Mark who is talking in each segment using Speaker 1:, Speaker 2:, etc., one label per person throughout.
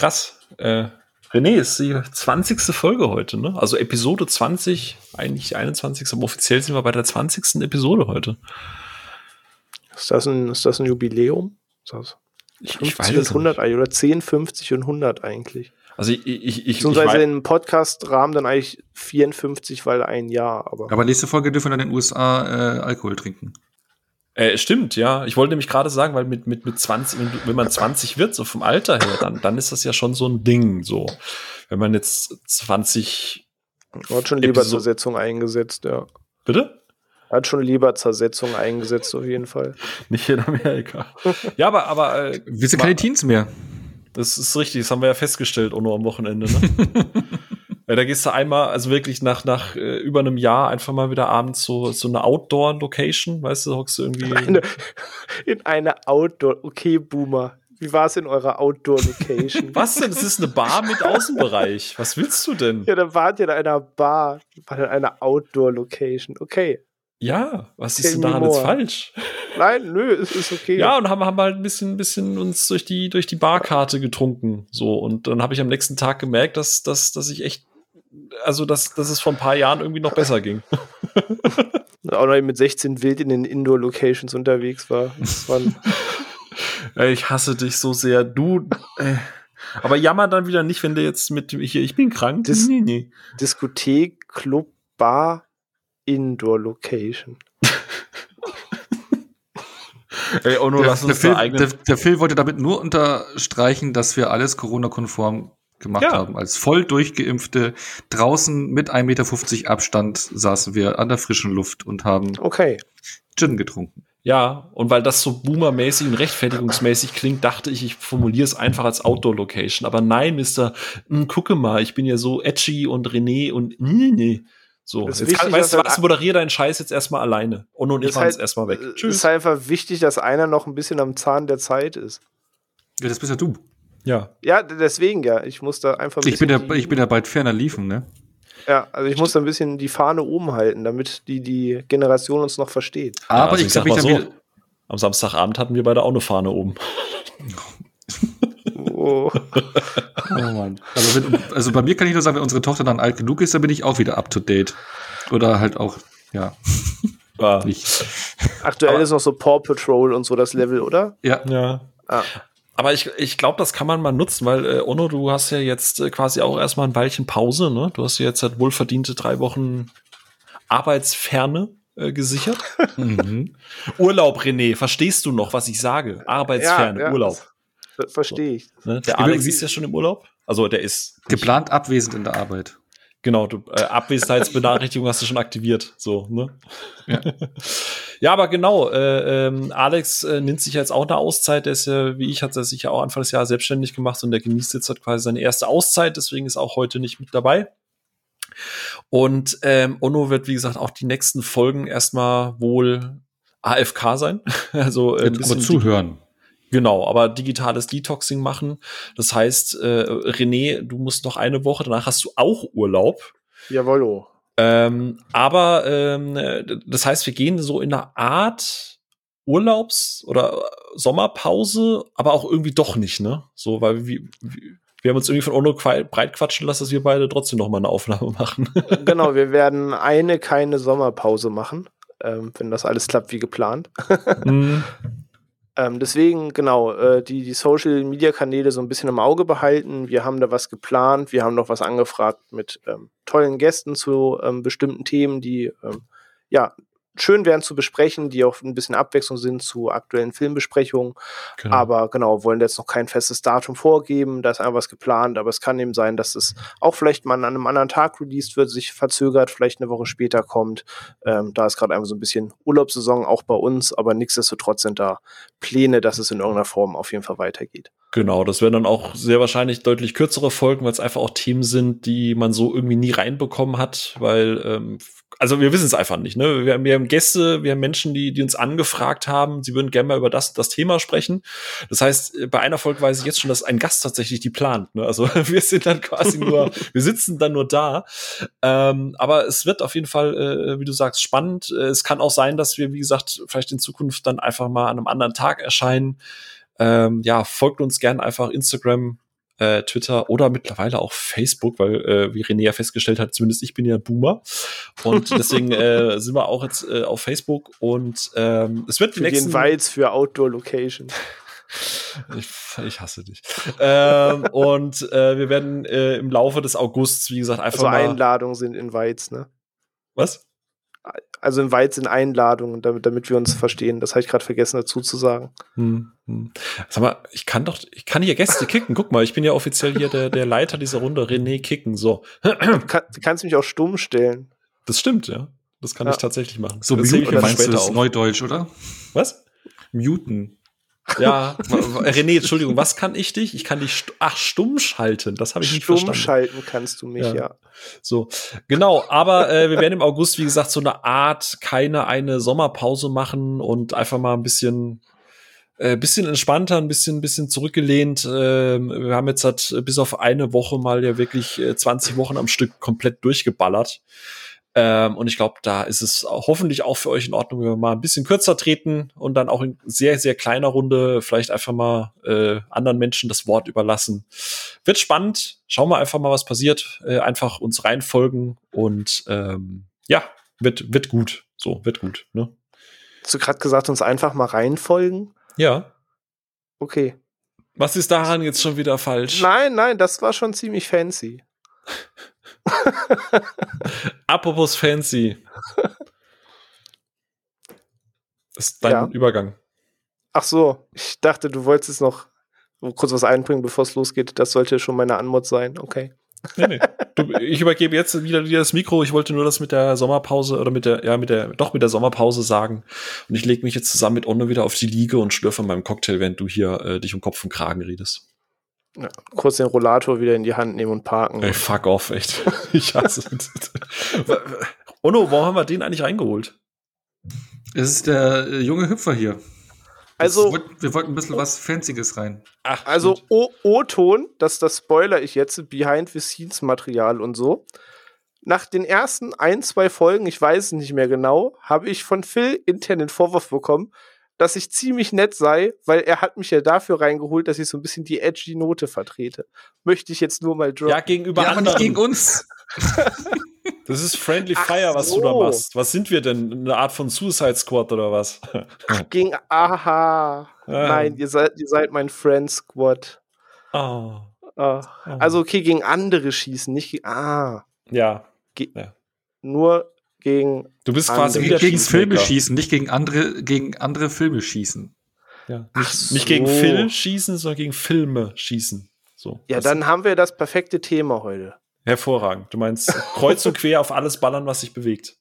Speaker 1: krass. Äh, René, ist die 20. Folge heute, ne? Also Episode 20, eigentlich die 21. Aber offiziell sind wir bei der 20. Episode heute.
Speaker 2: Ist das ein, ist das ein Jubiläum? Ist das
Speaker 1: Ich,
Speaker 2: 50 und 100 eigentlich, oder 10, 50 und 100 eigentlich.
Speaker 1: Also ich, ich, ich, ich,
Speaker 2: Beziehungsweise
Speaker 1: weiß-
Speaker 2: im Podcast-Rahmen dann eigentlich 54, weil ein Jahr, aber.
Speaker 3: Aber nächste Folge dürfen wir dann in den USA äh, Alkohol trinken.
Speaker 1: Äh, stimmt, ja. Ich wollte nämlich gerade sagen, weil mit, mit, mit 20, wenn, man 20 wird, so vom Alter her, dann, dann ist das ja schon so ein Ding, so. Wenn man jetzt 20,
Speaker 2: Er hat schon
Speaker 1: Episo-
Speaker 2: Leberzersetzung eingesetzt, ja.
Speaker 1: bitte?
Speaker 2: Hat schon Leberzersetzung eingesetzt, auf jeden Fall.
Speaker 1: Nicht in Amerika. ja, aber, aber äh,
Speaker 3: Wir sind keine Teens mehr.
Speaker 1: das ist richtig, das haben wir ja festgestellt, auch nur am Wochenende, ne? ja, da gehst du einmal, also wirklich nach, nach äh, über einem Jahr einfach mal wieder abends so, so eine Outdoor-Location, weißt du, hockst du irgendwie.
Speaker 2: Eine, in eine Outdoor. Okay, Boomer. Wie war es in eurer Outdoor-Location?
Speaker 1: Was denn? Das ist eine Bar mit Außenbereich. Was willst du denn?
Speaker 2: Ja, da wart ihr in einer Bar. In einer Outdoor-Location. Okay.
Speaker 1: Ja, was
Speaker 2: Tell
Speaker 1: ist denn daran jetzt falsch?
Speaker 2: Nein, nö, es ist okay.
Speaker 1: Ja, und haben, haben halt ein bisschen, bisschen uns durch die, durch die Barkarte getrunken. So, und dann habe ich am nächsten Tag gemerkt, dass, dass, dass ich echt, also dass, dass es vor ein paar Jahren irgendwie noch besser ging.
Speaker 2: Auch noch mit 16 wild in den Indoor-Locations unterwegs war.
Speaker 1: Ich hasse dich so sehr. Du. Äh, aber jammer dann wieder nicht, wenn du jetzt mit hier, ich bin krank.
Speaker 2: Das-
Speaker 1: nee, nee.
Speaker 2: Diskothek, Club, Bar, Indoor-Location.
Speaker 1: Ey, Ono,
Speaker 3: Der,
Speaker 1: lass
Speaker 3: der,
Speaker 1: uns
Speaker 3: Phil,
Speaker 1: da eigenen.
Speaker 3: der, der Phil wollte damit nur unterstreichen, dass wir alles Corona-konform gemacht
Speaker 1: Ja.
Speaker 3: haben. Als voll durchgeimpfte, draußen mit 1,50 Meter Abstand saßen wir an der frischen Luft und haben
Speaker 2: Okay.
Speaker 3: Gin getrunken.
Speaker 1: Ja, und weil das so boomermäßig und rechtfertigungsmäßig klingt, dachte ich, ich formuliere es einfach als Outdoor-Location. Aber nein, Mister, mh, gucke mal, ich bin ja so edgy und René und nee, nee. So, jetzt kann,
Speaker 2: wichtig,
Speaker 1: weißt du was, moderiere deinen Scheiß jetzt erstmal alleine. Und und ich
Speaker 2: Ist halt-
Speaker 1: erstmal weg.
Speaker 2: Es
Speaker 1: Tschüss.
Speaker 2: ist halt einfach wichtig, dass einer noch ein bisschen am Zahn der Zeit ist.
Speaker 3: Ja, das bist ja du.
Speaker 1: Ja.
Speaker 2: Ja, deswegen ja. Ich muss da einfach ein
Speaker 3: Ich bin,
Speaker 2: bisschen
Speaker 3: ja, ich bin ja bald ferner liefen, ne?
Speaker 2: Ja, also ich muss da ein bisschen die Fahne oben halten, damit die, die Generation uns noch versteht.
Speaker 3: Aber
Speaker 1: also
Speaker 3: ich
Speaker 1: sag
Speaker 3: ich
Speaker 1: mal
Speaker 3: dann
Speaker 1: so,
Speaker 3: wieder,
Speaker 1: Am Samstagabend hatten wir beide auch eine Fahne oben.
Speaker 2: Oh.
Speaker 3: Oh Mann. Also, wenn, also bei mir kann ich nur sagen, wenn unsere Tochter dann alt genug ist, dann bin ich auch wieder up to date. Oder halt auch, ja, nicht.
Speaker 2: Aktuell
Speaker 1: Aber-
Speaker 2: ist noch so Paw Patrol und so das Level, oder?
Speaker 3: Ja,
Speaker 1: ja.
Speaker 2: Ah.
Speaker 1: Aber ich, ich glaube, das kann man mal nutzen, weil, äh, Ono, du hast ja jetzt äh, quasi auch erstmal ein Weilchen Pause, ne? Du hast ja jetzt halt wohlverdiente drei Wochen Arbeitsferne äh, gesichert.
Speaker 3: mhm.
Speaker 1: Urlaub, René, verstehst du noch, was ich sage? Arbeitsferne,
Speaker 2: Ja, ja,
Speaker 1: Urlaub.
Speaker 2: Ver Verstehe ich.
Speaker 1: Ne? Der Alex ist ja schon im Urlaub. Also der ist
Speaker 3: geplant abwesend in der Arbeit.
Speaker 1: Genau, du, äh, Abwesenheitsbenachrichtigung hast du schon aktiviert. So, ne?
Speaker 3: Ja.
Speaker 1: ja, aber genau, äh, ähm, Alex äh, nimmt sich jetzt auch eine Auszeit, der ist ja, wie ich, hat er sich ja auch Anfang des Jahres selbstständig gemacht und der genießt jetzt halt quasi seine erste Auszeit, deswegen ist auch heute nicht mit dabei. Und ähm, Ono wird, wie gesagt, auch die nächsten Folgen erstmal wohl AFK sein. also äh, ein
Speaker 3: aber
Speaker 1: bisschen
Speaker 3: zuhören.
Speaker 1: Genau, aber digitales Detoxing machen. Das heißt, äh, René, du musst noch eine Woche, danach hast du auch Urlaub.
Speaker 2: Jawollo.
Speaker 1: Ähm, aber ähm, äh, das heißt, wir gehen so in einer Art Urlaubs- oder Sommerpause, aber auch irgendwie doch nicht, ne? So, weil wir, wir haben uns irgendwie von Ono breit quatschen lassen, dass wir beide trotzdem noch mal eine Aufnahme machen.
Speaker 2: genau, wir werden eine keine Sommerpause machen, ähm, wenn das alles klappt wie geplant.
Speaker 1: Mhm.
Speaker 2: Ähm, deswegen, genau, äh, die, die Social Media Kanäle so ein bisschen im Auge behalten. Wir haben da was geplant, wir haben noch was angefragt mit ähm, tollen Gästen zu ähm, bestimmten Themen, die ähm, ja schön wären zu besprechen, die auch ein bisschen Abwechslung sind zu aktuellen Filmbesprechungen.
Speaker 1: Genau.
Speaker 2: Aber genau, wollen jetzt noch kein festes Datum vorgeben, da ist einfach was geplant, aber es kann eben sein, dass es auch vielleicht mal an einem anderen Tag released wird, sich verzögert, vielleicht eine Woche später kommt. Ähm, da ist gerade einfach so ein bisschen Urlaubssaison auch bei uns, aber nichtsdestotrotz sind da Pläne, dass es in irgendeiner Form auf jeden Fall weitergeht.
Speaker 1: Genau, das werden dann auch sehr wahrscheinlich deutlich kürzere Folgen, weil es einfach auch Themen sind, die man so irgendwie nie reinbekommen hat, weil, ähm, also wir wissen es einfach nicht. Ne? Wir, haben, wir haben Gäste, wir haben Menschen, die, die uns angefragt haben, sie würden gerne mal über das, das Thema sprechen. Das heißt, äh, bei einer Folge weiß ich jetzt schon, dass ein Gast tatsächlich die plant. Ne? Also wir sind dann quasi nur, wir sitzen dann nur da. Ähm, aber es wird auf jeden Fall, äh, wie du sagst, spannend. Äh, Es kann auch sein, dass wir, wie gesagt, vielleicht in Zukunft dann einfach mal an einem anderen Tag erscheinen. Ähm, ja, folgt uns gern einfach Instagram äh, Twitter oder mittlerweile auch Facebook, weil, äh, wie René ja festgestellt hat, zumindest ich bin ja Boomer. Und deswegen äh, sind wir auch jetzt äh, auf Facebook und ähm, es wird die
Speaker 2: Für
Speaker 1: nächsten.
Speaker 2: den Weiz für Outdoor Location.
Speaker 1: Ich, ich hasse dich. ähm, und äh, wir werden äh, im Laufe des Augusts, wie gesagt, einfach
Speaker 2: Also
Speaker 1: mal.
Speaker 2: Einladungen sind in Weiz, ne?
Speaker 1: Was?
Speaker 2: Also in Weiz sind Einladungen, damit, damit wir uns verstehen. Das habe ich gerade vergessen dazu zu sagen.
Speaker 1: Hm, hm. Sag mal, ich kann doch, ich kann hier Gäste kicken. Guck mal, ich bin ja offiziell hier der, der Leiter dieser Runde, René Kicken. So.
Speaker 2: Du, kann, du kannst mich auch stumm stellen.
Speaker 1: Das stimmt, ja. Das kann
Speaker 2: Ja.
Speaker 1: ich tatsächlich machen.
Speaker 3: So,
Speaker 1: das sehe ich
Speaker 3: meinst du das
Speaker 1: auf.
Speaker 3: Neudeutsch, oder?
Speaker 1: Was?
Speaker 3: Muten.
Speaker 1: Ja, René, Entschuldigung, was kann ich dich? Ich kann dich, stu ach, stumm schalten. Das habe ich nicht
Speaker 2: Stumm
Speaker 1: verstanden.
Speaker 2: schalten kannst du mich,
Speaker 1: Ja.
Speaker 2: ja.
Speaker 1: So, genau, aber äh, wir werden im August, wie gesagt, so eine Art, keine eine Sommerpause machen und einfach mal ein bisschen, äh, bisschen entspannter, ein bisschen, bisschen zurückgelehnt. Ähm, wir haben jetzt halt bis auf eine Woche mal ja wirklich äh, 20 Wochen am Stück komplett durchgeballert. Ähm, und ich glaube, da ist es hoffentlich auch für euch in Ordnung, wenn wir mal ein bisschen kürzer treten und dann auch in sehr, sehr kleiner Runde vielleicht einfach mal äh, anderen Menschen das Wort überlassen. Wird spannend. Schauen wir einfach mal, was passiert. Äh, einfach uns reinfolgen und ähm, ja, wird, wird gut. So, wird gut. Ne?
Speaker 2: Hast du gerade gesagt, uns einfach mal reinfolgen?
Speaker 1: Ja.
Speaker 2: Okay.
Speaker 1: Was ist daran jetzt schon wieder falsch?
Speaker 2: Nein, nein, das war schon ziemlich fancy.
Speaker 1: Apropos fancy. Das ist dein
Speaker 2: Ja.
Speaker 1: Übergang.
Speaker 2: Ach so, ich dachte, du wolltest jetzt noch kurz was einbringen, bevor es losgeht. Das sollte schon meine Anmod sein. Okay.
Speaker 1: Nee, nee. Du, ich übergebe jetzt wieder dir das Mikro. Ich wollte nur das mit der Sommerpause oder mit der, ja, mit der, doch mit der Sommerpause sagen. Und ich lege mich jetzt zusammen mit Onno wieder auf die Liege und schlürfe an meinem Cocktail, während du hier äh, dich um Kopf und Kragen redest.
Speaker 2: Ja, kurz den Rollator wieder in die Hand nehmen und parken.
Speaker 1: Ey, fuck off, echt. Ich hasse es. Onno, warum haben wir den eigentlich reingeholt?
Speaker 3: Es ist der äh, junge Hüpfer hier.
Speaker 2: Also-
Speaker 3: wollt- wir wollten ein bisschen was Fancyes rein.
Speaker 1: Ach,
Speaker 2: Also O-Ton, das, das spoiler ich jetzt, Behind-the-Scenes-Material und so. Nach den ersten ein, zwei Folgen, ich weiß es nicht mehr genau, habe ich von Phil intern den Vorwurf bekommen, dass ich ziemlich nett sei, weil er hat mich ja dafür reingeholt, dass ich so ein bisschen die edgy Note vertrete. Möchte ich jetzt nur mal droppen.
Speaker 1: ja, gegenüber
Speaker 3: ja, aber
Speaker 1: anderen.
Speaker 3: nicht gegen uns.
Speaker 1: Das ist Friendly
Speaker 2: Ach
Speaker 1: Fire, was du da
Speaker 2: so.
Speaker 1: machst. Was sind wir denn? Eine Art von Suicide Squad oder was?
Speaker 2: Gegen, aha.
Speaker 1: Ja.
Speaker 2: Nein, ihr seid, ihr seid mein Friend Squad.
Speaker 1: Oh.
Speaker 2: Ah. Also okay, gegen andere schießen, nicht gegen, ah,
Speaker 1: Ja.
Speaker 2: nur gegen
Speaker 1: Du bist quasi
Speaker 3: Gegen,
Speaker 1: wieder
Speaker 3: gegen Filme schießen, nicht gegen andere, gegen andere Filme schießen.
Speaker 1: Ja. Nicht, nicht gegen
Speaker 2: so.
Speaker 1: Phil schießen, sondern gegen Filme schießen. So.
Speaker 2: Ja,
Speaker 1: Das-
Speaker 2: dann haben wir das perfekte Thema heute.
Speaker 1: Hervorragend. Du meinst kreuz und quer auf alles ballern, was sich bewegt.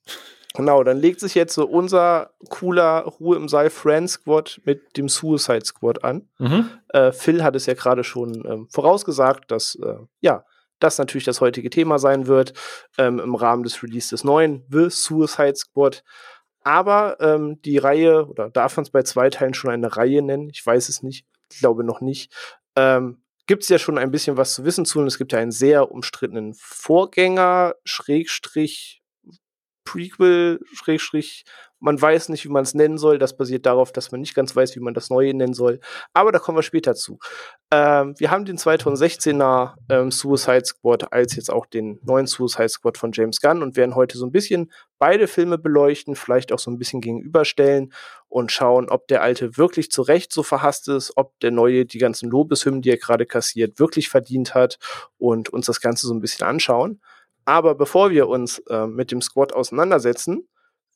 Speaker 2: Genau, dann legt sich jetzt so unser cooler Ruhe im Saal Friend Squad mit dem Suicide Squad an.
Speaker 1: Mhm.
Speaker 2: Äh, Phil hat es ja gerade schon ähm, vorausgesagt, dass äh, ja, das natürlich das heutige Thema sein wird ähm, im Rahmen des Release des neuen The Suicide Squad. Aber ähm, die Reihe, oder darf man es bei zwei Teilen schon eine Reihe nennen? Ich weiß es nicht. Ich glaube noch nicht. Ähm, gibt es ja schon ein bisschen was zu wissen zu und es gibt ja einen sehr umstrittenen Vorgänger, Schrägstrich, Prequel, Schrägstrich, man weiß nicht, wie man es nennen soll. Das basiert darauf, dass man nicht ganz weiß, wie man das Neue nennen soll. Aber da kommen wir später zu. Ähm, wir haben den 2016er ähm, Suicide Squad als jetzt auch den neuen Suicide Squad von James Gunn und werden heute so ein bisschen beide Filme beleuchten, vielleicht auch so ein bisschen gegenüberstellen und schauen, ob der alte wirklich zu Recht so verhasst ist, ob der neue die ganzen Lobeshymnen, die er gerade kassiert, wirklich verdient hat und uns das Ganze so ein bisschen anschauen. Aber bevor wir uns äh, mit dem Squad auseinandersetzen,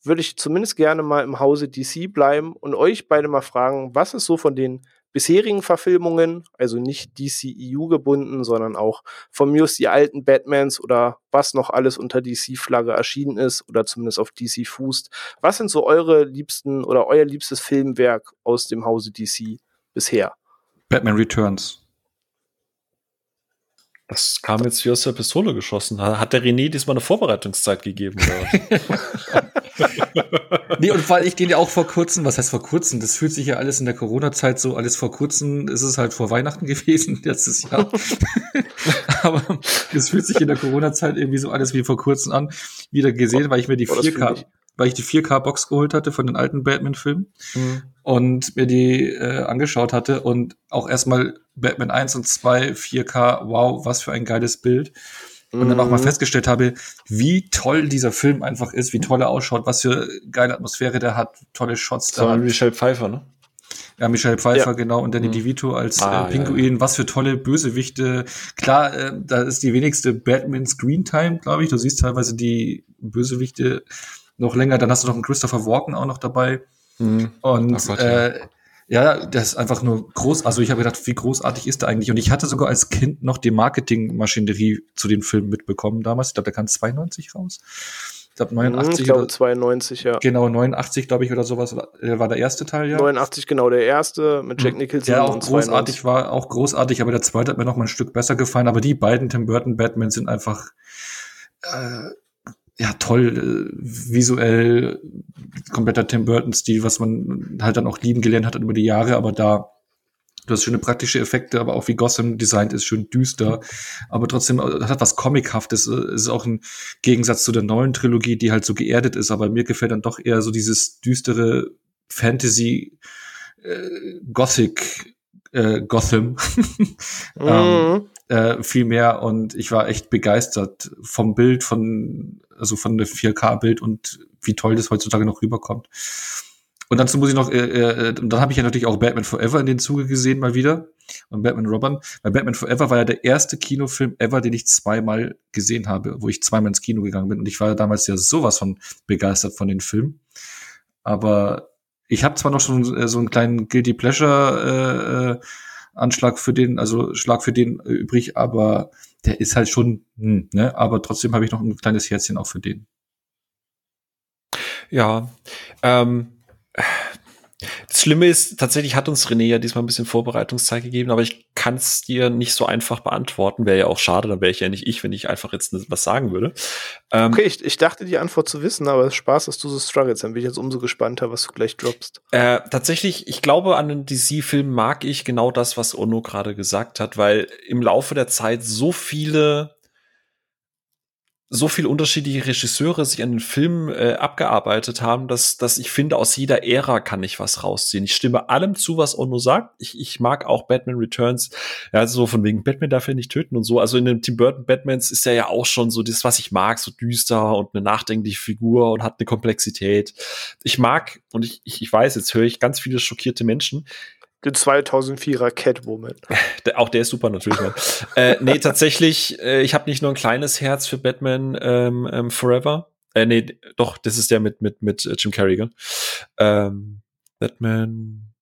Speaker 2: würde ich zumindest gerne mal im Hause DC bleiben und euch beide mal fragen, was ist so von den bisherigen Verfilmungen, also nicht DCEU gebunden, sondern auch von mir aus die alten Batmans oder was noch alles unter DC-Flagge erschienen ist oder zumindest auf DC fußt. Was sind so eure liebsten oder euer liebstes Filmwerk aus dem Hause DC bisher?
Speaker 3: Batman Returns.
Speaker 1: Das kam jetzt wie aus der Pistole geschossen. Hat der René diesmal eine Vorbereitungszeit gegeben?
Speaker 3: Nee, und weil ich den ja auch vor kurzem, was heißt vor kurzem, das fühlt sich ja alles in der Corona-Zeit so, alles vor kurzem, ist es halt vor Weihnachten gewesen, letztes Jahr. Aber es fühlt sich in der Corona-Zeit irgendwie so alles wie vor kurzem an, wieder gesehen, weil ich mir die
Speaker 2: Oh,
Speaker 3: 4K,
Speaker 2: ich.
Speaker 3: Weil ich die 4K-Box geholt hatte von den alten Batman-Filmen mhm. und mir die äh, angeschaut hatte und auch erstmal Batman 1 und 2 4K, wow, was für ein geiles Bild. Und dann auch mal mhm. festgestellt habe, wie toll dieser Film einfach ist, wie toll er ausschaut, was für geile Atmosphäre der hat, tolle Shots.
Speaker 1: Das war Michelle Pfeiffer, ne?
Speaker 3: Ja, Michelle Pfeiffer, ja. genau, und Danny mhm. DeVito als ah, äh, Pinguin. Ja, ja. Was für tolle Bösewichte. Klar, äh, da ist die wenigste Batman Screen Time, glaube ich. Du siehst teilweise die Bösewichte noch länger. Dann hast du noch einen Christopher Walken auch noch dabei. Mhm. Und Gott, äh, ja, das ist einfach nur groß. Also ich habe gedacht, wie großartig ist der eigentlich? Und ich hatte sogar als Kind noch die Marketingmaschinerie zu den Filmen mitbekommen damals. Ich glaube, der kam 92 raus.
Speaker 2: Ich glaube 89 ich glaube 92, ja.
Speaker 3: Genau, 89, glaube ich, oder sowas äh, war der erste Teil, ja.
Speaker 2: 89 genau der erste mit Jack hm. Nicholson.
Speaker 3: Der auch großartig 92. war, auch großartig, aber der zweite hat mir noch mal ein Stück besser gefallen. Aber die beiden Tim Burton Batman sind einfach äh, ja toll, äh, visuell kompletter Tim Burton-Stil, was man halt dann auch lieben gelernt hat über die Jahre, aber da Du hast schöne praktische Effekte, aber auch wie Gotham designt ist, schön düster. Aber trotzdem äh, hat was Comichaftes. Es ist auch ein Gegensatz zu der neuen Trilogie, die halt so geerdet ist. Aber mir gefällt dann doch eher so dieses düstere Fantasy, äh, Gothic, äh, Gotham. ähm, mhm. äh, viel mehr. Und ich war echt begeistert vom Bild, von, also von der 4K-Bild und wie toll das heutzutage noch rüberkommt. Und dazu muss ich noch, äh, äh, dann habe ich ja natürlich auch Batman Forever in den Zuge gesehen mal wieder und Batman Robin. Weil Batman Forever war ja der erste Kinofilm ever, den ich zweimal gesehen habe, wo ich zweimal ins Kino gegangen bin. Und ich war damals ja sowas von begeistert von den Film. Aber ich habe zwar noch schon äh, so einen kleinen Guilty Pleasure äh, äh, Anschlag für den, also Schlag für den äh, übrig, aber der ist halt schon, hm, ne? Aber trotzdem habe ich noch ein kleines Herzchen auch für den.
Speaker 1: Ja, ähm, das Schlimme ist, tatsächlich hat uns René ja diesmal ein bisschen Vorbereitungszeit gegeben, aber ich kann es dir nicht so einfach beantworten. Wäre ja auch schade, dann wäre ich ja nicht ich, wenn ich einfach jetzt was sagen würde.
Speaker 2: Ähm, okay, ich, ich, dachte die Antwort zu wissen, aber es ist Spaß, dass du so struggles. Dann bin ich jetzt umso gespannter, was du gleich droppst.
Speaker 1: Äh, tatsächlich, ich glaube, an den DC-Filmen mag ich genau das, was Ono gerade gesagt hat, weil im Laufe der Zeit so viele so viel unterschiedliche Regisseure sich an den Film äh, abgearbeitet haben, dass, dass ich finde, aus jeder Ära kann ich was rausziehen. Ich stimme allem zu, was Ono sagt. Ich, ich mag auch Batman Returns. Ja, so von wegen Batman darf er nicht töten und so. Also in den Tim Burton Batmans ist er ja auch schon so das, was ich mag, so düster und eine nachdenkliche Figur und hat eine Komplexität. Ich mag, und ich, ich, ich weiß, jetzt höre ich ganz viele schockierte Menschen,
Speaker 2: den 2004er Catwoman.
Speaker 1: Auch der ist super natürlich. äh, nee, tatsächlich, äh, ich habe nicht nur ein kleines Herz für Batman ähm, ähm, Forever. Äh, nee, doch, das ist der mit mit mit äh, Jim Carrey, gell? Ähm, Batman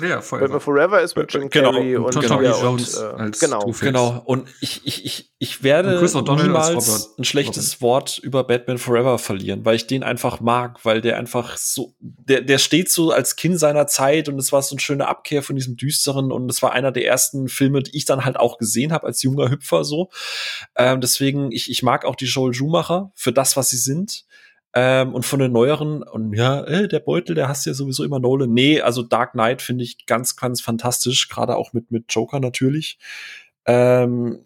Speaker 2: ja, Forever. Batman Forever ist mit Jim
Speaker 1: genau,
Speaker 2: Carrey
Speaker 1: und, genau, Jones und, äh, als genau. Genau. Und ich, ich, ich, ich werde niemals ein schlechtes Robin. Wort über Batman Forever verlieren, weil ich den einfach mag, weil der einfach so, der, der steht so als Kind seiner Zeit und es war so eine schöne Abkehr von diesem düsteren und es war einer der ersten Filme, die ich dann halt auch gesehen habe als junger Hüpfer so. Ähm, deswegen, ich, ich mag auch die Joel Schumacher für das, was sie sind. Ähm, und von den neueren, und ja, äh, der Beutel, der hast ja sowieso immer Nolan. Nee, also Dark Knight finde ich ganz, ganz fantastisch, gerade auch mit, mit Joker natürlich. Ähm,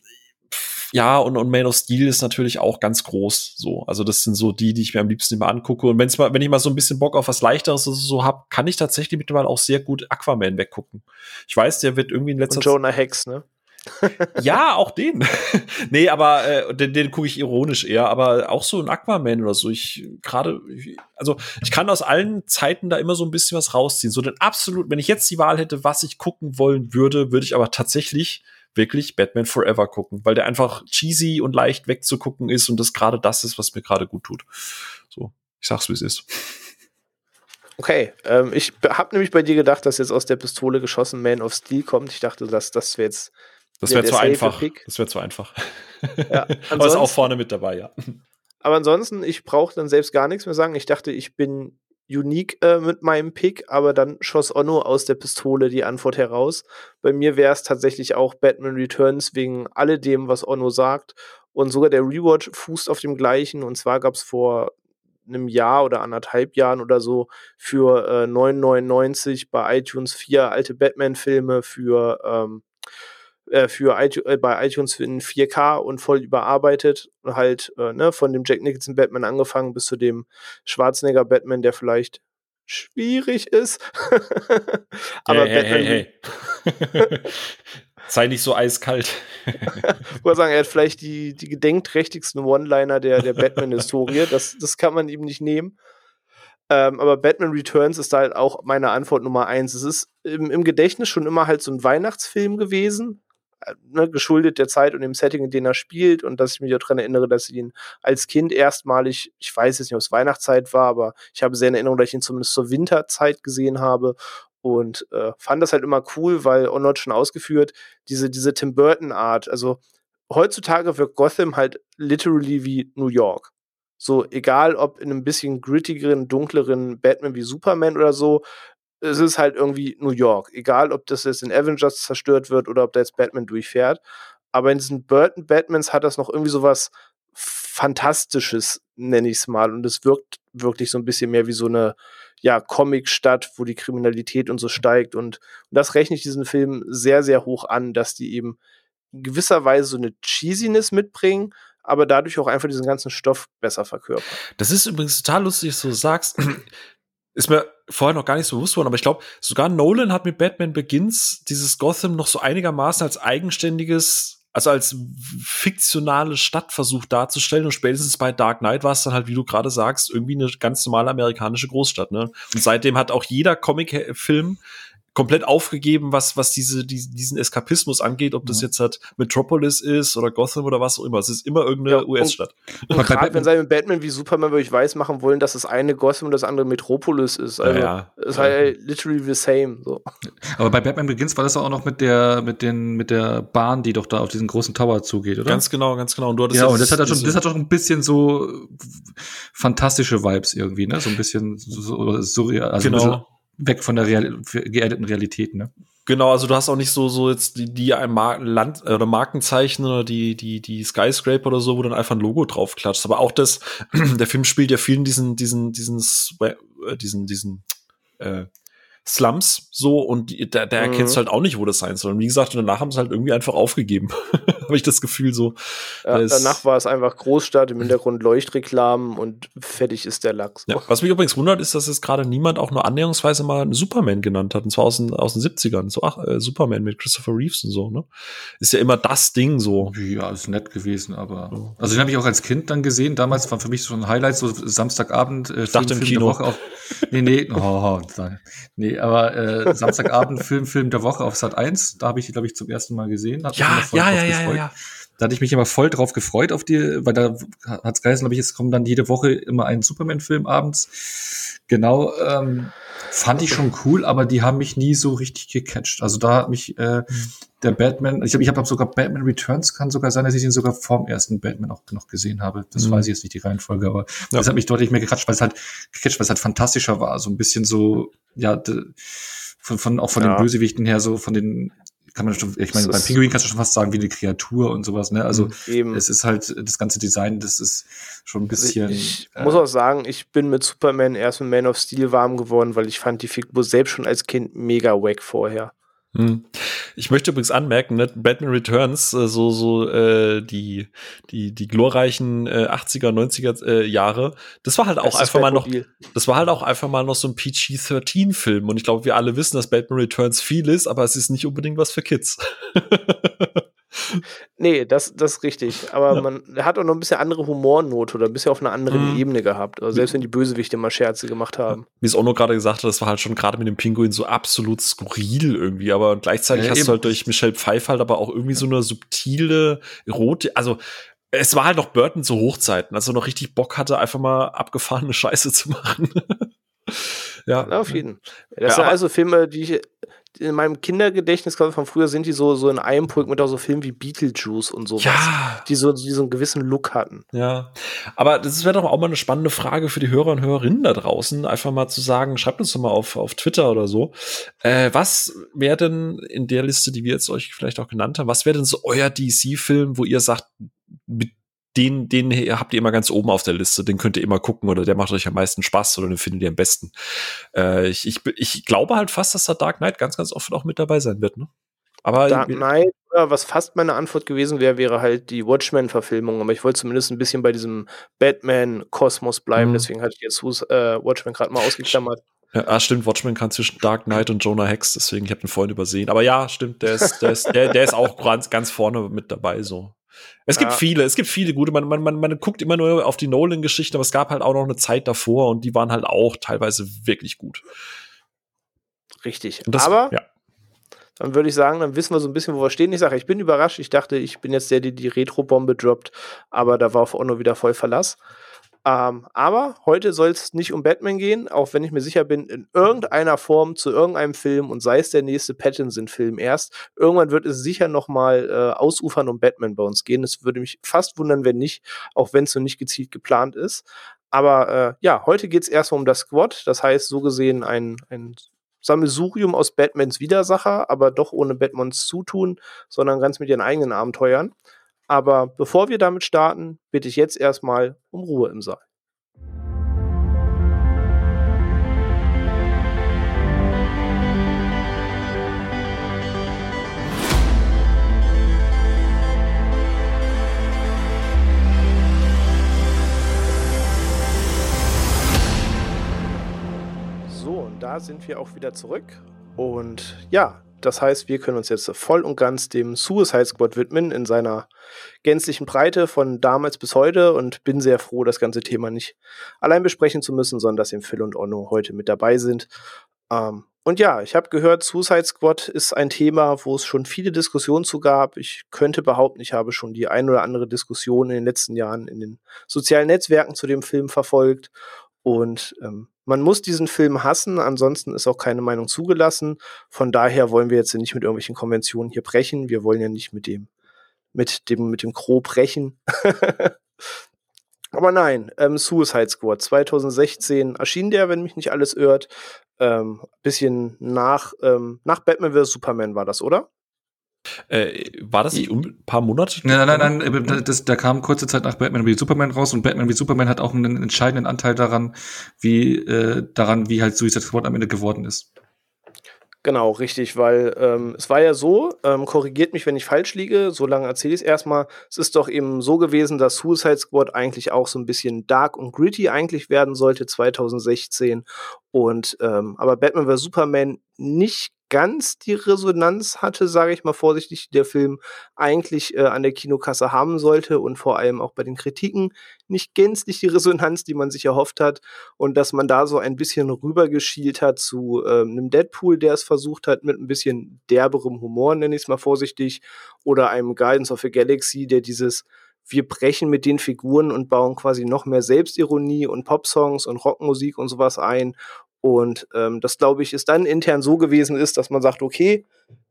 Speaker 1: ja, und, und Man of Steel ist natürlich auch ganz groß. So, also das sind so die, die ich mir am liebsten immer angucke. Und wenn's mal, wenn ich mal so ein bisschen Bock auf was leichteres so, so hab, kann ich tatsächlich mittlerweile auch sehr gut Aquaman weggucken. Ich weiß, der wird irgendwie in letzter
Speaker 2: Zeit. Jonah Hex, ne?
Speaker 1: ja, auch den. nee, aber äh, den, den gucke ich ironisch eher, aber auch so ein Aquaman oder so. Ich gerade, also ich kann aus allen Zeiten da immer so ein bisschen was rausziehen. So den absolut, wenn ich jetzt die Wahl hätte, was ich gucken wollen würde, würde ich aber tatsächlich wirklich Batman Forever gucken, weil der einfach cheesy und leicht wegzugucken ist und das gerade das ist, was mir gerade gut tut. So, ich sag's wie es ist.
Speaker 2: Okay, ähm, ich habe nämlich bei dir gedacht, dass jetzt aus der Pistole geschossen Man of Steel kommt. Ich dachte, dass das wäre jetzt
Speaker 1: das wäre zu einfach. Pick. Das wäre zu einfach. Ja, aber ist auch vorne mit dabei, ja.
Speaker 2: Aber ansonsten, ich brauche dann selbst gar nichts mehr sagen. Ich dachte, ich bin unique äh, mit meinem Pick, aber dann schoss Onno aus der Pistole die Antwort heraus. Bei mir wäre es tatsächlich auch Batman Returns wegen alledem, was Onno sagt. Und sogar der Rewatch fußt auf dem gleichen. Und zwar gab es vor einem Jahr oder anderthalb Jahren oder so für äh, 9,99 bei iTunes vier alte Batman-Filme für ähm, äh, für iTunes, äh, bei iTunes in 4K und voll überarbeitet. Halt, äh, ne, von dem Jack Nicholson Batman angefangen bis zu dem Schwarzenegger Batman, der vielleicht schwierig ist.
Speaker 1: Aber hey, Batman. Hey, hey, Sei nicht so eiskalt.
Speaker 2: ich würde sagen, er hat vielleicht die, die gedenkträchtigsten One-Liner der, der Batman-Historie. Das, das kann man ihm nicht nehmen. Ähm, aber Batman Returns ist da halt auch meine Antwort Nummer eins. Es ist im, im Gedächtnis schon immer halt so ein Weihnachtsfilm gewesen, ne, geschuldet der Zeit und dem Setting, in dem er spielt und dass ich mich daran erinnere, dass ich ihn als Kind erstmalig, ich weiß jetzt nicht, ob es Weihnachtszeit war, aber ich habe sehr in Erinnerung, dass ich ihn zumindest zur Winterzeit gesehen habe und äh, fand das halt immer cool, weil Onot schon ausgeführt, diese, diese Tim Burton Art, also heutzutage wirkt Gotham halt literally wie New York. So, egal ob in einem bisschen grittigeren, dunkleren Batman wie Superman oder so, es ist halt irgendwie New York. Egal, ob das jetzt in Avengers zerstört wird oder ob da jetzt Batman durchfährt. Aber in diesen Burton Batmans hat das noch irgendwie so was Fantastisches, nenne ich es mal. Und es wirkt wirklich so ein bisschen mehr wie so eine ja, Comic-Stadt, wo die Kriminalität und so steigt. Und, und das rechne ich diesen Film sehr, sehr hoch an, dass die eben in gewisser Weise so eine Cheesiness mitbringen, aber dadurch auch einfach diesen ganzen Stoff besser verkörpern.
Speaker 1: Das ist übrigens total lustig, dass du sagst. Ist mir vorher noch gar nicht so bewusst worden, aber ich glaube, sogar Nolan hat mit Batman Begins dieses Gotham noch so einigermaßen als eigenständiges, also als fiktionale Stadt versucht darzustellen und spätestens bei Dark Knight war es dann halt, wie du gerade sagst, irgendwie eine ganz normale amerikanische Großstadt, ne? Und seitdem hat auch jeder Comic-Film komplett aufgegeben, was, was diese, die, diesen Eskapismus angeht, ob das ja. jetzt halt Metropolis ist oder Gotham oder was auch immer. Es ist immer irgendeine ja, US-Stadt.
Speaker 2: Gerade wenn sie mit Batman wie Superman wirklich weiß machen wollen, dass das eine Gotham und das andere Metropolis ist. Also ja, es ist halt literally the same. So.
Speaker 3: Aber bei Batman Begins war das auch noch mit der, mit den, mit der Bahn, die doch da auf diesen großen Tower zugeht, oder?
Speaker 1: Ganz genau, ganz genau. Und du
Speaker 3: ja, und das hat ja schon, das hat doch ein bisschen so fantastische Vibes irgendwie, ne? So ein bisschen so, surreal. Also genau weg von der Real geerdeten Realität, ne?
Speaker 1: Genau, also du hast auch nicht so so jetzt die die ein Mar Land oder Markenzeichen oder die die die Skyscraper oder so, wo dann einfach ein Logo drauf klatscht. Aber auch das, der Film spielt ja vielen diesen diesen diesen äh, diesen diesen äh, Slums so und da, da mhm. erkennst du halt auch nicht, wo das sein soll. Und wie gesagt, danach haben sie halt irgendwie einfach aufgegeben. Habe ich das Gefühl so.
Speaker 2: Ja, danach war es einfach Großstadt, im Hintergrund Leuchtreklamen und fertig ist der Lachs.
Speaker 1: Ja, was mich übrigens wundert, ist, dass jetzt gerade niemand auch nur annäherungsweise mal einen Superman genannt hat. Und zwar aus den, aus den 70ern. So, ach, äh, Superman mit Christopher Reeves und so, ne? Ist ja immer das Ding so.
Speaker 3: Ja, ist nett gewesen, aber. Also den habe ich auch als Kind dann gesehen. Damals war für mich so ein Highlight, so Samstagabend.
Speaker 1: Äh, ich dachte im Kino.
Speaker 3: Woche auf, nee, nee, oh, nee, aber äh, Samstagabend Film, Film der Woche auf Sat 1, da habe ich die, glaube ich, zum ersten Mal gesehen.
Speaker 1: Hat ja, ja, ja, ja, ja,
Speaker 3: Da hatte ich mich immer voll drauf gefreut auf die, weil da hat es geheißen, glaube ich, es kommt dann jede Woche immer ein Superman-Film abends. Genau, ähm, fand ich schon cool, aber die haben mich nie so richtig gecatcht. Also da hat mich äh, der Batman, ich glaube, ich habe sogar Batman Returns kann sogar sein, dass ich ihn sogar vorm ersten Batman auch noch gesehen habe. Das mhm. weiß ich jetzt nicht die Reihenfolge, aber ja. das hat mich deutlich mehr gecatcht, weil es halt gecatcht, weil es halt fantastischer war, so ein bisschen so ja von, von auch von ja. den Bösewichten her so von den kann man schon, ich meine, beim Pinguin kannst du schon fast sagen wie eine Kreatur und sowas, ne? Also mhm. Eben. es ist halt das ganze Design, das ist schon ein also bisschen.
Speaker 2: Ich, ich äh, muss auch sagen, ich bin mit Superman erst mit Man of Steel warm geworden, weil ich fand die Figur selbst schon als Kind mega wack vorher.
Speaker 1: Hm. Ich möchte übrigens anmerken, ne, Batman Returns, äh, so so äh, die die die glorreichen äh, 80er 90er äh, Jahre, das war halt auch einfach mal noch das war halt auch einfach mal noch so ein PG-13 Film und ich glaube, wir alle wissen, dass Batman Returns viel ist, aber es ist nicht unbedingt was für Kids.
Speaker 2: Nee, das, das ist richtig. Aber ja. man hat auch noch ein bisschen andere Humornote oder ein bisschen auf einer anderen mhm. Ebene gehabt. Also selbst wenn die Bösewichte mal Scherze gemacht haben.
Speaker 1: Wie es auch noch gerade gesagt hat, das war halt schon gerade mit dem Pinguin so absolut skurril irgendwie. Aber gleichzeitig ja, hast eben. du halt durch Michelle Pfeiffer halt aber auch irgendwie so eine subtile Erotik. Also es war halt noch Burton zu Hochzeiten, als er noch richtig Bock hatte, einfach mal abgefahrene Scheiße zu machen.
Speaker 2: ja. Na, auf jeden Fall. Das ja, sind also Filme, die ich in meinem Kindergedächtnis von früher sind die so, so in einem Punkt mit auch so Filmen wie Beetlejuice und sowas, ja. die so, die so einen gewissen Look hatten.
Speaker 1: Ja, aber das wäre doch auch mal eine spannende Frage für die Hörer und Hörerinnen da draußen, einfach mal zu sagen, schreibt uns doch mal auf, auf Twitter oder so, äh, was wäre denn in der Liste, die wir jetzt euch vielleicht auch genannt haben, was wäre denn so euer DC-Film, wo ihr sagt, mit den, den habt ihr immer ganz oben auf der Liste, den könnt ihr immer gucken oder der macht euch am meisten Spaß oder den findet ihr am besten. Äh, ich, ich, ich glaube halt fast, dass da Dark Knight ganz, ganz oft auch mit dabei sein wird. Ne?
Speaker 2: Aber Dark Knight was fast meine Antwort gewesen wäre, wäre halt die Watchmen-Verfilmung. Aber ich wollte zumindest ein bisschen bei diesem Batman-Kosmos bleiben. Mhm. Deswegen hatte ich jetzt äh, Watchmen gerade mal ausgeklammert.
Speaker 1: Ja, ah, stimmt, Watchmen kann zwischen Dark Knight und Jonah Hex, deswegen, ich habe den vorhin übersehen. Aber ja, stimmt, der ist, der ist, der, der ist auch ganz, ganz vorne mit dabei, so. Es gibt ja. viele, es gibt viele gute. Man, man, man, man guckt immer nur auf die Nolan-Geschichte, aber es gab halt auch noch eine Zeit davor und die waren halt auch teilweise wirklich gut.
Speaker 2: Richtig. Das, aber ja. dann würde ich sagen, dann wissen wir so ein bisschen, wo wir stehen. Ich sage, ich bin überrascht. Ich dachte, ich bin jetzt der, der die Retro-Bombe droppt, aber da war auf nur wieder voll Verlass. Ähm, aber heute soll es nicht um Batman gehen, auch wenn ich mir sicher bin, in irgendeiner Form zu irgendeinem Film und sei es der nächste Pattinson-Film erst, irgendwann wird es sicher nochmal äh, ausufern um Batman bei uns gehen. Es würde mich fast wundern, wenn nicht, auch wenn es so nicht gezielt geplant ist. Aber äh, ja, heute geht es erstmal um das Squad, das heißt so gesehen ein, ein Sammelsurium aus Batmans Widersacher, aber doch ohne Batmans Zutun, sondern ganz mit ihren eigenen Abenteuern. Aber bevor wir damit starten, bitte ich jetzt erstmal um Ruhe im Saal. So, und da sind wir auch wieder zurück. Und ja, das heißt, wir können uns jetzt voll und ganz dem Suicide Squad widmen in seiner gänzlichen Breite von damals bis heute und bin sehr froh, das ganze Thema nicht allein besprechen zu müssen, sondern dass eben Phil und Onno heute mit dabei sind. Ähm, und ja, ich habe gehört, Suicide Squad ist ein Thema, wo es schon viele Diskussionen zu gab. Ich könnte behaupten, ich habe schon die ein oder andere Diskussion in den letzten Jahren in den sozialen Netzwerken zu dem Film verfolgt. Und ähm, man muss diesen Film hassen, ansonsten ist auch keine Meinung zugelassen. Von daher wollen wir jetzt nicht mit irgendwelchen Konventionen hier brechen. Wir wollen ja nicht mit dem, mit dem, mit dem Gro brechen. Aber nein, ähm, Suicide Squad 2016 erschien der, wenn mich nicht alles irrt. Ähm, bisschen nach, ähm, nach Batman vs. Superman war das, oder?
Speaker 1: Äh, war das nicht um ein paar Monate?
Speaker 3: Nein, nein, nein, nein äh, das, da kam kurze Zeit nach Batman wie Superman raus und Batman wie Superman hat auch einen entscheidenden Anteil daran, wie äh, daran, wie halt Suicide Squad am Ende geworden ist.
Speaker 2: Genau, richtig, weil ähm, es war ja so, ähm, korrigiert mich, wenn ich falsch liege, so lange erzähle ich es erstmal. Es ist doch eben so gewesen, dass Suicide Squad eigentlich auch so ein bisschen dark und gritty eigentlich werden sollte 2016. Und ähm, aber Batman vs. Superman nicht ganz die Resonanz hatte, sage ich mal vorsichtig, der Film eigentlich äh, an der Kinokasse haben sollte und vor allem auch bei den Kritiken nicht gänzlich die Resonanz, die man sich erhofft hat. Und dass man da so ein bisschen rübergeschielt hat zu äh, einem Deadpool, der es versucht hat mit ein bisschen derberem Humor, nenne ich es mal vorsichtig, oder einem Guidance of the Galaxy, der dieses wir brechen mit den Figuren und bauen quasi noch mehr Selbstironie und Popsongs und Rockmusik und sowas ein und ähm, das, glaube ich, ist dann intern so gewesen ist, dass man sagt, okay,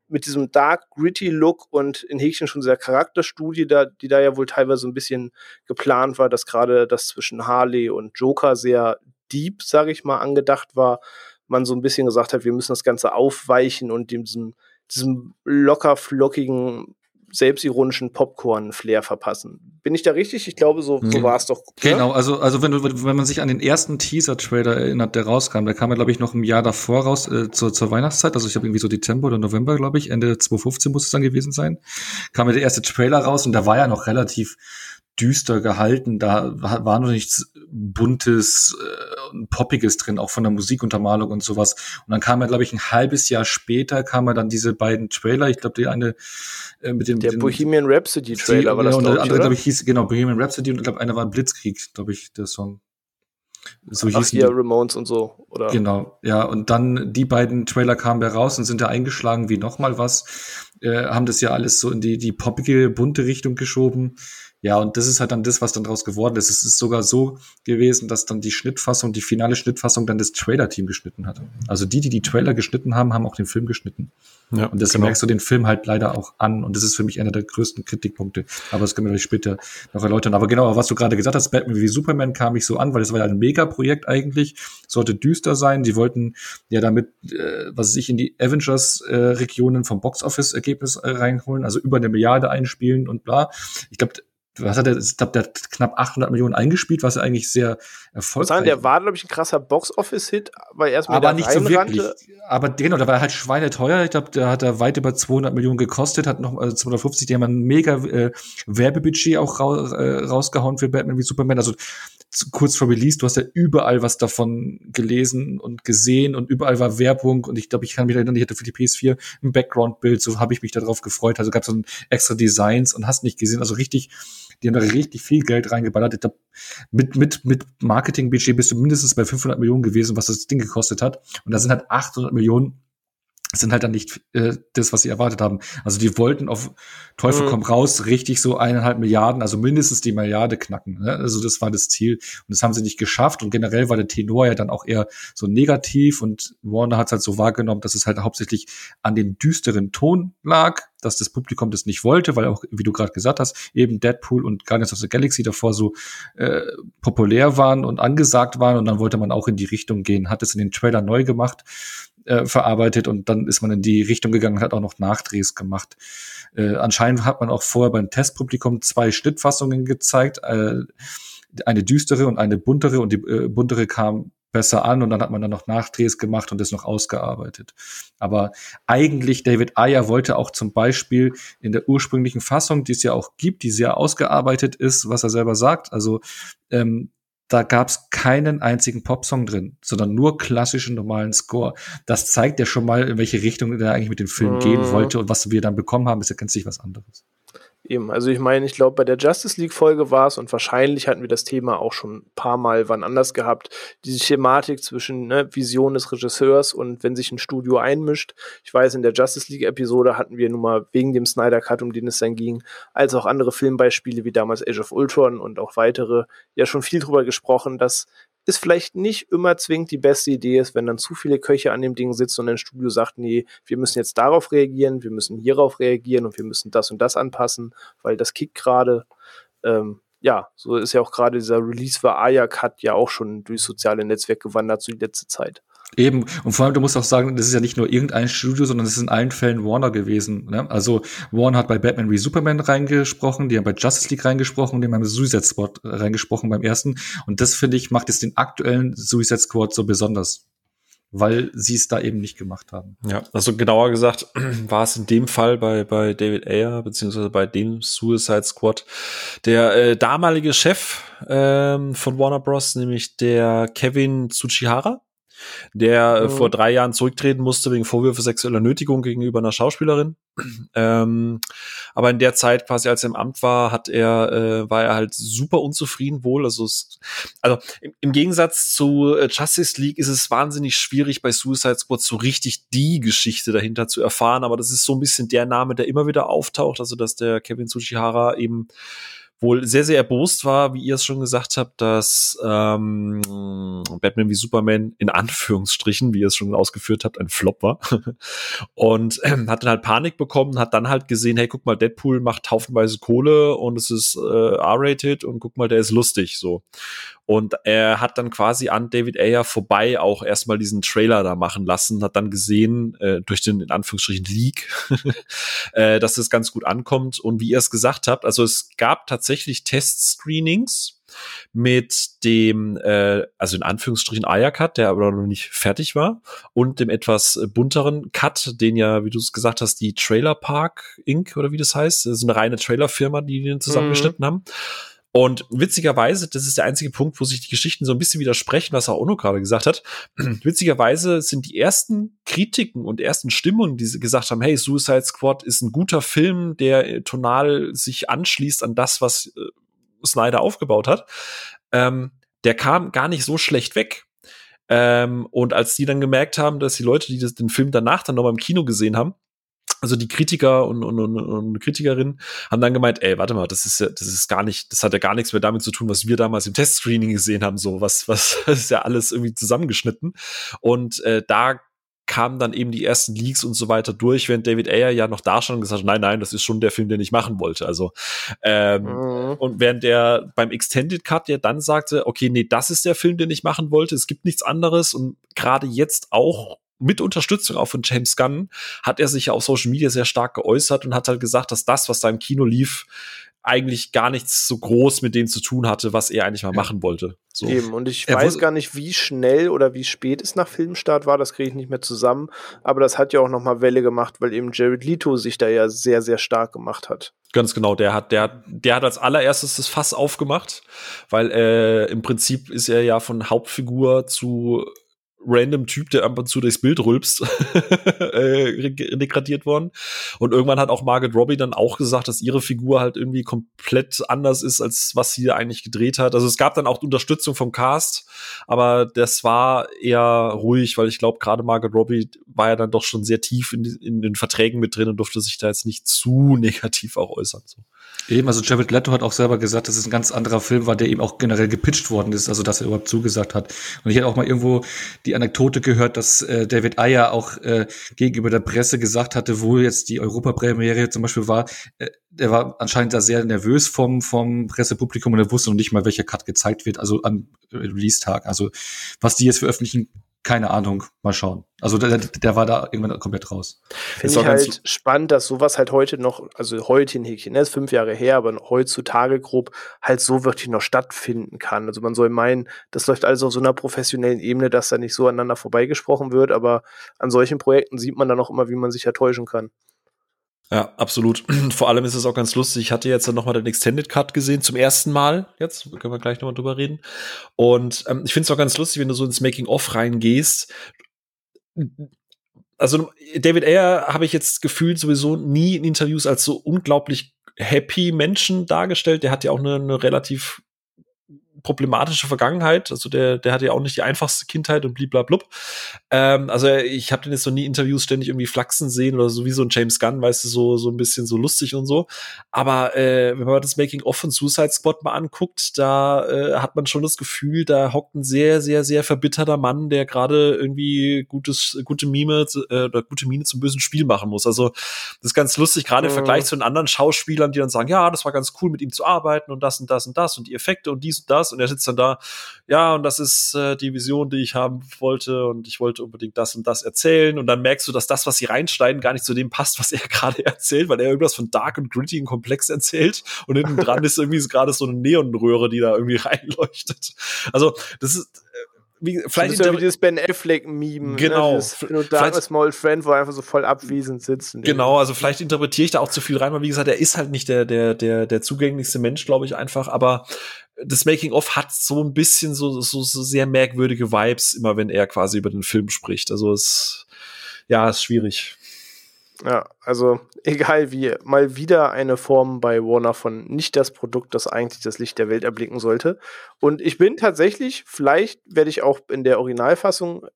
Speaker 2: mit diesem dark, gritty Look und in Häkchen schon dieser Charakterstudie, da, die da ja wohl teilweise ein bisschen geplant war, dass gerade das zwischen Harley und Joker sehr deep, sage ich mal, angedacht war, man so ein bisschen gesagt hat, wir müssen das Ganze aufweichen und diesem, diesem locker flockigen selbstironischen Popcorn-Flair verpassen. Bin ich da richtig? Ich glaube, so, so war es doch.
Speaker 3: Ne? Genau, also, also wenn, du, wenn man sich an den ersten Teaser-Trailer erinnert, der rauskam, der kam ja, glaube ich, noch im Jahr davor raus, äh, zur, zur Weihnachtszeit. Also ich habe irgendwie so Dezember oder November, glaube ich, Ende 2015 muss es dann gewesen sein. Kam ja der erste Trailer raus und der war ja noch relativ düster gehalten. Da war noch nichts Buntes, äh, Poppiges drin, auch von der Musikuntermalung und sowas. Und dann kam er, glaube ich, ein halbes Jahr später, kam er dann diese beiden Trailer. Ich glaube, die eine
Speaker 2: äh, mit dem Der mit Bohemian Rhapsody Trailer
Speaker 3: war das, Und der andere, glaube ich, hieß, genau, Bohemian Rhapsody und ich glaube, einer war Blitzkrieg, glaube ich, der Song.
Speaker 2: So Ach, hier die. Ramones und so, oder?
Speaker 3: Genau, ja. Und dann die beiden Trailer kamen da raus und sind da eingeschlagen wie nochmal was. Äh, haben das ja alles so in die, die poppige, bunte Richtung geschoben. Ja, und das ist halt dann das, was dann draus geworden ist. Es ist sogar so gewesen, dass dann die Schnittfassung, die finale Schnittfassung dann das Trailer-Team geschnitten hat. Also die, die die Trailer geschnitten haben, haben auch den Film geschnitten. Ja, und das genau. merkst du den Film halt leider auch an. Und das ist für mich einer der größten Kritikpunkte. Aber das können wir euch später noch erläutern. Aber genau, was du gerade gesagt hast, Batman wie Superman kam ich so an, weil das war ja ein Mega-Projekt eigentlich. Sollte düster sein. Die wollten ja damit, äh, was sich in die Avengers-Regionen äh, vom Box-Office-Ergebnis äh, reinholen, also über eine Milliarde einspielen und bla. Ich glaube, was hat er, ich glaube, der hat knapp 800 Millionen eingespielt, was er eigentlich sehr erfolgreich
Speaker 2: Sagen, der war, glaube ich, ein krasser Box-Office-Hit, weil erstmal
Speaker 3: aber nicht so wirklich. Aber genau, da war halt schweineteuer. Ich glaube, da hat er weit über 200 Millionen gekostet, hat noch also 250. Die haben ein mega äh, Werbebudget auch ra äh, rausgehauen für Batman wie Superman. Also kurz vor Release, du hast ja überall was davon gelesen und gesehen und überall war Werbung und ich glaube, ich kann mich erinnern, ich hatte für die PS4 ein Background-Bild, so habe ich mich darauf gefreut. Also gab es so extra Designs und hast nicht gesehen, also richtig, die haben da richtig viel Geld reingeballert. Ich glaub, mit, mit, mit Marketing-Budget bist du mindestens bei 500 Millionen gewesen, was das Ding gekostet hat. Und da sind halt 800 Millionen sind halt dann nicht äh, das, was sie erwartet haben. Also die wollten auf Teufel mhm. komm raus richtig so eineinhalb Milliarden, also mindestens die Milliarde knacken. Ne? Also das war das Ziel und das haben sie nicht geschafft und generell war der Tenor ja dann auch eher so negativ und Warner hat es halt so wahrgenommen, dass es halt hauptsächlich an den düsteren Ton lag, dass das Publikum das nicht wollte, weil auch, wie du gerade gesagt hast, eben Deadpool und Guardians of the Galaxy davor so äh, populär waren und angesagt waren und dann wollte man auch in die Richtung gehen, hat es in den Trailer neu gemacht äh, verarbeitet und dann ist man in die Richtung gegangen und hat auch noch Nachdrehs gemacht. Äh, anscheinend hat man auch vorher beim Testpublikum zwei Schnittfassungen gezeigt, äh, eine düstere und eine buntere und die äh, buntere kam besser an und dann hat man dann noch Nachdrehs gemacht und das noch ausgearbeitet. Aber eigentlich David Ayer wollte auch zum Beispiel in der ursprünglichen Fassung, die es ja auch gibt, die sehr ausgearbeitet ist, was er selber sagt, also ähm, da gab es keinen einzigen Popsong drin, sondern nur klassischen normalen Score. Das zeigt ja schon mal, in welche Richtung er eigentlich mit dem Film mhm. gehen wollte und was wir dann bekommen haben, ist ja ganz sicher was anderes.
Speaker 2: Eben, also ich meine, ich glaube, bei der Justice League-Folge war es und wahrscheinlich hatten wir das Thema auch schon ein paar Mal wann anders gehabt. Diese Thematik zwischen ne, Vision des Regisseurs und wenn sich ein Studio einmischt. Ich weiß, in der Justice League-Episode hatten wir nun mal wegen dem Snyder Cut, um den es dann ging, als auch andere Filmbeispiele wie damals Age of Ultron und auch weitere, ja schon viel drüber gesprochen, dass ist vielleicht nicht immer zwingend die beste Idee ist, wenn dann zu viele Köche an dem Ding sitzen und ein Studio sagt, nee, wir müssen jetzt darauf reagieren, wir müssen hierauf reagieren und wir müssen das und das anpassen, weil das kickt gerade. Ähm, ja, so ist ja auch gerade dieser Release für Ajax hat ja auch schon durch soziale Netzwerke gewandert, so die letzte Zeit.
Speaker 3: Eben, und vor allem, du musst auch sagen, das ist ja nicht nur irgendein Studio, sondern es ist in allen Fällen Warner gewesen. Ne? Also Warner hat bei Batman wie Superman reingesprochen, die haben bei Justice League reingesprochen, die haben bei Suicide Squad reingesprochen beim ersten. Und das, finde ich, macht jetzt den aktuellen Suicide Squad so besonders weil sie es da eben nicht gemacht haben.
Speaker 1: Ja, also genauer gesagt war es in dem Fall bei, bei David Ayer, beziehungsweise bei dem Suicide Squad, der äh, damalige Chef ähm, von Warner Bros., nämlich der Kevin Tsuchihara, der mhm. vor drei Jahren zurücktreten musste wegen Vorwürfe sexueller Nötigung gegenüber einer Schauspielerin. ähm, aber in der Zeit, quasi als er im Amt war, hat er, äh, war er halt super unzufrieden wohl. Also, es, also im, im Gegensatz zu äh, Justice League ist es wahnsinnig schwierig, bei Suicide Squad so richtig die Geschichte dahinter zu erfahren. Aber das ist so ein bisschen der Name, der immer wieder auftaucht. Also, dass der Kevin Tsuchihara eben wohl sehr, sehr erbost war, wie ihr es schon gesagt habt, dass ähm, Batman wie Superman in Anführungsstrichen, wie ihr es schon ausgeführt habt, ein Flop war. und ähm, hat dann halt Panik bekommen, hat dann halt gesehen, hey, guck mal, Deadpool macht haufenweise Kohle und es ist äh, R-rated und guck mal, der ist lustig so. Und er hat dann quasi an David Ayer vorbei auch erstmal diesen Trailer da machen lassen, hat dann gesehen, äh, durch den in Anführungsstrichen Leak, äh, dass es ganz gut ankommt. Und wie ihr es gesagt habt, also es gab tatsächlich Test-Screenings mit dem, äh, also in Anführungsstrichen Aya-Cut, der aber noch nicht fertig war, und dem etwas bunteren Cut, den ja, wie du es gesagt hast, die Trailer Park Inc. oder wie das heißt, ist eine reine Trailer-Firma, die den zusammengeschnitten mhm. haben. Und witzigerweise, das ist der einzige Punkt, wo sich die Geschichten so ein bisschen widersprechen, was auch Ono gerade gesagt hat. witzigerweise sind die ersten Kritiken und ersten Stimmungen, die gesagt haben, hey, Suicide Squad ist ein guter Film, der äh, tonal sich anschließt an das, was äh, Snyder aufgebaut hat, ähm, der kam gar nicht so schlecht weg. Ähm, und als die dann gemerkt haben, dass die Leute, die das, den Film danach dann noch mal im Kino gesehen haben, also die Kritiker und, und, und, und Kritikerinnen haben dann gemeint, ey, warte mal, das ist ja, das ist gar nicht, das hat ja gar nichts mehr damit zu tun, was wir damals im Testscreening gesehen haben, so was, was ist ja alles irgendwie zusammengeschnitten. Und äh, da kamen dann eben die ersten Leaks und so weiter durch, während David Ayer ja noch da schon gesagt hat, nein, nein, das ist schon der Film, den ich machen wollte. Also ähm, mhm. und während der beim Extended Cut ja dann sagte, okay, nee, das ist der Film, den ich machen wollte, es gibt nichts anderes und gerade jetzt auch mit Unterstützung auch von James Gunn hat er sich ja auf Social Media sehr stark geäußert und hat halt gesagt, dass das, was da im Kino lief, eigentlich gar nichts so groß mit dem zu tun hatte, was er eigentlich mal machen wollte. So.
Speaker 2: Eben, und ich
Speaker 3: Er
Speaker 2: weiß gar nicht, wie schnell oder wie spät es nach Filmstart war, das kriege ich nicht mehr zusammen, aber das hat ja auch nochmal Welle gemacht, weil eben Jared Leto sich da ja sehr, sehr stark gemacht hat.
Speaker 1: Ganz genau, der hat, der, hat- der hat als allererstes das Fass aufgemacht, weil äh, im Prinzip ist er ja von Hauptfigur zu random Typ, der ab und zu durchs Bild rülpst, äh, degradiert worden. Und irgendwann hat auch Margaret Robbie dann auch gesagt, dass ihre Figur halt irgendwie komplett anders ist, als was sie eigentlich gedreht hat. Also es gab dann auch Unterstützung vom Cast, aber das war eher ruhig, weil ich glaube, gerade Margaret Robbie war ja dann doch schon sehr tief in, in den Verträgen mit drin und durfte sich da jetzt nicht zu negativ auch äußern. So.
Speaker 3: Eben, also Jared Leto hat auch selber gesagt, dass es ein ganz anderer Film war, der ihm auch generell gepitcht worden ist, also dass er überhaupt zugesagt hat. Und ich hätte auch mal irgendwo die Anekdote gehört, dass äh, David Ayer auch äh, gegenüber der Presse gesagt hatte, wo jetzt die Europapremiere zum Beispiel war, äh, der war anscheinend da sehr nervös vom, vom Pressepublikum und er wusste noch nicht mal, welcher Cut gezeigt wird, also am äh, Release-Tag. Also was die jetzt veröffentlichen, keine Ahnung, mal schauen. Also der, der war da irgendwann komplett raus.
Speaker 1: Ist
Speaker 2: Finde ich halt spannend, dass sowas halt heute noch, also heute in Häkchen, ne, ist fünf Jahre her, aber heutzutage grob halt so wirklich noch stattfinden kann. Also man soll meinen, das läuft alles auf so einer professionellen Ebene, dass da nicht so aneinander vorbeigesprochen wird, aber an solchen Projekten sieht man dann auch immer, wie man sich ja täuschen kann.
Speaker 1: Ja, absolut. Vor allem ist es auch ganz lustig. Ich hatte jetzt dann nochmal den Extended Cut gesehen, zum ersten Mal. Jetzt können wir gleich nochmal drüber reden. Und ähm, ich finde es auch ganz lustig, wenn du so ins Making-of reingehst. Also David Ayer habe ich jetzt gefühlt sowieso nie in Interviews als so unglaublich happy Menschen dargestellt. Der hat ja auch eine, eine relativ problematische Vergangenheit. Also der, der hatte ja auch nicht die einfachste Kindheit und bliblablub. Ähm, also ich habe den jetzt noch nie Interviews ständig irgendwie flachsen sehen oder so wie so ein James Gunn, weißt du, so, so ein bisschen so lustig und so. Aber äh, wenn man das Making-of von Suicide Squad mal anguckt, da äh, hat man schon das Gefühl, da hockt ein sehr, sehr, sehr verbitterter Mann, der gerade irgendwie gutes, gute Mime äh, oder gute Miene zum bösen Spiel machen muss. Also das ist ganz lustig, gerade im
Speaker 2: Mhm.
Speaker 1: Vergleich zu den anderen Schauspielern, die dann sagen, ja, das war ganz cool, mit ihm zu arbeiten und das und das und das und die Effekte und dies und das. Und er sitzt dann da, ja, und das ist äh, die Vision, die ich haben wollte und ich wollte unbedingt das und das erzählen. Und dann merkst du, dass das, was sie reinschneiden, gar nicht zu dem passt, was er gerade erzählt, weil er irgendwas von dark und gritty und komplex erzählt und hinten dran ist irgendwie gerade so eine Neonröhre, die da irgendwie reinleuchtet. Also, das ist, wie,
Speaker 2: Vielleicht ist ja dieses Ben Affleck-Meme.
Speaker 1: Genau.
Speaker 2: Ne? Dieses, no
Speaker 1: Vielleicht-
Speaker 2: Darkness Small Friend, wo er einfach so voll abwesend sitzt.
Speaker 1: Genau, also vielleicht interpretiere ich da auch zu viel rein, weil wie gesagt, er ist halt nicht der der der der zugänglichste Mensch, glaube ich einfach, aber das Making of hat so ein bisschen so, so so sehr merkwürdige Vibes immer, wenn er quasi über den Film spricht. Also es ja, ist schwierig.
Speaker 2: Ja, also egal wie, mal wieder eine Form bei Warner von nicht das Produkt, das eigentlich das Licht der Welt erblicken sollte. Und ich bin tatsächlich, vielleicht werde ich auch in der Originalfassung,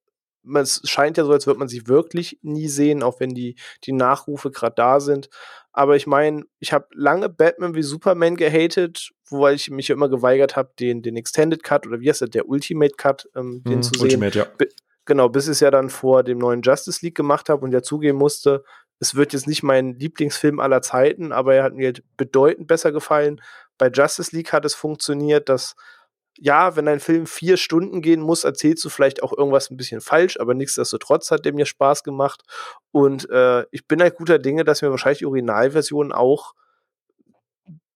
Speaker 2: es scheint ja so, als würde man sie wirklich nie sehen, auch wenn die, die Nachrufe gerade da sind. Aber ich meine, ich habe lange Batman wie Superman gehatet, wobei ich mich ja immer geweigert habe, den, den Extended Cut oder wie heißt das, der Ultimate Cut, ähm, den
Speaker 1: Mhm,
Speaker 2: zu sehen.
Speaker 1: Ultimate, ja.
Speaker 2: Genau, bis ich es ja dann vor dem neuen Justice League gemacht habe und ja zugeben musste, es wird jetzt nicht mein Lieblingsfilm aller Zeiten, aber er hat mir bedeutend besser gefallen. Bei Justice League hat es funktioniert, dass ja, wenn ein Film vier Stunden gehen muss, erzählst du vielleicht auch irgendwas ein bisschen falsch, aber nichtsdestotrotz hat der mir Spaß gemacht. Und äh, ich bin halt guter Dinge, dass mir wahrscheinlich die Originalversion auch,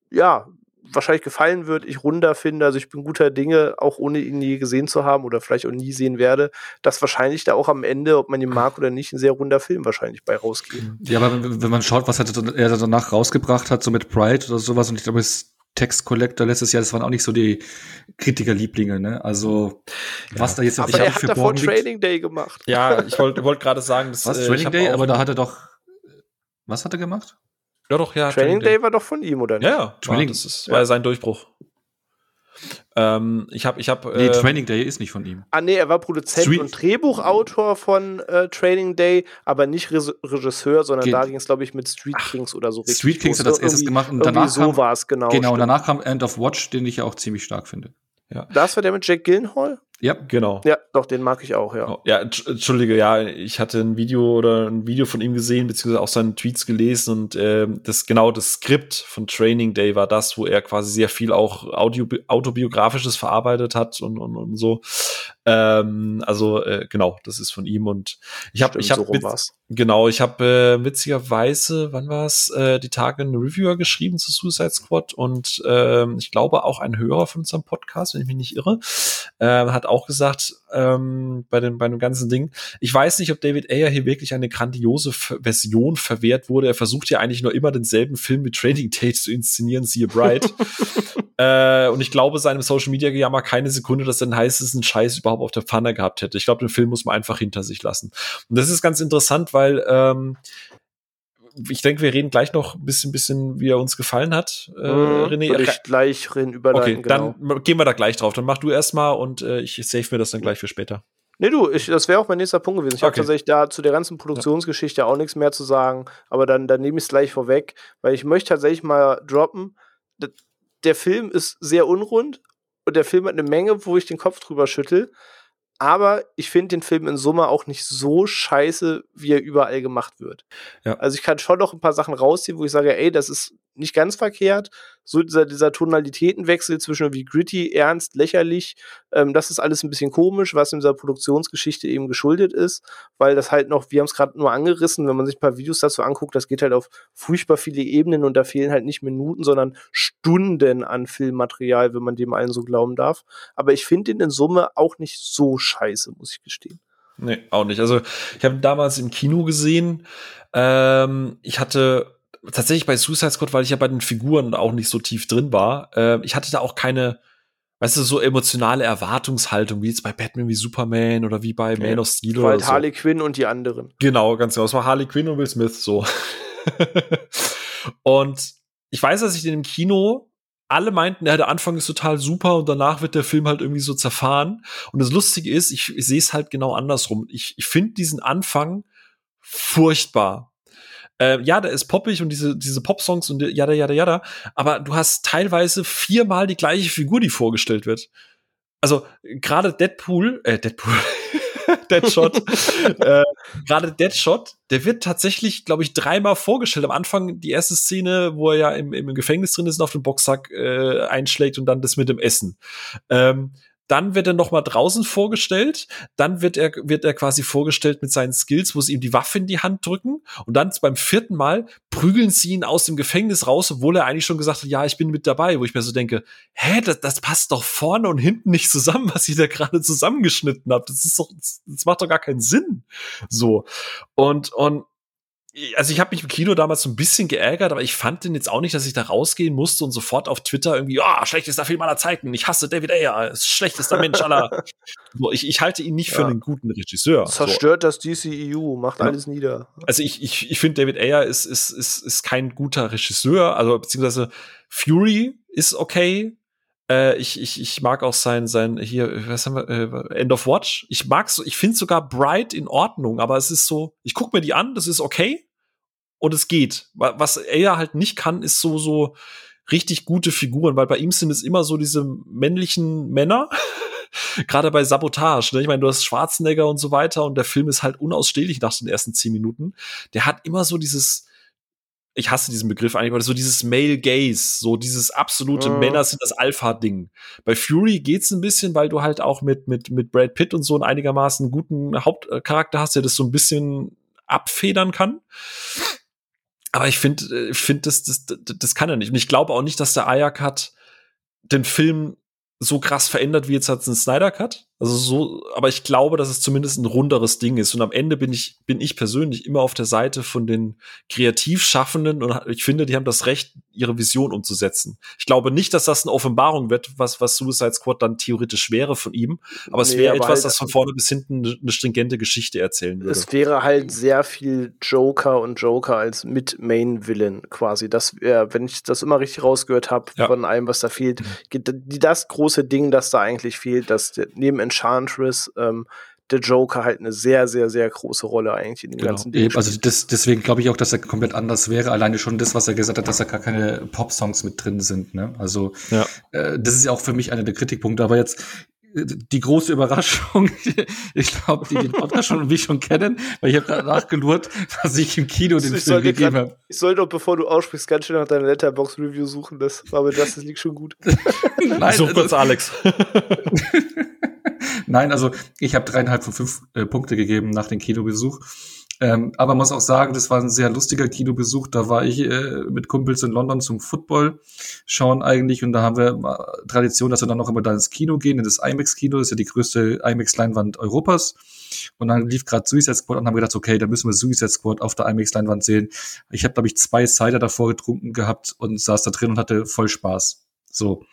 Speaker 2: ja, wahrscheinlich gefallen wird, ich runder finde. Also ich bin guter Dinge, auch ohne ihn je gesehen zu haben oder vielleicht auch nie sehen werde, dass wahrscheinlich da auch am Ende, ob man ihn mag oder nicht, ein sehr runder Film wahrscheinlich bei rausgeht.
Speaker 3: Ja, aber wenn, wenn man schaut, was er danach rausgebracht hat, so mit Pride oder sowas, und ich glaube, das Text Collector letztes Jahr, das waren auch nicht so die Kritikerlieblinge, ne? Also, was da jetzt
Speaker 2: Aber
Speaker 3: wirklich
Speaker 2: er hat davor
Speaker 3: verborgen liegt-
Speaker 2: Training Day gemacht.
Speaker 1: Ja, ich wollte wollt gerade sagen, dass,
Speaker 3: Was,
Speaker 1: äh, ich
Speaker 3: Training Day? Aber da hat er doch, was hat er gemacht?
Speaker 1: Ja doch ja
Speaker 2: Training Day war doch von ihm, oder nicht?
Speaker 1: Ja, ja, war,
Speaker 3: Training-
Speaker 1: das ist, war ja sein Durchbruch. Ähm, ich habe ich habe
Speaker 3: Nee,
Speaker 1: äh,
Speaker 3: Training Day ist nicht von ihm.
Speaker 2: Ah, nee, er war Produzent
Speaker 3: Street-
Speaker 2: und Drehbuchautor von äh, Training Day, aber nicht Re Regisseur, sondern
Speaker 3: Geht-
Speaker 2: da ging es, glaube ich, mit Street Kings oder so richtig.
Speaker 3: Street Kings hat das erstes
Speaker 2: Irgendwie-
Speaker 3: gemacht und danach
Speaker 2: so
Speaker 3: kam,
Speaker 2: war es, genau.
Speaker 3: genau, und
Speaker 2: stimmt.
Speaker 3: danach kam End of Watch, den ich ja auch ziemlich stark finde.
Speaker 2: Das war der mit Jack Gyllenhaal?
Speaker 1: Ja, genau.
Speaker 2: Ja, doch, den mag ich auch, ja.
Speaker 1: Oh, ja, entschuldige, ja, ich hatte ein Video oder ein Video von ihm gesehen, beziehungsweise auch seine Tweets gelesen und äh, das genau das Skript von Training Day war das, wo er quasi sehr viel auch Audio, autobiografisches verarbeitet hat und, und, und so. Ähm, also äh, genau, das ist von ihm und ich habe ich habe so genau, ich habe äh, witzigerweise, wann war es, äh, die Tage einen Reviewer geschrieben zu Suicide Squad und äh, ich glaube auch ein Hörer von unserem Podcast, wenn ich mich nicht irre, äh, hat auch gesagt, ähm, bei dem, bei dem ganzen Ding. Ich weiß nicht, ob David Ayer hier wirklich eine grandiose Version verwehrt wurde. Er versucht ja eigentlich nur immer denselben Film mit Training Tate zu inszenieren, siehe Bright. äh, und ich glaube seinem Social Media Gejammer keine Sekunde, dass er den heißesten Scheiß überhaupt auf der Pfanne gehabt hätte. Ich glaube, den Film muss man einfach hinter sich lassen. Und das ist ganz interessant, weil ähm, ich denke, wir reden gleich noch ein bisschen, bisschen wie er uns gefallen hat.
Speaker 2: Äh, mhm, René, Würde ich gleich reden überleiten.
Speaker 1: Okay, genau. dann gehen wir da gleich drauf. Dann mach du erstmal und äh, ich save mir das dann gleich für später.
Speaker 2: Nee, du, ich, das wäre auch mein nächster Punkt gewesen. Ich okay. habe tatsächlich da zu der ganzen Produktionsgeschichte auch nichts mehr zu sagen, aber dann, dann nehme ich es gleich vorweg, weil ich möchte tatsächlich mal droppen. Der Film ist sehr unrund und der Film hat eine Menge, wo ich den Kopf drüber schüttel. Aber ich finde den Film in Summe auch nicht so scheiße, wie er überall gemacht wird. Ja. Also ich kann schon noch ein paar Sachen rausziehen, wo ich sage, ey, das ist nicht ganz verkehrt. So dieser, dieser Tonalitätenwechsel zwischen wie gritty, ernst, lächerlich, ähm, das ist alles ein bisschen komisch, was in dieser Produktionsgeschichte eben geschuldet ist, weil das halt noch, wir haben es gerade nur angerissen, wenn man sich ein paar Videos dazu anguckt, das geht halt auf furchtbar viele Ebenen und da fehlen halt nicht Minuten, sondern Stunden an Filmmaterial, wenn man dem allen so glauben darf. Aber ich finde ihn in Summe auch nicht so scheiße, muss ich gestehen.
Speaker 1: Nee, auch nicht. Also ich habe damals im Kino gesehen. Ähm, ich hatte tatsächlich bei Suicide Squad, weil ich ja bei den Figuren auch nicht so tief drin war, äh, ich hatte da auch keine, weißt du, so emotionale Erwartungshaltung, wie jetzt bei Batman wie Superman oder wie bei Man of Steel
Speaker 2: oder halt so. Harley Quinn und die anderen.
Speaker 1: Genau, ganz genau. Es war Harley Quinn und Will Smith so. und ich weiß, dass ich den im Kino alle meinten, ja, der Anfang ist total super und danach wird der Film halt irgendwie so zerfahren. Und das Lustige ist, ich, ich sehe es halt genau andersrum. Ich, ich finde diesen Anfang furchtbar. Äh, ja, der ist poppig und diese, diese Pop-Songs und jada, jada, jada. Aber du hast teilweise viermal die gleiche Figur, die vorgestellt wird. Also, gerade Deadpool, äh, Deadpool, Deadshot, äh, gerade Deadshot, der wird tatsächlich, glaube ich, dreimal vorgestellt. Am Anfang die erste Szene, wo er ja im, im Gefängnis drin ist und auf den Boxsack äh, einschlägt und dann das mit dem Essen. Ähm, dann wird er noch mal draußen vorgestellt, dann wird er wird er quasi vorgestellt mit seinen Skills, wo sie ihm die Waffe in die Hand drücken und dann beim vierten Mal prügeln sie ihn aus dem Gefängnis raus, obwohl er eigentlich schon gesagt hat, ja, ich bin mit dabei, wo ich mir so denke, hä, das, das passt doch vorne und hinten nicht zusammen, was ich da gerade zusammengeschnitten habe. Das ist doch das macht doch gar keinen Sinn. So. Und und also ich habe mich im Kino damals so ein bisschen geärgert, aber ich fand den jetzt auch nicht, dass ich da rausgehen musste und sofort auf Twitter irgendwie, ah, oh, schlechtester Film aller Zeiten, ich hasse David Ayer, schlechtester Mensch aller. so, ich, ich halte ihn nicht für einen guten Regisseur.
Speaker 2: Zerstört so. das DCEU, macht ja. alles nieder.
Speaker 1: Also ich, ich, ich finde, David Ayer ist, ist, ist, ist kein guter Regisseur, also beziehungsweise Fury ist okay, äh, ich, ich, ich mag auch sein, sein, hier, was haben wir, äh, End of Watch. Ich mag so, ich finde sogar Bright in Ordnung, aber es ist so, ich guck mir die an, das ist okay und es geht. Was er halt nicht kann, ist so, so richtig gute Figuren, weil bei ihm sind es immer so diese männlichen Männer. Gerade bei Sabotage, ne? Ich meine, du hast Schwarzenegger und so weiter und der Film ist halt unausstehlich nach den ersten zehn Minuten. Der hat immer so dieses, ich hasse diesen Begriff eigentlich, aber so dieses Male Gaze, so dieses absolute mhm. Männer sind das Alpha-Ding. Bei Fury geht's ein bisschen, weil du halt auch mit, mit, mit Brad Pitt und so einen einigermaßen guten Hauptcharakter hast, der das so ein bisschen abfedern kann aber ich finde, äh, ich finde, das, das, das kann er nicht. Und ich glaube auch nicht, dass der Ajax hat den Film so krass verändert wie jetzt hat ein Snyder Cut. Also so, aber ich glaube, dass es zumindest ein runderes Ding ist. Und am Ende bin ich, bin ich persönlich immer auf der Seite von den Kreativschaffenden und ich finde, die haben das Recht, ihre Vision umzusetzen. Ich glaube nicht, dass das eine Offenbarung wird, was, was Suicide Squad dann theoretisch wäre von ihm. Aber es nee, wäre etwas, halt, das von vorne bis hinten eine stringente Geschichte erzählen würde.
Speaker 2: Es wäre halt sehr viel Joker und Joker als mit Main Villain quasi. Das wäre, wenn ich das immer richtig rausgehört habe, ja. von allem, was da fehlt, das große Ding, das da eigentlich fehlt, dass neben Enchantress, ähm, der Joker halt eine sehr, sehr, sehr große Rolle eigentlich in dem genau. ganzen
Speaker 3: Ding. Also das, deswegen glaube ich auch, dass er komplett anders wäre. Alleine schon das, was er gesagt hat, dass da gar keine Pop-Songs mit drin sind. Ne? Also ja. äh, das ist ja auch für mich einer der Kritikpunkte. Aber jetzt die große Überraschung, ich glaube, die den Podcast schon mich schon kennen, weil ich habe gerade nachgelurrt, was ich im Kino den
Speaker 2: ich
Speaker 3: Film gegeben habe.
Speaker 2: Ich sollte doch, bevor du aussprichst, ganz schnell nach deiner Letterbox-Review suchen. Das war mir das, das liegt schon gut.
Speaker 1: Nein, Such kurz Alex.
Speaker 3: Nein, also ich habe dreieinhalb von fünf äh, Punkte gegeben nach dem Kinobesuch. Ähm, aber muss auch sagen, das war ein sehr lustiger Kinobesuch. Da war ich äh, mit Kumpels in London zum Football schauen eigentlich und da haben wir Tradition, dass wir dann noch immer da ins Kino gehen, in das IMAX-Kino. Das ist ja die größte IMAX-Leinwand Europas. Und dann lief gerade Suicide Squad und haben gedacht, okay, dann müssen wir Suicide Squad auf der IMAX-Leinwand sehen. Ich habe, glaube ich, zwei Cider davor getrunken gehabt und saß da drin und hatte voll Spaß. So,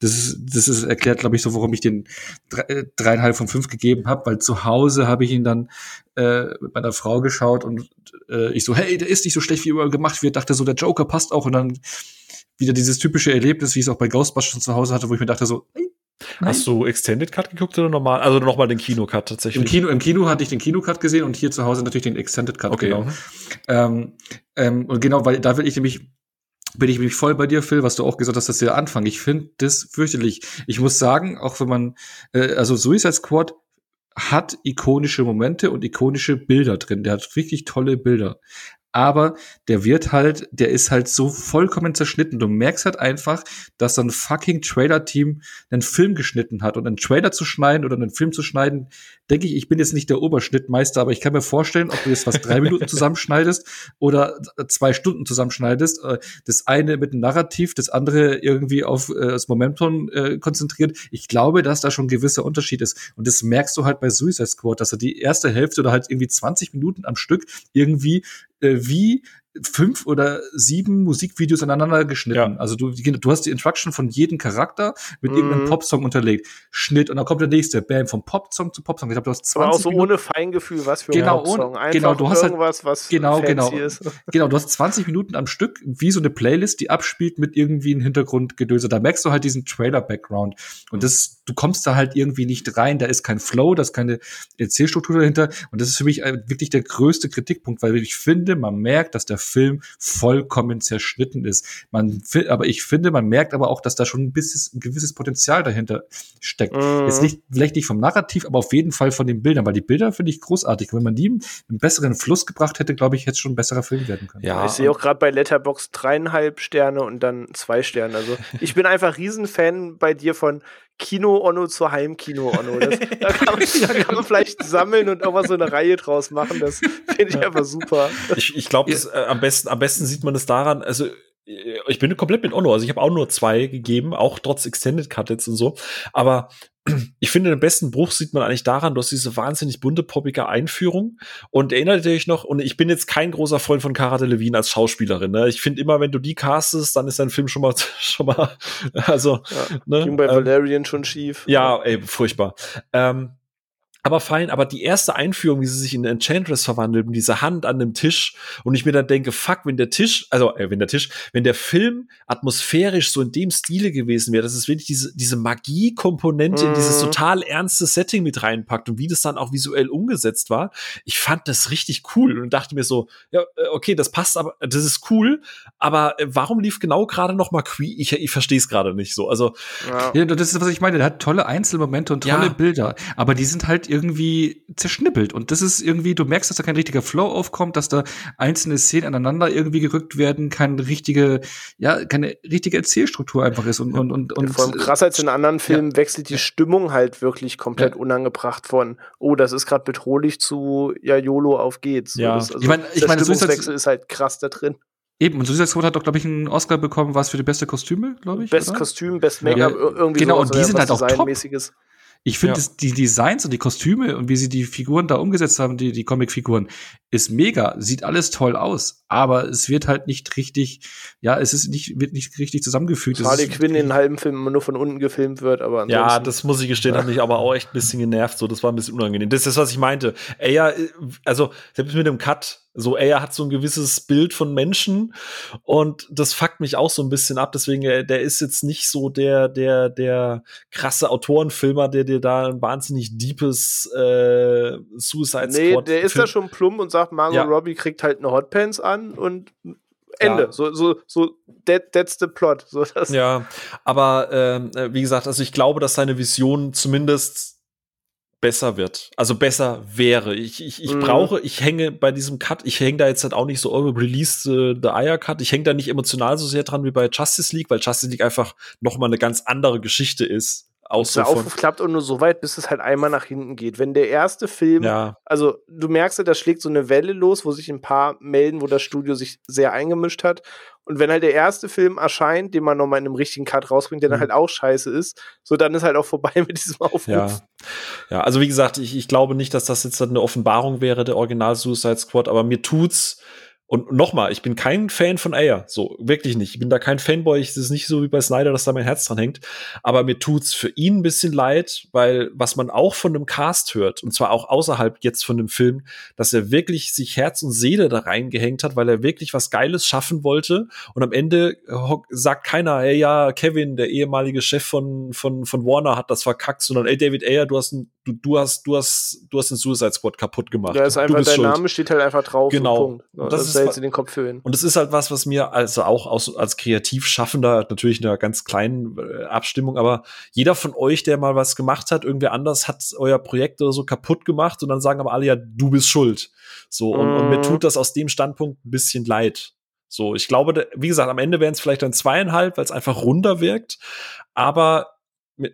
Speaker 3: das ist, das ist erklärt, glaube ich, so, warum ich den äh, dreieinhalb von fünf gegeben habe, weil zu Hause habe ich ihn dann äh, mit meiner Frau geschaut und äh, ich so, hey, der ist nicht so schlecht, wie immer gemacht wird. Dachte so, der Joker passt auch und dann wieder dieses typische Erlebnis, wie ich es auch bei Ghostbusters zu Hause hatte, wo ich mir dachte so, hey,
Speaker 1: Nein. Hast du Extended Cut geguckt oder normal? Also nochmal den Kino-Cut tatsächlich?
Speaker 3: Im Kino, Im Kino hatte ich den Kino-Cut gesehen und hier zu Hause natürlich den Extended Cut. Okay. Genau. Ähm, ähm, und genau, weil da will ich nämlich bin ich mich voll bei dir, Phil, was du auch gesagt hast, dass der Anfang. Ich finde das fürchterlich. Ich muss sagen, auch wenn man, äh, also Suicide Squad hat ikonische Momente und ikonische Bilder drin. Der hat wirklich tolle Bilder aber der wird halt, der ist halt so vollkommen zerschnitten. Du merkst halt einfach, dass ein fucking Trailer-Team einen Film geschnitten hat. Und einen Trailer zu schneiden oder einen Film zu schneiden, denke ich, ich bin jetzt nicht der Oberschnittmeister, aber ich kann mir vorstellen, ob du jetzt was drei Minuten zusammenschneidest oder zwei Stunden zusammenschneidest. Äh, das eine mit einem Narrativ, das andere irgendwie auf äh, das Momentum äh, konzentriert. Ich glaube, dass da schon ein gewisser Unterschied ist. Und das merkst du halt bei Suicide Squad, dass er die erste Hälfte oder halt irgendwie 20 Minuten am Stück irgendwie wie fünf oder sieben Musikvideos aneinander geschnitten. Ja. Also du, du hast die Instruction von jedem Charakter mit mm. irgendeinem Popsong unterlegt. Schnitt und dann kommt der nächste, Bam, vom Popsong zu Popsong. Ich glaube, du hast 20
Speaker 2: Aber auch so Minuten. ohne Feingefühl, was für
Speaker 3: genau, ein Popsong.
Speaker 2: Einfach
Speaker 3: genau, du hast
Speaker 2: halt irgendwas, was
Speaker 3: genau, genau, ist. Genau, du hast 20 Minuten am Stück, wie so eine Playlist, die abspielt mit irgendwie einem Hintergrundgedöse. Da merkst du halt diesen Trailer-Background. Und das, du kommst da halt irgendwie nicht rein. Da ist kein Flow, da ist keine Erzählstruktur dahinter. Und das ist für mich wirklich der größte Kritikpunkt, weil ich finde, man merkt, dass der Film vollkommen zerschnitten ist. Man, aber ich finde, man merkt aber auch, dass da schon ein, bisschen, ein gewisses Potenzial dahinter steckt. Mhm. Jetzt nicht, vielleicht nicht vom Narrativ, aber auf jeden Fall von den Bildern, weil die Bilder finde ich großartig. Wenn man die einen besseren Fluss gebracht hätte, glaube ich, hätte es schon ein besserer Film werden können.
Speaker 2: Ja, ich sehe auch gerade bei Letterbox dreieinhalb Sterne und dann zwei Sterne. Also ich bin einfach Riesenfan bei dir von Kino-Onno zu Heimkino-Onno. Da, kann man, da kann man vielleicht sammeln und irgendwas so eine Reihe draus machen. Das finde ich einfach super.
Speaker 1: Ich, ich glaube, äh, am, besten, am besten sieht man es daran, also äh, ich bin komplett mit Onno, also ich habe auch nur zwei gegeben, auch trotz Extended Cut jetzt und so. Aber ich finde, den besten Bruch sieht man eigentlich daran, du hast diese wahnsinnig bunte, poppige Einführung. Und erinnert ihr euch noch, und ich bin jetzt kein großer Freund von Cara Delevingne als Schauspielerin. Ne? Ich finde immer, wenn du die castest, dann ist dein Film schon mal, schon mal, also.
Speaker 2: Ja, ne? Ging bei ähm, Valerian schon schief.
Speaker 1: Ja, ey, furchtbar. Ähm, aber fein, aber die erste Einführung, wie sie sich in Enchantress verwandelt, mit dieser Hand an dem Tisch und ich mir dann denke, fuck, wenn der Tisch, also äh, wenn der Tisch, wenn der Film atmosphärisch so in dem Stile gewesen wäre, dass es wirklich diese, diese Magie-Komponente mhm. in dieses mhm. total ernste Setting mit reinpackt und wie das dann auch visuell umgesetzt war, ich fand das richtig cool und dachte mir so, ja, äh, okay, das passt, aber das ist cool, aber äh, warum lief genau gerade noch mal Queen? Ich, ich verstehe es gerade nicht so. Also
Speaker 3: ja. ja. das ist was ich meine. Der hat tolle Einzelmomente und tolle ja. Bilder, aber die sind halt irgendwie zerschnippelt. Und das ist irgendwie, du merkst, dass da kein richtiger Flow aufkommt, dass da einzelne Szenen aneinander irgendwie gerückt werden, keine richtige, ja, keine richtige Erzählstruktur einfach ist. Und, und, und, und
Speaker 2: Vor allem krass als in anderen Filmen ja. wechselt die Stimmung halt wirklich komplett ja. unangebracht von, oh, das ist gerade bedrohlich zu, ja, YOLO auf geht's.
Speaker 3: Ja,
Speaker 2: das,
Speaker 3: also, ich meine, ich meine,
Speaker 2: der Stimmungswechsel ist halt krass da drin.
Speaker 3: Eben, und Suicide Squad hat doch, glaube ich, einen Oscar bekommen, was für die beste Kostüme, glaube ich.
Speaker 2: Best Kostüm, Best Make-up, ja, irgendwie
Speaker 3: Genau, und die sind halt auch top. Ich finde, ja. die Designs und die Kostüme und wie sie die Figuren da umgesetzt haben, die, die Comic-Figuren, ist mega. Sieht alles toll aus. Aber es wird halt nicht richtig, ja, es ist nicht, wird nicht richtig zusammengefügt.
Speaker 2: Harley Quinn in einem halben Film immer nur von unten gefilmt wird, aber
Speaker 1: Ja, das muss ich gestehen, hat mich aber auch echt ein bisschen genervt. So, das war ein bisschen unangenehm. Das ist das, was ich meinte. Ey, ja, also, selbst mit dem Cut, so, er hat so ein gewisses Bild von Menschen und das fuckt mich auch so ein bisschen ab. Deswegen, äh, der ist jetzt nicht so der, der, der krasse Autorenfilmer, der dir da ein wahnsinnig deepes äh, Suicide Squad.
Speaker 2: Nee, der ist da schon plump und sagt, Margot ja. Robbie kriegt halt eine Hotpants an und Ende. Ja. So, so, so, that, that's the plot. So, das
Speaker 1: ja, aber ähm, äh, wie gesagt, also ich glaube, dass seine Vision zumindest besser wird. Also besser wäre. Ich, ich, ich mm. brauche, ich hänge bei diesem Cut, ich hänge da jetzt halt auch nicht so, oh, release uh, the Aya Cut. Ich hänge da nicht emotional so sehr dran wie bei Justice League, weil Justice League einfach noch mal eine ganz andere Geschichte ist
Speaker 2: auch so der Aufruf klappt und nur so weit, bis es halt einmal nach hinten geht. Wenn der erste Film, ja. also du merkst ja, da schlägt so eine Welle los, wo sich ein paar melden, wo das Studio sich sehr eingemischt hat. Und wenn halt der erste Film erscheint, den man nochmal in einem richtigen Cut rausbringt, der mhm. dann halt auch scheiße ist, so dann ist halt auch vorbei mit diesem Aufruf.
Speaker 1: Ja, ja also wie gesagt, ich, ich glaube nicht, dass das jetzt eine Offenbarung wäre, der Original Suicide Squad, aber mir tut's und nochmal, ich bin kein Fan von Ayer, so wirklich nicht. Ich bin da kein Fanboy. Es ist nicht so wie bei Snyder, dass da mein Herz dran hängt. Aber mir tut's für ihn ein bisschen leid, weil was man auch von dem Cast hört, und zwar auch außerhalb jetzt von dem Film, dass er wirklich sich Herz und Seele da reingehängt hat, weil er wirklich was Geiles schaffen wollte. Und am Ende sagt keiner, ey ja, Kevin, der ehemalige Chef von von von Warner, hat das verkackt, sondern ey David Ayer, du hast ein, du du hast du hast du hast den Suicide Squad kaputt gemacht.
Speaker 2: Ja, ist einfach dein
Speaker 1: schuld.
Speaker 2: Name steht halt einfach drauf.
Speaker 1: Genau.
Speaker 2: Und das, das ist jetzt in den Kopf ihn.
Speaker 1: Und es ist halt was, was mir also auch aus, als Kreativschaffender natürlich in einer ganz kleinen äh, Abstimmung, aber jeder von euch, der mal was gemacht hat, irgendwer anders hat euer Projekt oder so kaputt gemacht und dann sagen aber alle ja, du bist schuld. So und, mm. und mir mhm. tut das aus dem Standpunkt ein bisschen leid. So, ich glaube, wie gesagt, am Ende wären es vielleicht dann zweieinhalb, weil es einfach runter wirkt. Aber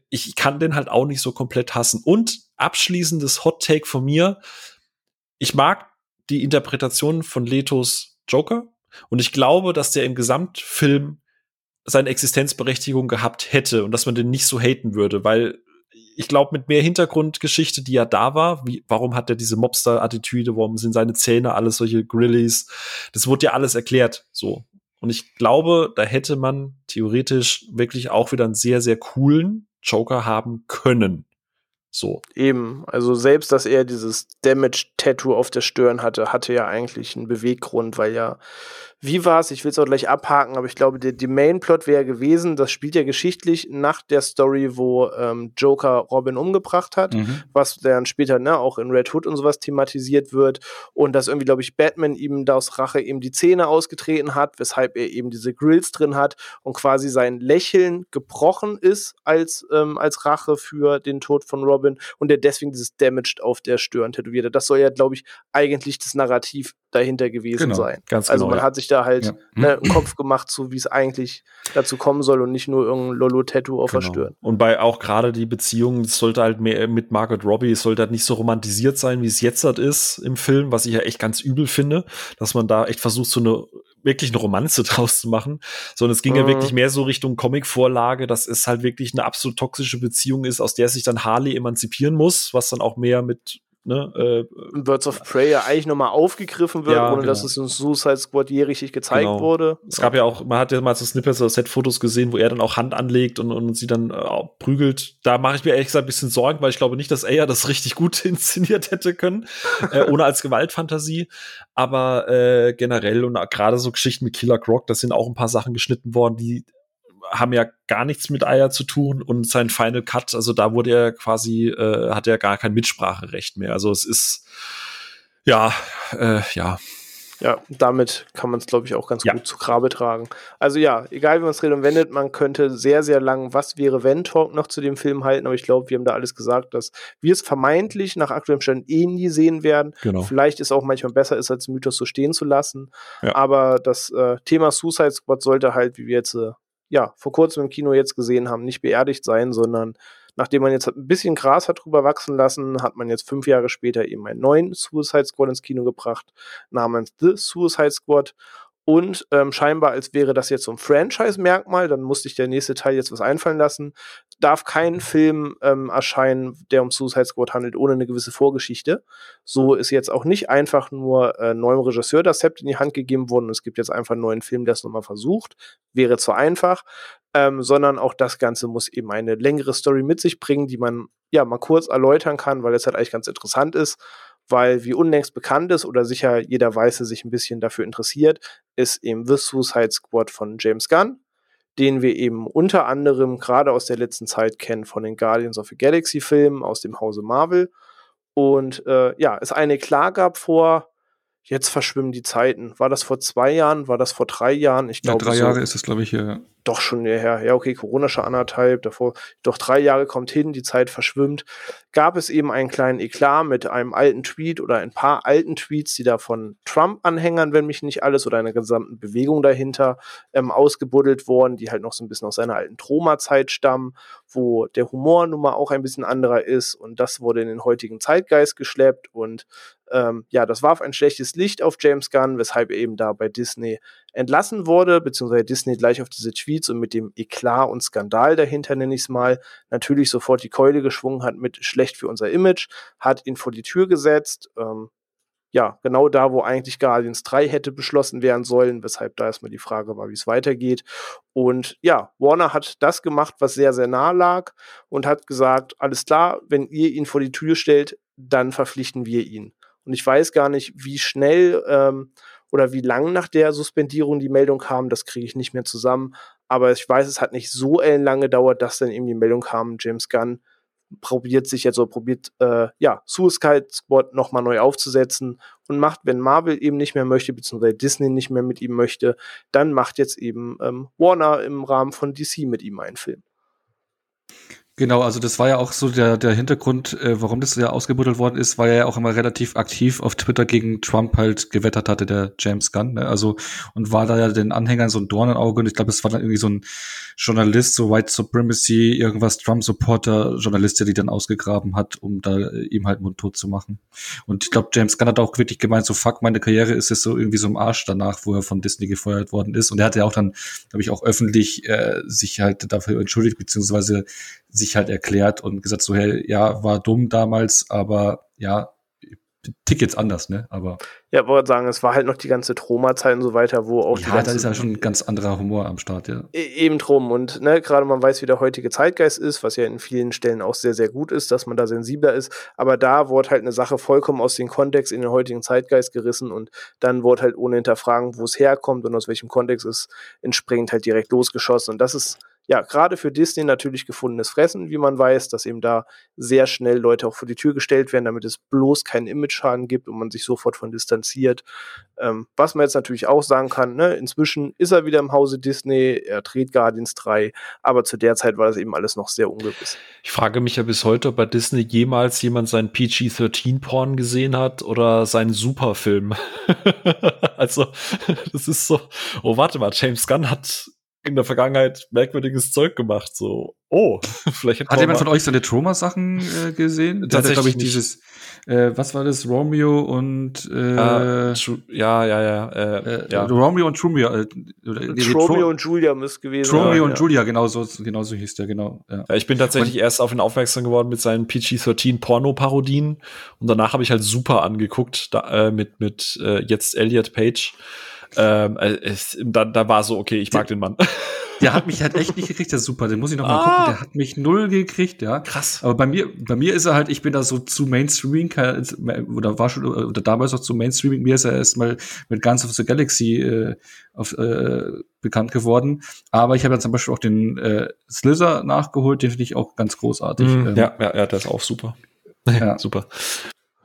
Speaker 1: ich kann den halt auch nicht so komplett hassen. Und abschließendes Hot Take von mir. Ich mag die Interpretation von Letos Joker. Und ich glaube, dass der im Gesamtfilm seine Existenzberechtigung gehabt hätte und dass man den nicht so haten würde, weil ich glaube, mit mehr Hintergrundgeschichte, die ja da war, wie, warum hat er diese Mobster-Attitüde, warum sind seine Zähne alles solche Grillies, das wurde ja alles erklärt, so. Und ich glaube, da hätte man theoretisch wirklich auch wieder einen sehr, sehr coolen Joker haben können. So.
Speaker 2: Eben, also selbst, dass er dieses Damage-Tattoo auf der Stirn hatte, hatte ja eigentlich einen Beweggrund, weil ja wie war es? Ich will es auch gleich abhaken, aber ich glaube, der, die Main-Plot wäre gewesen, das spielt ja geschichtlich nach der Story, wo ähm, Joker Robin umgebracht hat, mhm. was dann später ne, auch in Red Hood und sowas thematisiert wird und dass irgendwie, glaube ich, Batman ihm da aus Rache eben die Zähne ausgetreten hat, weshalb er eben diese Grills drin hat und quasi sein Lächeln gebrochen ist als, ähm, als Rache für den Tod von Robin und der deswegen dieses Damaged auf der Stirn tätowiert hat. Das soll ja, glaube ich, eigentlich das Narrativ dahinter gewesen
Speaker 1: genau,
Speaker 2: sein.
Speaker 1: Ganz
Speaker 2: also
Speaker 1: genau,
Speaker 2: man ja. hat sich da halt ja. ne, einen Kopf gemacht, so wie es eigentlich dazu kommen soll und nicht nur irgendein Lolo-Tattoo auf genau. der Stirn.
Speaker 1: Und bei auch gerade die Beziehung, es sollte halt mehr mit Margaret Robbie, es sollte halt nicht so romantisiert sein, wie es jetzt halt ist im Film, was ich ja echt ganz übel finde, dass man da echt versucht, so eine wirklich eine Romanze draus zu machen, sondern es ging mhm. ja wirklich mehr so Richtung Comic-Vorlage, dass es halt wirklich eine absolut toxische Beziehung ist, aus der sich dann Harley emanzipieren muss, was dann auch mehr mit ne, äh,
Speaker 2: Birds of Prey ja eigentlich nochmal aufgegriffen wird, ja, ohne genau. dass es in Suicide Squad je richtig gezeigt genau. wurde.
Speaker 1: Es gab ja auch, man hat ja mal so Snippets oder Set-Fotos gesehen, wo er dann auch Hand anlegt und, und sie dann äh, prügelt. Da mache ich mir ehrlich gesagt ein bisschen Sorgen, weil ich glaube nicht, dass er das richtig gut inszeniert hätte können, äh, ohne als Gewaltfantasie. Aber äh, generell und gerade so Geschichten mit Killer Croc, das sind auch ein paar Sachen geschnitten worden, die haben ja gar nichts mit Eier zu tun und sein Final Cut, also da wurde er quasi, äh, hat er gar kein Mitspracherecht mehr. Also es ist, ja, äh, ja.
Speaker 2: Ja, damit kann man es, glaube ich, auch ganz ja. gut zu Grabe tragen. Also ja, egal wie man es redet und wendet, man könnte sehr, sehr lang Was wäre wenn Talk noch zu dem Film halten, aber ich glaube, wir haben da alles gesagt, dass wir es vermeintlich nach aktuellem Stand eh nie sehen werden.
Speaker 1: Genau.
Speaker 2: Vielleicht ist auch manchmal besser ist, als Mythos so stehen zu lassen. Ja. Aber das äh, Thema Suicide Squad sollte halt, wie wir jetzt äh, ja, vor kurzem im Kino jetzt gesehen haben, nicht beerdigt sein, sondern nachdem man jetzt ein bisschen Gras hat drüber wachsen lassen, hat man jetzt fünf Jahre später eben einen neuen Suicide Squad ins Kino gebracht, namens The Suicide Squad. Und ähm, scheinbar, als wäre das jetzt so ein Franchise-Merkmal, dann musste ich der nächste Teil jetzt was einfallen lassen, darf kein Film ähm, erscheinen, der um Suicide Squad handelt, ohne eine gewisse Vorgeschichte. So ist jetzt auch nicht einfach nur äh, neuem Regisseur das Sept in die Hand gegeben worden. Es gibt jetzt einfach einen neuen Film, der es nochmal versucht. Wäre zu einfach. Ähm, sondern auch das Ganze muss eben eine längere Story mit sich bringen, die man ja mal kurz erläutern kann, weil es halt eigentlich ganz interessant ist weil wie unlängst bekannt ist oder sicher jeder Weiße sich ein bisschen dafür interessiert, ist eben The Suicide Squad von James Gunn, den wir eben unter anderem gerade aus der letzten Zeit kennen von den Guardians of the Galaxy Filmen aus dem Hause Marvel. Und äh, ja, es eine klar gab vor jetzt verschwimmen die Zeiten. War das vor zwei Jahren? War das vor drei Jahren?
Speaker 3: Ich glaube, ja, drei so. Jahre ist es, glaube ich, hier
Speaker 2: doch schon her. Ja, okay, Corona schon anderthalb, davor, doch drei Jahre kommt hin, die Zeit verschwimmt. Gab es eben einen kleinen Eklat mit einem alten Tweet oder ein paar alten Tweets, die da von Trump-Anhängern, wenn mich nicht alles, oder einer gesamten Bewegung dahinter ähm, ausgebuddelt worden, die halt noch so ein bisschen aus seiner alten Troma-Zeit stammen, wo der Humor nun mal auch ein bisschen anderer ist und das wurde in den heutigen Zeitgeist geschleppt und ähm, ja, das warf ein schlechtes Licht auf James Gunn, weshalb er eben da bei Disney entlassen wurde, beziehungsweise Disney gleich auf diese Tweets und mit dem Eklat und Skandal dahinter, nenne ich es mal, natürlich sofort die Keule geschwungen hat mit schlecht für unser Image, hat ihn vor die Tür gesetzt. Ähm, ja, genau da, wo eigentlich Guardians 3 hätte beschlossen werden sollen, weshalb da erstmal die Frage war, wie es weitergeht. Und ja, Warner hat das gemacht, was sehr, sehr nah lag und hat gesagt, alles klar, wenn ihr ihn vor die Tür stellt, dann verpflichten wir ihn. Und ich weiß gar nicht, wie schnell ähm, oder wie lang nach der Suspendierung die Meldung kam, das kriege ich nicht mehr zusammen. Aber ich weiß, es hat nicht so lange gedauert, dass dann eben die Meldung kam, James Gunn probiert sich jetzt oder probiert, äh, ja, Suicide Squad nochmal neu aufzusetzen und macht, wenn Marvel eben nicht mehr möchte, beziehungsweise Disney nicht mehr mit ihm möchte, dann macht jetzt eben ähm, Warner im Rahmen von DC mit ihm einen Film.
Speaker 3: Genau, also das war ja auch so der, der Hintergrund, äh, warum das ja ausgebuddelt worden ist, weil er ja auch immer relativ aktiv auf Twitter gegen Trump halt gewettert hatte, der James Gunn. Ne? Also und war da ja den Anhängern so ein Dornenauge und ich glaube, es war dann irgendwie so ein Journalist, so White Supremacy, irgendwas Trump-Supporter, Journalist, der die dann ausgegraben hat, um da äh, ihm halt mundtot zu machen. Und ich glaube, James Gunn hat auch wirklich gemeint, so fuck, meine Karriere ist jetzt so irgendwie so im Arsch danach, wo er von Disney gefeuert worden ist. Und er hat ja auch dann, glaube ich, auch öffentlich äh, sich halt dafür entschuldigt, beziehungsweise sich halt erklärt und gesagt so, hey, ja, war dumm damals, aber ja, tick jetzt anders, ne? Aber.
Speaker 2: Ja, wollte sagen, es war halt noch die ganze Troma-Zeit und so weiter, wo auch
Speaker 3: ja, da ist ja schon ein ganz anderer Humor am Start, ja.
Speaker 2: E eben drum. Und ne, gerade man weiß, wie der heutige Zeitgeist ist, was ja in vielen Stellen auch sehr, sehr gut ist, dass man da sensibler ist. Aber da wurde halt eine Sache vollkommen aus dem Kontext in den heutigen Zeitgeist gerissen und dann wurde halt ohne hinterfragen, wo es herkommt und aus welchem Kontext es entsprechend halt direkt losgeschossen. Und das ist ja, gerade für Disney natürlich gefundenes Fressen, wie man weiß, dass eben da sehr schnell Leute auch vor die Tür gestellt werden, damit es bloß keinen Image-Schaden gibt und man sich sofort von distanziert. Ähm, was man jetzt natürlich auch sagen kann, ne, inzwischen ist er wieder im Hause Disney, er dreht Guardians 3, aber zu der Zeit war das eben alles noch sehr ungewiss.
Speaker 1: Ich frage mich ja bis heute, ob bei Disney jemals jemand seinen PG-13-Porn gesehen hat oder seinen Superfilm. also, das ist so, oh, warte mal, James Gunn hat in der Vergangenheit merkwürdiges Zeug gemacht. So, oh,
Speaker 3: vielleicht hat jemand von euch seine Trauma-Sachen äh, gesehen?
Speaker 1: Da hat glaube ich,
Speaker 3: dieses, äh, was war das, Romeo und äh, uh,
Speaker 1: ja, ja, ja, äh,
Speaker 3: äh, ja. Romeo und Trumio,
Speaker 2: äh, Romeo und Julia müsste gewesen
Speaker 3: sein. Romeo und ja. Julia, genau so, genau so hieß der, genau.
Speaker 1: Ja. ja ich bin tatsächlich und, erst auf ihn aufmerksam geworden mit seinen PG-13 Porno-Parodien und danach habe ich halt super angeguckt da, äh, mit mit äh, jetzt Elliot Page. Ähm, äh, es, da, da war so, okay, ich mag den Mann.
Speaker 3: Der hat mich halt echt nicht gekriegt, der ist super. Den muss ich noch mal ah. gucken. Der hat mich null gekriegt, ja.
Speaker 1: Krass.
Speaker 3: Aber bei mir, bei mir ist er halt, ich bin da so zu Mainstreaming, oder war schon, oder damals auch zu Mainstreaming. Mir ist er erstmal mit Guns of the Galaxy äh, auf, äh, bekannt geworden. Aber ich habe dann zum Beispiel auch den äh, Slither nachgeholt, den finde ich auch ganz großartig.
Speaker 1: Mm, ähm, ja, ja, ja, der ist auch super.
Speaker 3: Ja, super.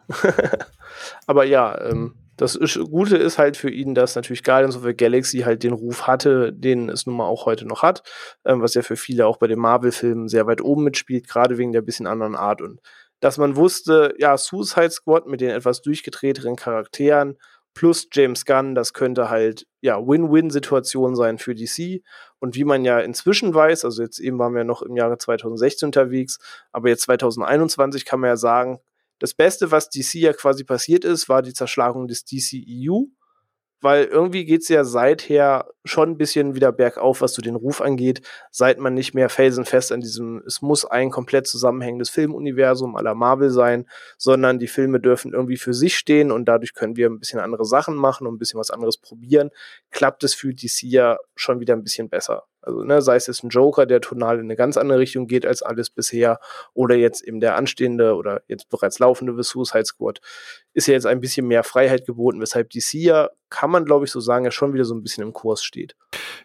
Speaker 2: Aber ja, ähm, das Gute ist halt für ihn, dass natürlich Guardians of the Galaxy halt den Ruf hatte, den es nun mal auch heute noch hat, ähm, was ja für viele auch bei den Marvel-Filmen sehr weit oben mitspielt, gerade wegen der bisschen anderen Art. Und dass man wusste, ja, Suicide Squad mit den etwas durchgedrehteren Charakteren plus James Gunn, das könnte halt ja Win-Win-Situation sein für DC. Und wie man ja inzwischen weiß, also jetzt eben waren wir noch im Jahre 2016 unterwegs, aber jetzt 2021 kann man ja sagen, das Beste, was DC ja quasi passiert ist, war die Zerschlagung des DCEU, weil irgendwie geht es ja seither schon ein bisschen wieder bergauf, was so den Ruf angeht, seit man nicht mehr felsenfest an diesem, es muss ein komplett zusammenhängendes Filmuniversum aller Marvel sein, sondern die Filme dürfen irgendwie für sich stehen und dadurch können wir ein bisschen andere Sachen machen und ein bisschen was anderes probieren, klappt es für DC ja schon wieder ein bisschen besser. Also, ne, sei es jetzt ein Joker, der tonal in eine ganz andere Richtung geht als alles bisher, oder jetzt eben der anstehende oder jetzt bereits laufende The Suicide Squad, ist ja jetzt ein bisschen mehr Freiheit geboten, weshalb DC ja, kann man glaube ich so sagen, ja schon wieder so ein bisschen im Kurs steht.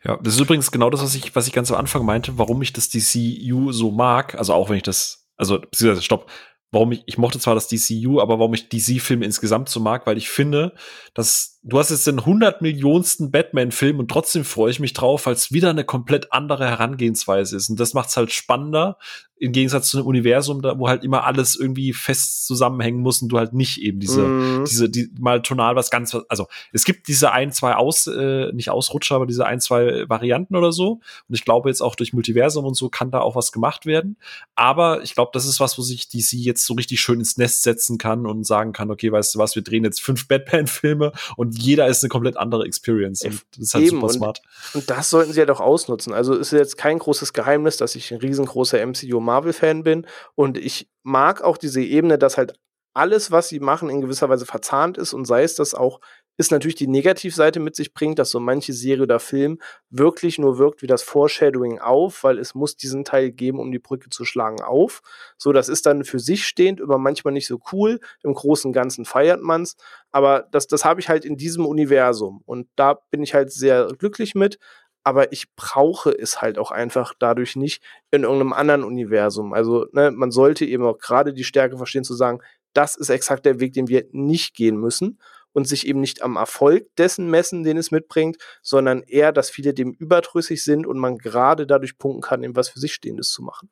Speaker 1: Ja, das ist übrigens genau das, was ich, was ich ganz am Anfang meinte, warum ich das DCU so mag. Also auch wenn ich das, also, beziehungsweise, stopp, warum ich, ich mochte zwar das DCU, aber warum ich DC-Filme insgesamt so mag, weil ich finde, dass du hast jetzt den 100 Millionsten Batman-Film und trotzdem freue ich mich drauf, weil es wieder eine komplett andere Herangehensweise ist. Und das macht es halt spannender, im Gegensatz zu einem Universum, da, wo halt immer alles irgendwie fest zusammenhängen muss und du halt nicht eben diese, mm. diese, die, mal tonal was ganz, also es gibt diese ein, zwei Aus, äh, nicht Ausrutscher, aber diese ein, zwei Varianten oder so. Und ich glaube jetzt auch durch Multiversum und so kann da auch was gemacht werden. Aber ich glaube, das ist was, wo sich DC jetzt so richtig schön ins Nest setzen kann und sagen kann, okay, weißt du was, wir drehen jetzt fünf Batman-Filme und jeder ist eine komplett andere Experience. Und das ist halt Eben. super smart.
Speaker 2: Und, und das sollten sie ja doch ausnutzen. Also ist jetzt kein großes Geheimnis, dass ich ein riesengroßer MCU Marvel-Fan bin. Und ich mag auch diese Ebene, dass halt alles, was sie machen, in gewisser Weise verzahnt ist und sei es das auch ist natürlich die Negativseite mit sich bringt, dass so manche Serie oder Film wirklich nur wirkt wie das Foreshadowing auf, weil es muss diesen Teil geben, um die Brücke zu schlagen auf. So, das ist dann für sich stehend immer manchmal nicht so cool. Im Großen und Ganzen feiert man's. Aber das, das habe ich halt in diesem Universum. Und da bin ich halt sehr glücklich mit aber ich brauche es halt auch einfach dadurch nicht in irgendeinem anderen Universum. Also ne, man sollte eben auch gerade die Stärke verstehen zu sagen, das ist exakt der Weg, den wir nicht gehen müssen und sich eben nicht am Erfolg dessen messen, den es mitbringt, sondern eher, dass viele dem überdrüssig sind und man gerade dadurch punkten kann, eben was für sich Stehendes zu machen.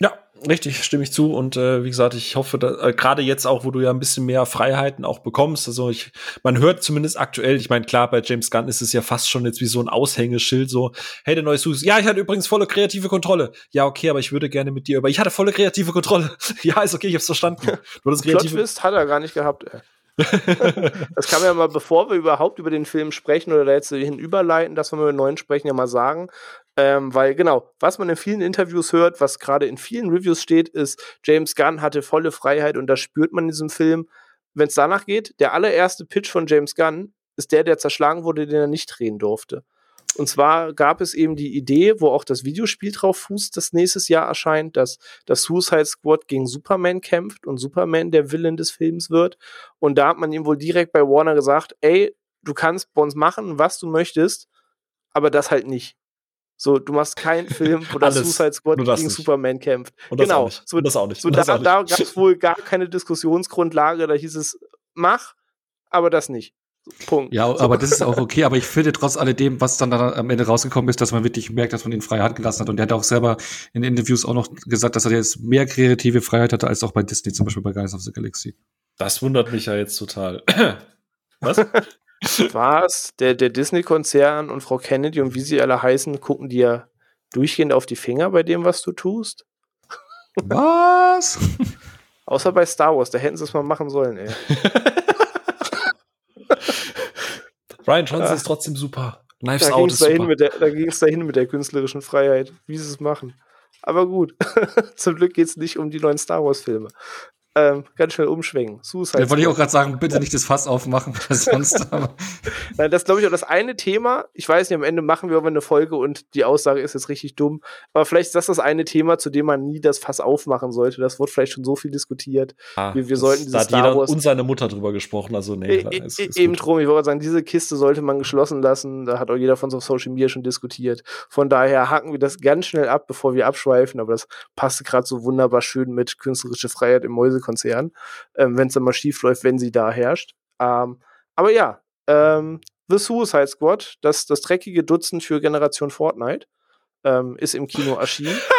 Speaker 1: Ja, richtig, stimme ich zu. Und äh, wie gesagt, ich hoffe, äh, gerade jetzt auch, wo du ja ein bisschen mehr Freiheiten auch bekommst. Also ich, man hört zumindest aktuell, ich meine, klar, bei James Gunn ist es ja fast schon jetzt wie so ein Aushängeschild, so, hey, der neue Sus, ja, ich hatte übrigens volle kreative Kontrolle. Ja, okay, aber ich würde gerne mit dir über. Ich hatte volle kreative Kontrolle. ja, ist okay, ich hab's verstanden.
Speaker 2: Du hattest kreative Twist hat er gar nicht gehabt, ey. Das kann man ja mal, bevor wir überhaupt über den Film sprechen oder da jetzt hin überleiten, dass wir mit neuen sprechen, ja mal sagen. Ähm, weil genau, was man in vielen Interviews hört, was gerade in vielen Reviews steht, ist, James Gunn hatte volle Freiheit und das spürt man in diesem Film. Wenn es danach geht, der allererste Pitch von James Gunn ist der, der zerschlagen wurde, den er nicht drehen durfte. Und zwar gab es eben die Idee, wo auch das Videospiel drauf fußt, das nächstes Jahr erscheint, dass das Suicide Squad gegen Superman kämpft und Superman der Villain des Films wird. Und da hat man ihm wohl direkt bei Warner gesagt, ey, du kannst bei uns machen, was du möchtest, aber das halt nicht. So, du machst keinen Film, wo das Suicide Squad gegen nicht. Superman kämpft.
Speaker 1: Und genau. Das so, das auch nicht.
Speaker 2: So, da, da gab es wohl gar keine Diskussionsgrundlage. Da hieß es, mach, aber das nicht.
Speaker 3: Punkt. Ja, so. aber das ist auch okay. Aber ich finde trotz alledem, was dann, dann am Ende rausgekommen ist, dass man wirklich merkt, dass man ihn freie Hand gelassen hat. Und er hat auch selber in Interviews auch noch gesagt, dass er jetzt mehr kreative Freiheit hatte als auch bei Disney, zum Beispiel bei Guardians of the Galaxy.
Speaker 1: Das wundert mich ja jetzt total.
Speaker 2: Was? Was? Der, der Disney-Konzern und Frau Kennedy und wie sie alle heißen, gucken dir durchgehend auf die Finger bei dem, was du tust?
Speaker 3: Was?
Speaker 2: Außer bei Star Wars, da hätten sie es mal machen sollen, ey.
Speaker 1: Ryan Johnson ist trotzdem super.
Speaker 2: Knives da Out ist super. Der, da ging es dahin mit der künstlerischen Freiheit, wie sie es machen. Aber gut, zum Glück geht es nicht um die neuen Star Wars-Filme ähm, ganz schnell umschwenken.
Speaker 3: Suicide da wollte ich auch gerade sagen, bitte nicht das Fass aufmachen, sonst.
Speaker 2: Nein, das glaube ich auch das eine Thema. Ich weiß nicht, am Ende machen wir aber eine Folge und die Aussage ist jetzt richtig dumm. Aber vielleicht ist das das eine Thema, zu dem man nie das Fass aufmachen sollte. Das wird vielleicht schon so viel diskutiert. Ah, wir, wir sollten
Speaker 1: da hat Star jeder Wars und seine Mutter drüber gesprochen. Also nee,
Speaker 2: e ist, ist eben drum. Ich wollte sagen, diese Kiste sollte man geschlossen lassen. Da hat auch jeder von so Social Media schon diskutiert. Von daher haken wir das ganz schnell ab, bevor wir abschweifen. Aber das passte gerade so wunderbar schön mit künstlerische Freiheit im Mäuse Konzern, ähm, wenn es dann mal schief läuft, wenn sie da herrscht. Ähm, aber ja, ähm, The Suicide Squad, das, das dreckige Dutzend für Generation Fortnite, ähm, ist im Kino erschienen.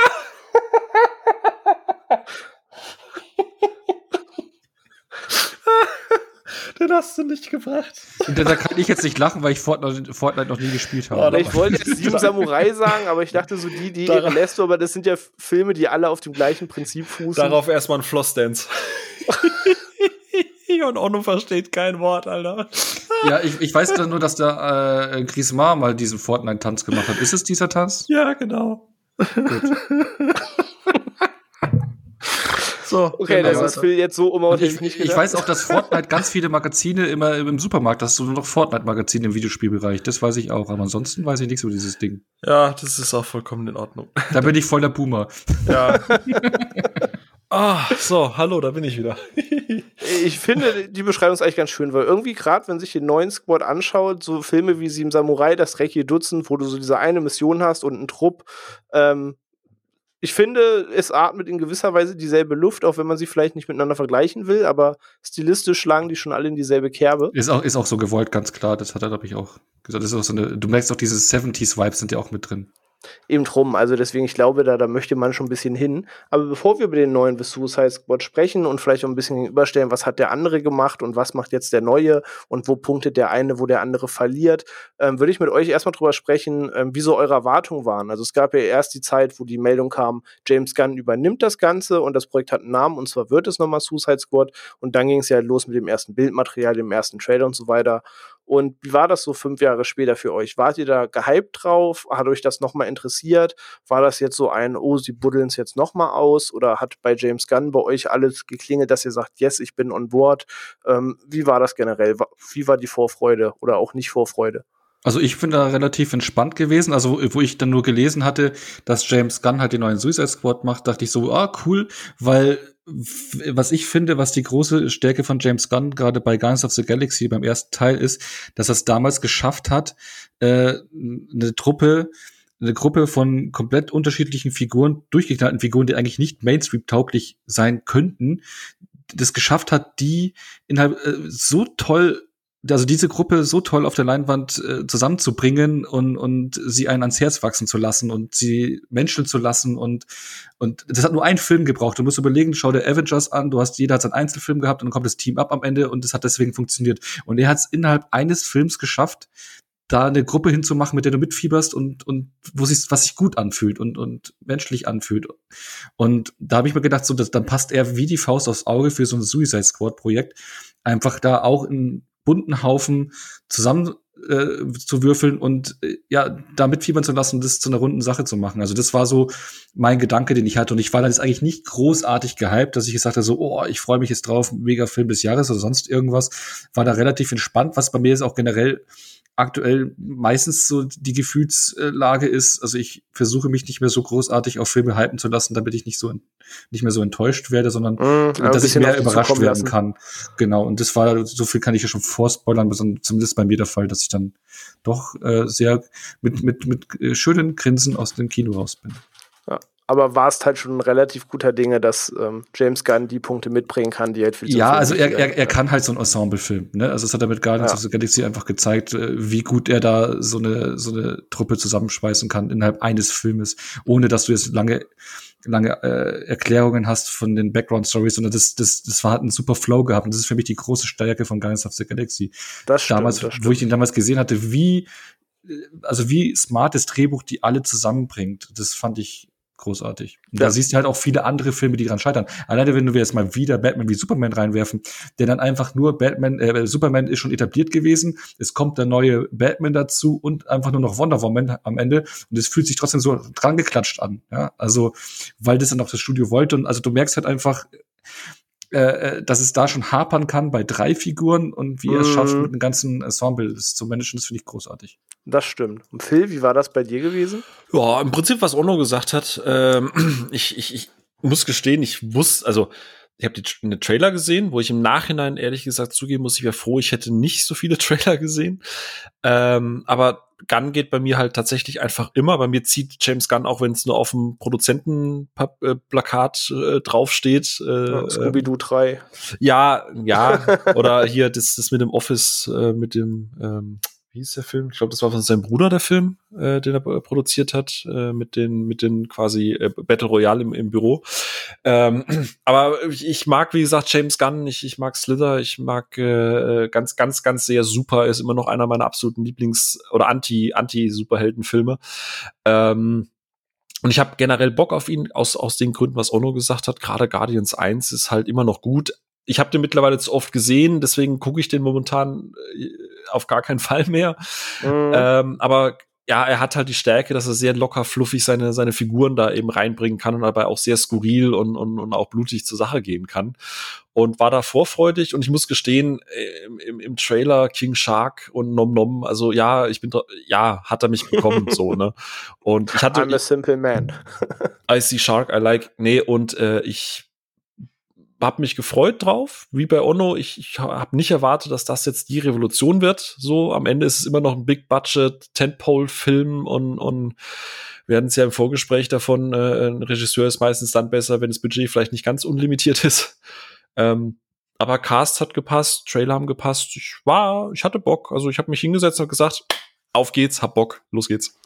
Speaker 1: Den hast du nicht gebracht.
Speaker 3: Und da kann ich jetzt nicht lachen, weil ich Fortnite, Fortnite noch nie gespielt habe.
Speaker 2: ich wollte jetzt Sieben Samurai sagen, aber ich dachte so, die, die ihre Lesto, aber das sind ja Filme, die alle auf dem gleichen Prinzip fußen.
Speaker 1: Darauf erstmal ein Flossdance. Und Ono versteht kein Wort, Alter.
Speaker 3: Ja, ich, ich weiß nur, dass der äh, Chris Ma mal diesen Fortnite-Tanz gemacht hat. Ist es dieser Tanz?
Speaker 1: Ja, genau. Gut.
Speaker 2: So, okay, genau. das ist Phil jetzt so
Speaker 3: um ich, nicht ich weiß auch, dass Fortnite ganz viele Magazine immer im Supermarkt, hast du nur noch Fortnite-Magazine im Videospielbereich. Das weiß ich auch. Aber ansonsten weiß ich nichts über dieses Ding.
Speaker 1: Ja, das ist auch vollkommen in Ordnung.
Speaker 3: Da bin ich voll der Boomer.
Speaker 1: Ja. Ah, so, hallo, da bin ich wieder.
Speaker 2: ich finde die Beschreibung ist eigentlich ganz schön, weil irgendwie gerade, wenn sich den neuen Squad anschaut, so Filme wie Sieben Samurai, das dreckige Dutzend, wo du so diese eine Mission hast und einen Trupp, ähm, ich finde, es atmet in gewisser Weise dieselbe Luft, auch wenn man sie vielleicht nicht miteinander vergleichen will, aber stilistisch schlagen die schon alle in dieselbe Kerbe.
Speaker 3: Ist auch, ist auch so gewollt, ganz klar. Das hat er, glaube ich, auch gesagt. Das ist auch so eine, du merkst auch, diese 70s-Vibes sind ja auch mit drin
Speaker 2: eben drum. Also deswegen, ich glaube, da, da möchte man schon ein bisschen hin. Aber bevor wir über den neuen The Suicide Squad sprechen und vielleicht auch ein bisschen gegenüberstellen, was hat der andere gemacht und was macht jetzt der neue und wo punktet der eine, wo der andere verliert, ähm, würde ich mit euch erstmal drüber sprechen, ähm, wie so eure Erwartungen waren. Also es gab ja erst die Zeit, wo die Meldung kam, James Gunn übernimmt das Ganze und das Projekt hat einen Namen und zwar wird es nochmal Suicide Squad und dann ging es ja los mit dem ersten Bildmaterial, dem ersten Trailer und so weiter. Und wie war das so fünf Jahre später für euch? Wart ihr da gehypt drauf? Hat euch das nochmal interessiert? War das jetzt so ein, oh, sie buddeln es jetzt nochmal aus? Oder hat bei James Gunn bei euch alles geklingelt, dass ihr sagt, yes, ich bin on board? Ähm, wie war das generell? Wie war die Vorfreude oder auch nicht Vorfreude?
Speaker 3: Also ich bin da relativ entspannt gewesen. Also wo ich dann nur gelesen hatte, dass James Gunn halt den neuen Suicide Squad macht, dachte ich so, ah cool, weil was ich finde, was die große Stärke von James Gunn gerade bei Guardians of the Galaxy beim ersten Teil ist, dass er es damals geschafft hat, äh, eine Truppe, eine Gruppe von komplett unterschiedlichen Figuren, durchgeknallten Figuren, die eigentlich nicht Mainstream-tauglich sein könnten, das geschafft hat, die innerhalb äh, so toll also diese Gruppe so toll auf der Leinwand äh, zusammenzubringen und, und sie einen ans Herz wachsen zu lassen und sie menscheln zu lassen und, und das hat nur einen Film gebraucht. Du musst überlegen, schau dir Avengers an, du hast, jeder hat seinen Einzelfilm gehabt und dann kommt das Team ab am Ende und es hat deswegen funktioniert. Und er hat es innerhalb eines Films geschafft, da eine Gruppe hinzumachen, mit der du mitfieberst und, und wo sich, was sich gut anfühlt und, und menschlich anfühlt. Und da habe ich mir gedacht, so, dass, dann passt er wie die Faust aufs Auge für so ein Suicide Squad Projekt. Einfach da auch in bunten Haufen zusammen äh, zu würfeln und äh, ja, da mitfiebern zu lassen, das zu einer runden Sache zu machen. Also das war so mein Gedanke, den ich hatte. Und ich war dann jetzt eigentlich nicht großartig gehypt, dass ich gesagt habe, so, oh, ich freue mich jetzt drauf, mega Film des Jahres oder sonst irgendwas. War da relativ entspannt, was bei mir ist auch generell aktuell meistens so die Gefühlslage ist. Also ich versuche mich nicht mehr so großartig auf Filme hypen zu lassen, damit ich nicht so nicht mehr so enttäuscht werde, sondern mm, dass ich mehr überrascht werden lassen. kann. Genau. Und das war so viel kann ich ja schon vorspoilern, zumindest bei mir der Fall, dass ich dann doch äh, sehr mit mit mit äh, schönen Grinsen aus dem Kino raus bin
Speaker 2: aber warst halt schon ein relativ guter Dinge, dass ähm, James Gunn die Punkte mitbringen kann, die halt
Speaker 3: viel Ja, also er, er, er kann halt so ein Ensemble-Film. Ne? Also es hat er mit Guardians ja. of the Galaxy einfach gezeigt, äh, wie gut er da so eine so eine Truppe zusammenschweißen kann innerhalb eines Filmes, ohne dass du jetzt lange lange äh, Erklärungen hast von den Background Stories, sondern das, das, das war halt ein super Flow gehabt und das ist für mich die große Stärke von Guardians of the Galaxy.
Speaker 2: Das stimmt,
Speaker 3: damals,
Speaker 2: das stimmt.
Speaker 3: wo ich ihn damals gesehen hatte, wie also wie smartes Drehbuch die alle zusammenbringt. Das fand ich großartig. Und ja. da siehst du halt auch viele andere Filme, die dran scheitern. Alleine wenn du jetzt mal wieder Batman wie Superman reinwerfen, der dann einfach nur Batman, äh, Superman ist schon etabliert gewesen, es kommt der neue Batman dazu und einfach nur noch Wonder Woman am Ende und es fühlt sich trotzdem so dran geklatscht an. Ja, also weil das dann auch das Studio wollte und also du merkst halt einfach, äh, äh, dass es da schon hapern kann bei drei Figuren und wie er es schafft mhm. mit einem ganzen Ensemble das zu managen, das finde ich großartig.
Speaker 2: Das stimmt. Und Phil, wie war das bei dir gewesen?
Speaker 1: Ja, im Prinzip, was Ono gesagt hat, ähm, ich, ich, ich muss gestehen, ich wusste, also ich habe den Trailer gesehen, wo ich im Nachhinein ehrlich gesagt zugeben muss, ich wäre froh, ich hätte nicht so viele Trailer gesehen. Ähm, aber Gunn geht bei mir halt tatsächlich einfach immer. Bei mir zieht James Gunn, auch wenn es nur auf dem Produzentenplakat äh, draufsteht. Äh,
Speaker 2: ja, Scooby-Doo 3.
Speaker 1: Ja, ja. oder hier das, das mit dem Office, äh, mit dem ähm, wie hieß der Film? Ich glaube, das war von seinem Bruder der Film, äh, den er produziert hat, äh, mit den, mit den quasi äh, Battle Royale im, im Büro. Ähm, aber ich, ich mag, wie gesagt, James Gunn, ich, ich mag Slither, ich mag äh, ganz, ganz, ganz sehr super, ist immer noch einer meiner absoluten Lieblings- oder Anti, Anti-Superhelden-Filme. Ähm, und ich habe generell Bock auf ihn, aus, aus den Gründen, was Ono gesagt hat. Gerade Guardians 1 ist halt immer noch gut, ich habe den mittlerweile zu oft gesehen, deswegen gucke ich den momentan äh, auf gar keinen Fall mehr. Mhm. Ähm, aber ja, er hat halt die Stärke, dass er sehr locker, fluffig seine, seine Figuren da eben reinbringen kann und dabei auch sehr skurril und, und, und auch blutig zur Sache gehen kann. Und war da vorfreudig und ich muss gestehen, äh, im, im, im Trailer King Shark und Nom Nom, also ja, ich bin, ja, hat er mich bekommen, so, ne? Und ich hatte.
Speaker 2: I'm a simple man.
Speaker 1: I see Shark, I like, nee, und äh, ich habe mich gefreut drauf, wie bei Ono. Ich, ich habe nicht erwartet, dass das jetzt die Revolution wird. So am Ende ist es immer noch ein Big Budget Tentpole Film und und wir hatten es ja im Vorgespräch davon. Äh, ein Regisseur ist meistens dann besser, wenn das Budget vielleicht nicht ganz unlimitiert ist. Ähm, aber Cast hat gepasst, Trailer haben gepasst. Ich war, ich hatte Bock. Also ich habe mich hingesetzt und gesagt, auf geht's, hab Bock, los geht's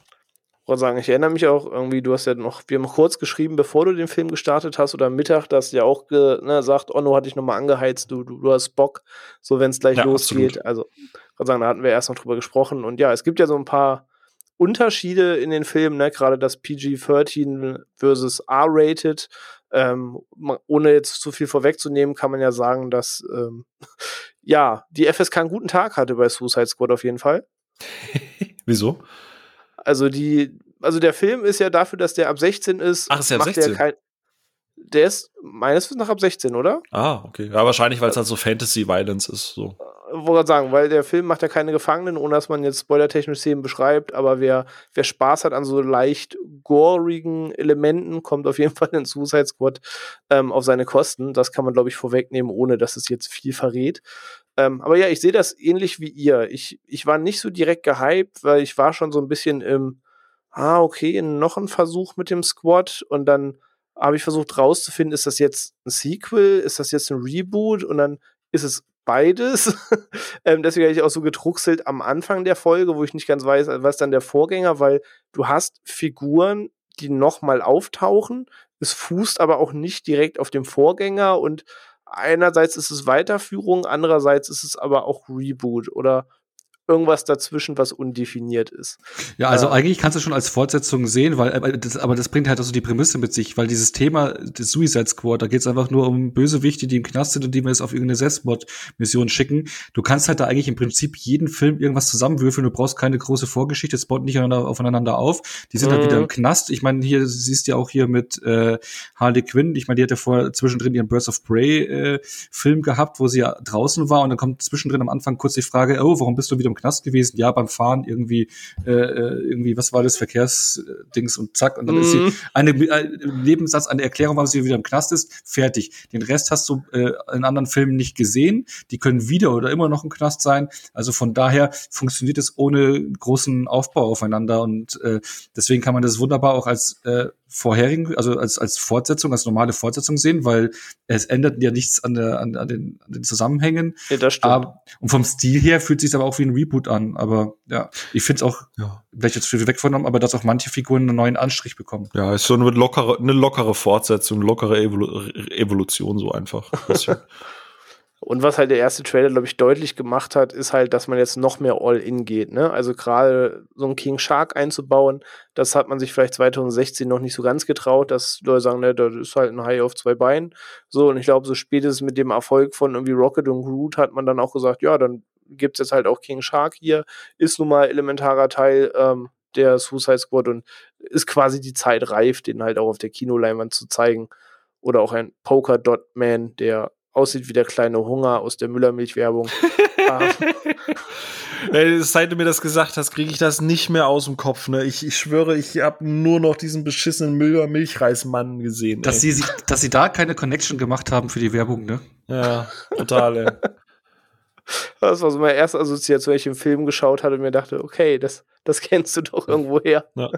Speaker 2: wollte sagen, ich erinnere mich auch irgendwie, du hast ja noch, wir haben kurz geschrieben, bevor du den Film gestartet hast oder am Mittag, dass du ja auch ne, sagt, Onno hat dich nochmal angeheizt, du, du, du hast Bock, so wenn es gleich ja, losgeht. Absolut. Also, wollte sagen, da hatten wir erst noch drüber gesprochen. Und ja, es gibt ja so ein paar Unterschiede in den Filmen, ne? gerade das PG-13 versus R-rated. Ähm, ohne jetzt zu viel vorwegzunehmen, kann man ja sagen, dass ähm, ja, die FSK einen guten Tag hatte bei Suicide Squad auf jeden Fall.
Speaker 1: Wieso?
Speaker 2: Also die, also der Film ist ja dafür, dass der ab 16 ist.
Speaker 1: Ach, ist der ab 16?
Speaker 2: Kein, der ist meines Wissens nach ab 16, oder?
Speaker 1: Ah, okay. Ja, wahrscheinlich, weil es halt so Fantasy-Violence ist. So.
Speaker 2: Äh, wollte sagen, weil der Film macht ja keine Gefangenen, ohne dass man jetzt spoilertechnisch Szenen beschreibt, aber wer, wer Spaß hat an so leicht gorigen Elementen, kommt auf jeden Fall in Suicide Squad ähm, auf seine Kosten. Das kann man, glaube ich, vorwegnehmen, ohne dass es jetzt viel verrät. Ähm, aber ja, ich sehe das ähnlich wie ihr. Ich, ich war nicht so direkt gehypt, weil ich war schon so ein bisschen im, ah, okay, noch ein Versuch mit dem Squad und dann habe ich versucht rauszufinden, ist das jetzt ein Sequel, ist das jetzt ein Reboot und dann ist es beides. ähm, deswegen habe ich auch so gedruckselt am Anfang der Folge, wo ich nicht ganz weiß, was dann der Vorgänger, weil du hast Figuren, die nochmal auftauchen. Es fußt aber auch nicht direkt auf dem Vorgänger und einerseits ist es Weiterführung, andererseits ist es aber auch Reboot oder irgendwas dazwischen, was undefiniert ist.
Speaker 3: Ja, also äh, eigentlich kannst du schon als Fortsetzung sehen, weil aber das, aber das bringt halt also die Prämisse mit sich, weil dieses Thema des Suicide Squad, da geht es einfach nur um Bösewichte, die im Knast sind und die wir jetzt auf irgendeine Selbstmord-Mission schicken. Du kannst halt da eigentlich im Prinzip jeden Film irgendwas zusammenwürfeln, du brauchst keine große Vorgeschichte, es baut nicht aufeinander auf. Die sind mhm. halt wieder im mhm. Knast. Ich meine, hier siehst du ja auch hier mit äh, Harley Quinn, ich meine, die hatte vorher zwischendrin ihren Birds of Prey äh, Film gehabt, wo sie ja draußen war und dann kommt zwischendrin am Anfang kurz die Frage, oh, warum bist du wieder im Knast gewesen, ja, beim Fahren irgendwie, äh, äh, irgendwie, was war das, Verkehrsdings und zack, und dann mhm. ist sie mhm. eine, ein Nebensatz, eine Erklärung, warum sie wieder im Knast ist, fertig. Den Rest hast du äh, in anderen Filmen nicht gesehen. Die können wieder oder immer noch im Knast sein. Also von daher funktioniert es ohne großen Aufbau aufeinander und äh, deswegen kann man das wunderbar auch als äh, vorherigen, also als, als Fortsetzung, als normale Fortsetzung sehen, weil es ändert ja nichts an, der, an, an, den, an den Zusammenhängen.
Speaker 2: Ja, das stimmt.
Speaker 3: Aber, und vom Stil her fühlt sich aber auch wie ein Reboot an. Aber ja, ich finde es auch, ja. vielleicht jetzt viel weggenommen, aber dass auch manche Figuren einen neuen Anstrich bekommen.
Speaker 1: Ja, ist so eine lockere, eine lockere Fortsetzung, lockere Evolu Evolution so einfach.
Speaker 2: Und was halt der erste Trailer, glaube ich, deutlich gemacht hat, ist halt, dass man jetzt noch mehr All-In geht. Ne? Also gerade so einen King Shark einzubauen, das hat man sich vielleicht 2016 noch nicht so ganz getraut, dass Leute sagen, ne, das ist halt ein Hai auf zwei Beinen. So, und ich glaube, so spätestens mit dem Erfolg von irgendwie Rocket und Groot hat man dann auch gesagt, ja, dann gibt es jetzt halt auch King Shark hier, ist nun mal elementarer Teil ähm, der Suicide Squad und ist quasi die Zeit reif, den halt auch auf der Kinoleinwand zu zeigen. Oder auch ein Poker Dot Man, der aussieht wie der kleine Hunger aus der Müllermilch-Werbung.
Speaker 1: Seit du mir das gesagt hast, kriege ich das nicht mehr aus dem Kopf. Ne? Ich, ich schwöre, ich habe nur noch diesen beschissenen Müller-Milchreismann gesehen.
Speaker 3: Dass sie, sich, dass sie da keine Connection gemacht haben für die Werbung, ne?
Speaker 1: Ja, total, ey.
Speaker 2: Das war so meine erste Assoziation, wenn ich den Film geschaut hatte und mir dachte, okay, das, das kennst du doch irgendwo her. Ja.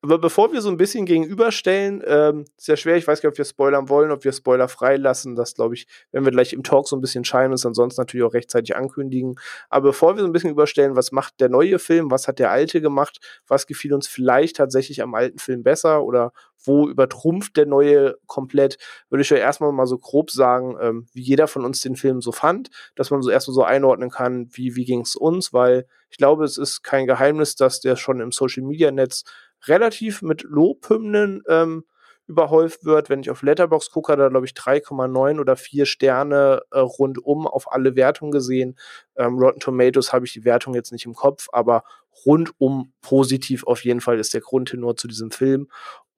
Speaker 2: Aber bevor wir so ein bisschen gegenüberstellen, ähm, sehr schwer, ich weiß gar nicht, ob wir spoilern wollen, ob wir Spoiler freilassen. Das glaube ich, wenn wir gleich im Talk so ein bisschen scheinen, uns ansonsten natürlich auch rechtzeitig ankündigen. Aber bevor wir so ein bisschen überstellen, was macht der neue Film, was hat der alte gemacht, was gefiel uns vielleicht tatsächlich am alten Film besser oder wo übertrumpft der neue komplett, würde ich ja erstmal mal so grob sagen, ähm, wie jeder von uns den Film so fand, dass man so erstmal so einordnen kann, wie, wie ging es uns, weil ich glaube, es ist kein Geheimnis, dass der schon im Social Media Netz relativ mit Lobhymnen ähm, überhäuft wird. Wenn ich auf Letterbox gucke, da glaube ich 3,9 oder 4 Sterne äh, rundum auf alle Wertungen gesehen. Ähm, Rotten Tomatoes habe ich die Wertung jetzt nicht im Kopf, aber rundum positiv auf jeden Fall ist der Grundtenor zu diesem Film.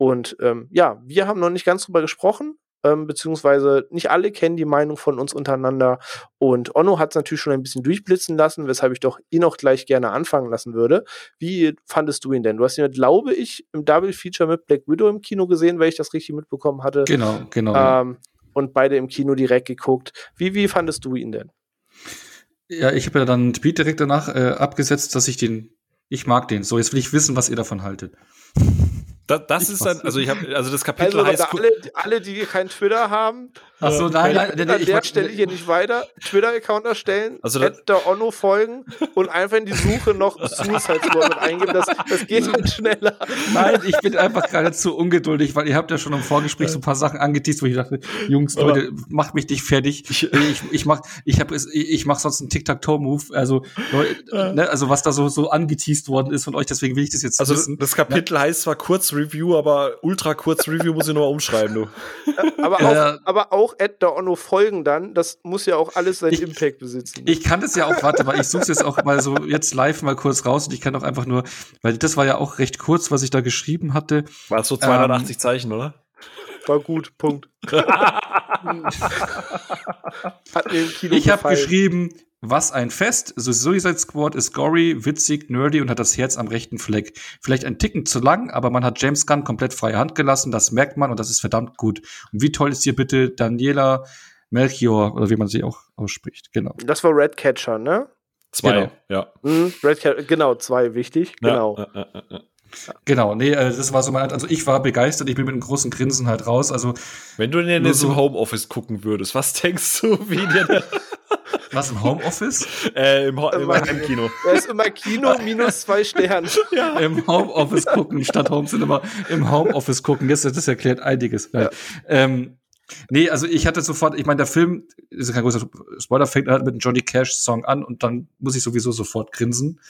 Speaker 2: Und ähm, ja, wir haben noch nicht ganz drüber gesprochen ähm, beziehungsweise nicht alle kennen die Meinung von uns untereinander. Und Onno hat es natürlich schon ein bisschen durchblitzen lassen, weshalb ich doch ihn auch gleich gerne anfangen lassen würde. Wie fandest du ihn denn? Du hast ihn, glaube ich, im Double Feature mit Black Widow im Kino gesehen, weil ich das richtig mitbekommen hatte.
Speaker 3: Genau, genau.
Speaker 2: Ähm, und beide im Kino direkt geguckt. Wie, wie fandest du ihn denn?
Speaker 3: Ja, ich habe ja dann einen Tweet direkt danach äh, abgesetzt, dass ich den, ich mag den. So, jetzt will ich wissen, was ihr davon haltet.
Speaker 1: Das, das ist dann, also ich habe, also das Kapitel
Speaker 2: Also
Speaker 1: heißt.
Speaker 2: alle, alle, die keinen Twitter haben,
Speaker 3: Ach so, nein, nein, nein,
Speaker 2: an
Speaker 3: ich
Speaker 2: der Stelle hier nicht weiter Twitter-Account erstellen,
Speaker 1: Also
Speaker 2: also der Onno folgen und einfach in die Suche noch Suicide Squad mit eingeben. Das, das geht dann schneller.
Speaker 3: Nein, ich bin einfach gerade zu ungeduldig, weil ihr habt ja schon im Vorgespräch so ein paar Sachen angeteased, wo ich dachte, Jungs, Leute, macht mich nicht fertig. Ich, ich mach, ich hab, ich mach sonst einen Tic-Tac-Toe-Move. Also, Leute, ne, also was da so, so angeteased worden ist von euch, deswegen will ich das jetzt
Speaker 1: Also
Speaker 3: wissen.
Speaker 1: das Kapitel heißt zwar kurz Review, aber ultra kurz Review muss ich nochmal umschreiben, du.
Speaker 2: Aber
Speaker 3: Ja.
Speaker 2: auch, aber auch Ed der Onno folgen dann, das muss ja auch alles seinen
Speaker 3: Ich-
Speaker 2: Impact besitzen.
Speaker 3: Ich kann das ja auch, warte mal, ich suche jetzt auch mal so jetzt live mal kurz raus und ich kann auch einfach nur, weil das war ja auch recht kurz, was ich da geschrieben hatte.
Speaker 1: War so 280 Zeichen, oder?
Speaker 2: War gut, Punkt. Hat mir im Kino
Speaker 3: Ich habe geschrieben, was ein Fest. So Suicide Squad ist gory, witzig, nerdy und hat das Herz am rechten Fleck. Vielleicht ein Ticken zu lang, aber man hat James Gunn komplett freie Hand gelassen. Das merkt man und das ist verdammt gut. Und wie toll ist hier bitte Daniela Melchior oder wie man sie auch ausspricht. Genau.
Speaker 2: Das war Redcatcher, ne?
Speaker 1: Zwei,
Speaker 3: Genau.
Speaker 1: ja.
Speaker 2: Mhm, Redcatcher, genau, zwei, wichtig. Genau.
Speaker 1: Ja, ja, ja, ja.
Speaker 3: Genau, nee, äh, das war so mein, also ich war begeistert, ich bin mit einem großen Grinsen halt raus. Also
Speaker 1: Wenn du den
Speaker 3: Nur
Speaker 1: jetzt
Speaker 3: so-
Speaker 1: im Homeoffice gucken würdest, was denkst du, wie dir
Speaker 3: was im Homeoffice?
Speaker 1: äh, im, Ho- im Heimkino?
Speaker 2: Er ist immer Kino minus zwei Sterne.
Speaker 3: Im Homeoffice gucken, statt Homecinema im Homeoffice gucken. Das, das erklärt einiges. Nein. Ähm, nee, also ich hatte sofort, ich meine, der Film, ist ja kein großer Spoiler, fängt halt mit einem Johnny Cash Song an und dann muss ich sowieso sofort grinsen.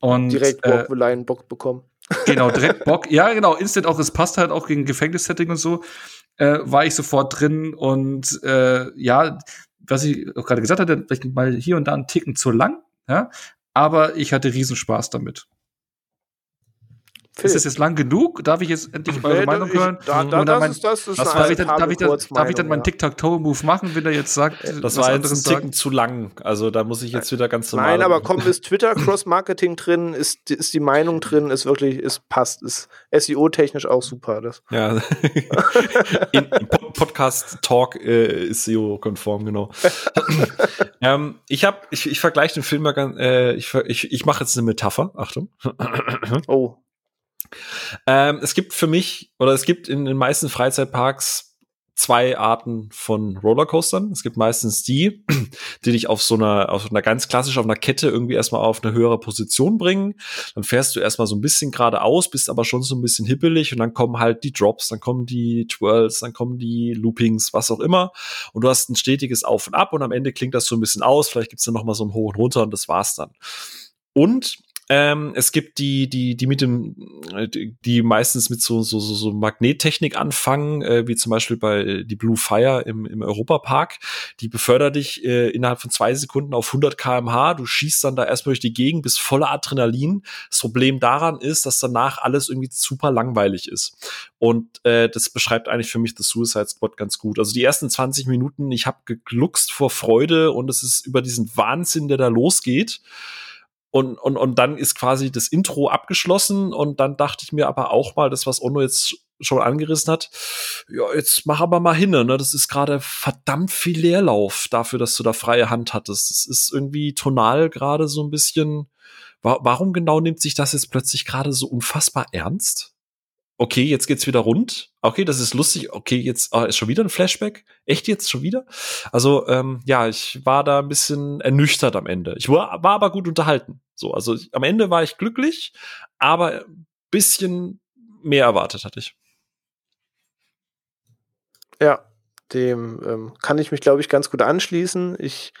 Speaker 3: Und
Speaker 2: Direkt
Speaker 3: äh,
Speaker 2: Bock, einen Bock bekommen.
Speaker 3: Genau, direkt Bock. Ja, genau, Instant auch, es passt halt auch gegen Gefängnissetting und so. Äh, war ich sofort drin und äh, ja, was ich auch gerade gesagt hatte, vielleicht mal hier und da einen Ticken zu lang, ja, aber ich hatte Riesenspaß damit.
Speaker 2: Phil.
Speaker 3: Ist das jetzt lang genug? Darf ich jetzt endlich eure
Speaker 2: Nee,
Speaker 3: Meinung
Speaker 2: ich-
Speaker 3: hören?
Speaker 2: Da, da, das
Speaker 3: mein-
Speaker 2: ist, das ist
Speaker 1: war-
Speaker 3: darf, ich dann, darf, ich dann, darf ich dann meinen
Speaker 2: ja.
Speaker 3: Tic-Tac-Toe-Move machen, wenn er jetzt sagt,
Speaker 1: Das
Speaker 3: was
Speaker 1: war jetzt ein
Speaker 3: anderes
Speaker 1: Ticken
Speaker 3: sagt?
Speaker 1: zu lang. Also da muss ich jetzt wieder ganz normal.
Speaker 2: Nein, aber komm, ist Twitter Cross-Marketing drin, ist, ist die Meinung drin, ist wirklich, ist passt, ist SEO-technisch auch super. Das.
Speaker 1: Ja. In, im Po- Podcast Talk äh, ist SEO-konform, genau. ähm, ich habe, ich, ich vergleiche den Film mal ganz, äh, ich, ich, ich mache jetzt eine Metapher. Achtung.
Speaker 2: Oh,
Speaker 1: Ähm, es gibt für mich, oder es gibt in den meisten Freizeitparks zwei Arten von Rollercoastern. Es gibt meistens die, die dich auf so einer, auf einer ganz klassisch auf einer Kette irgendwie erstmal auf eine höhere Position bringen. Dann fährst du erstmal so ein bisschen geradeaus, bist aber schon so ein bisschen hippelig und dann kommen halt die Drops, dann kommen die Twirls, dann kommen die Loopings, was auch immer. Und du hast ein stetiges Auf und Ab und am Ende klingt das so ein bisschen aus. Vielleicht gibt's dann noch mal so ein Hoch und Runter und das war's dann. Und ähm, es gibt die, die, die mit dem, äh, die meistens mit so, so, so, so Magnettechnik anfangen, äh, wie zum Beispiel bei äh, die Blue Fire im, im Europapark. Die befördert dich äh, innerhalb von zwei Sekunden auf 100 kmh. Du schießt dann da erstmal durch die Gegend, bist voller Adrenalin. Das Problem daran ist, dass danach alles irgendwie super langweilig ist. Und äh, das beschreibt eigentlich für mich das Suicide Squad ganz gut. Also die ersten 20 Minuten, ich habe gegluckst vor Freude und es ist über diesen Wahnsinn, der da losgeht. Und, und, und dann ist quasi das Intro abgeschlossen und dann dachte ich mir aber auch mal, das, was Ono jetzt schon angerissen hat, ja, jetzt mach aber mal hin, ne? Das ist gerade verdammt viel Leerlauf dafür, dass du da freie Hand hattest. Das ist irgendwie tonal gerade so ein bisschen. Wa warum genau nimmt sich das jetzt plötzlich gerade so unfassbar ernst? Okay, jetzt geht's wieder rund. Okay, das ist lustig. Okay, jetzt ah, ist schon wieder ein Flashback. Echt jetzt schon wieder? Also ähm, ja, ich war da ein bisschen ernüchtert am Ende. Ich war, war aber gut unterhalten. So, also ich, am Ende war ich glücklich, aber ein bisschen mehr erwartet hatte ich.
Speaker 2: ja, dem ähm, kann ich mich, glaube ich, ganz gut anschließen. Ich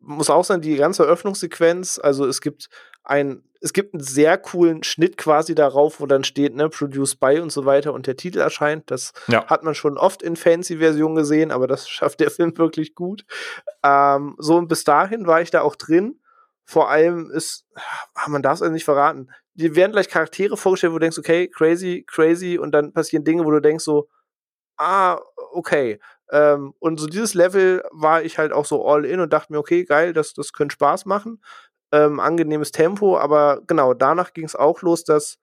Speaker 2: muss auch sagen, die ganze Eröffnungssequenz, also es gibt ein, es gibt einen sehr coolen Schnitt quasi darauf, wo dann steht, ne, Produced by und so weiter und der Titel erscheint. Das
Speaker 1: Ja.
Speaker 2: hat man schon oft in Fancy-Versionen gesehen, aber das schafft der Film wirklich gut. Ähm, so und bis dahin war ich da auch drin. Vor allem ist, ah, man darf es also nicht verraten. Dir werden gleich Charaktere vorgestellt, wo du denkst, okay, crazy, crazy, und dann passieren Dinge, wo du denkst so, ah, okay. Ähm, und so dieses Level war ich halt auch so all in und dachte mir, okay, geil, das, das könnte Spaß machen. Ähm, angenehmes Tempo, aber genau, danach ging es auch los, dass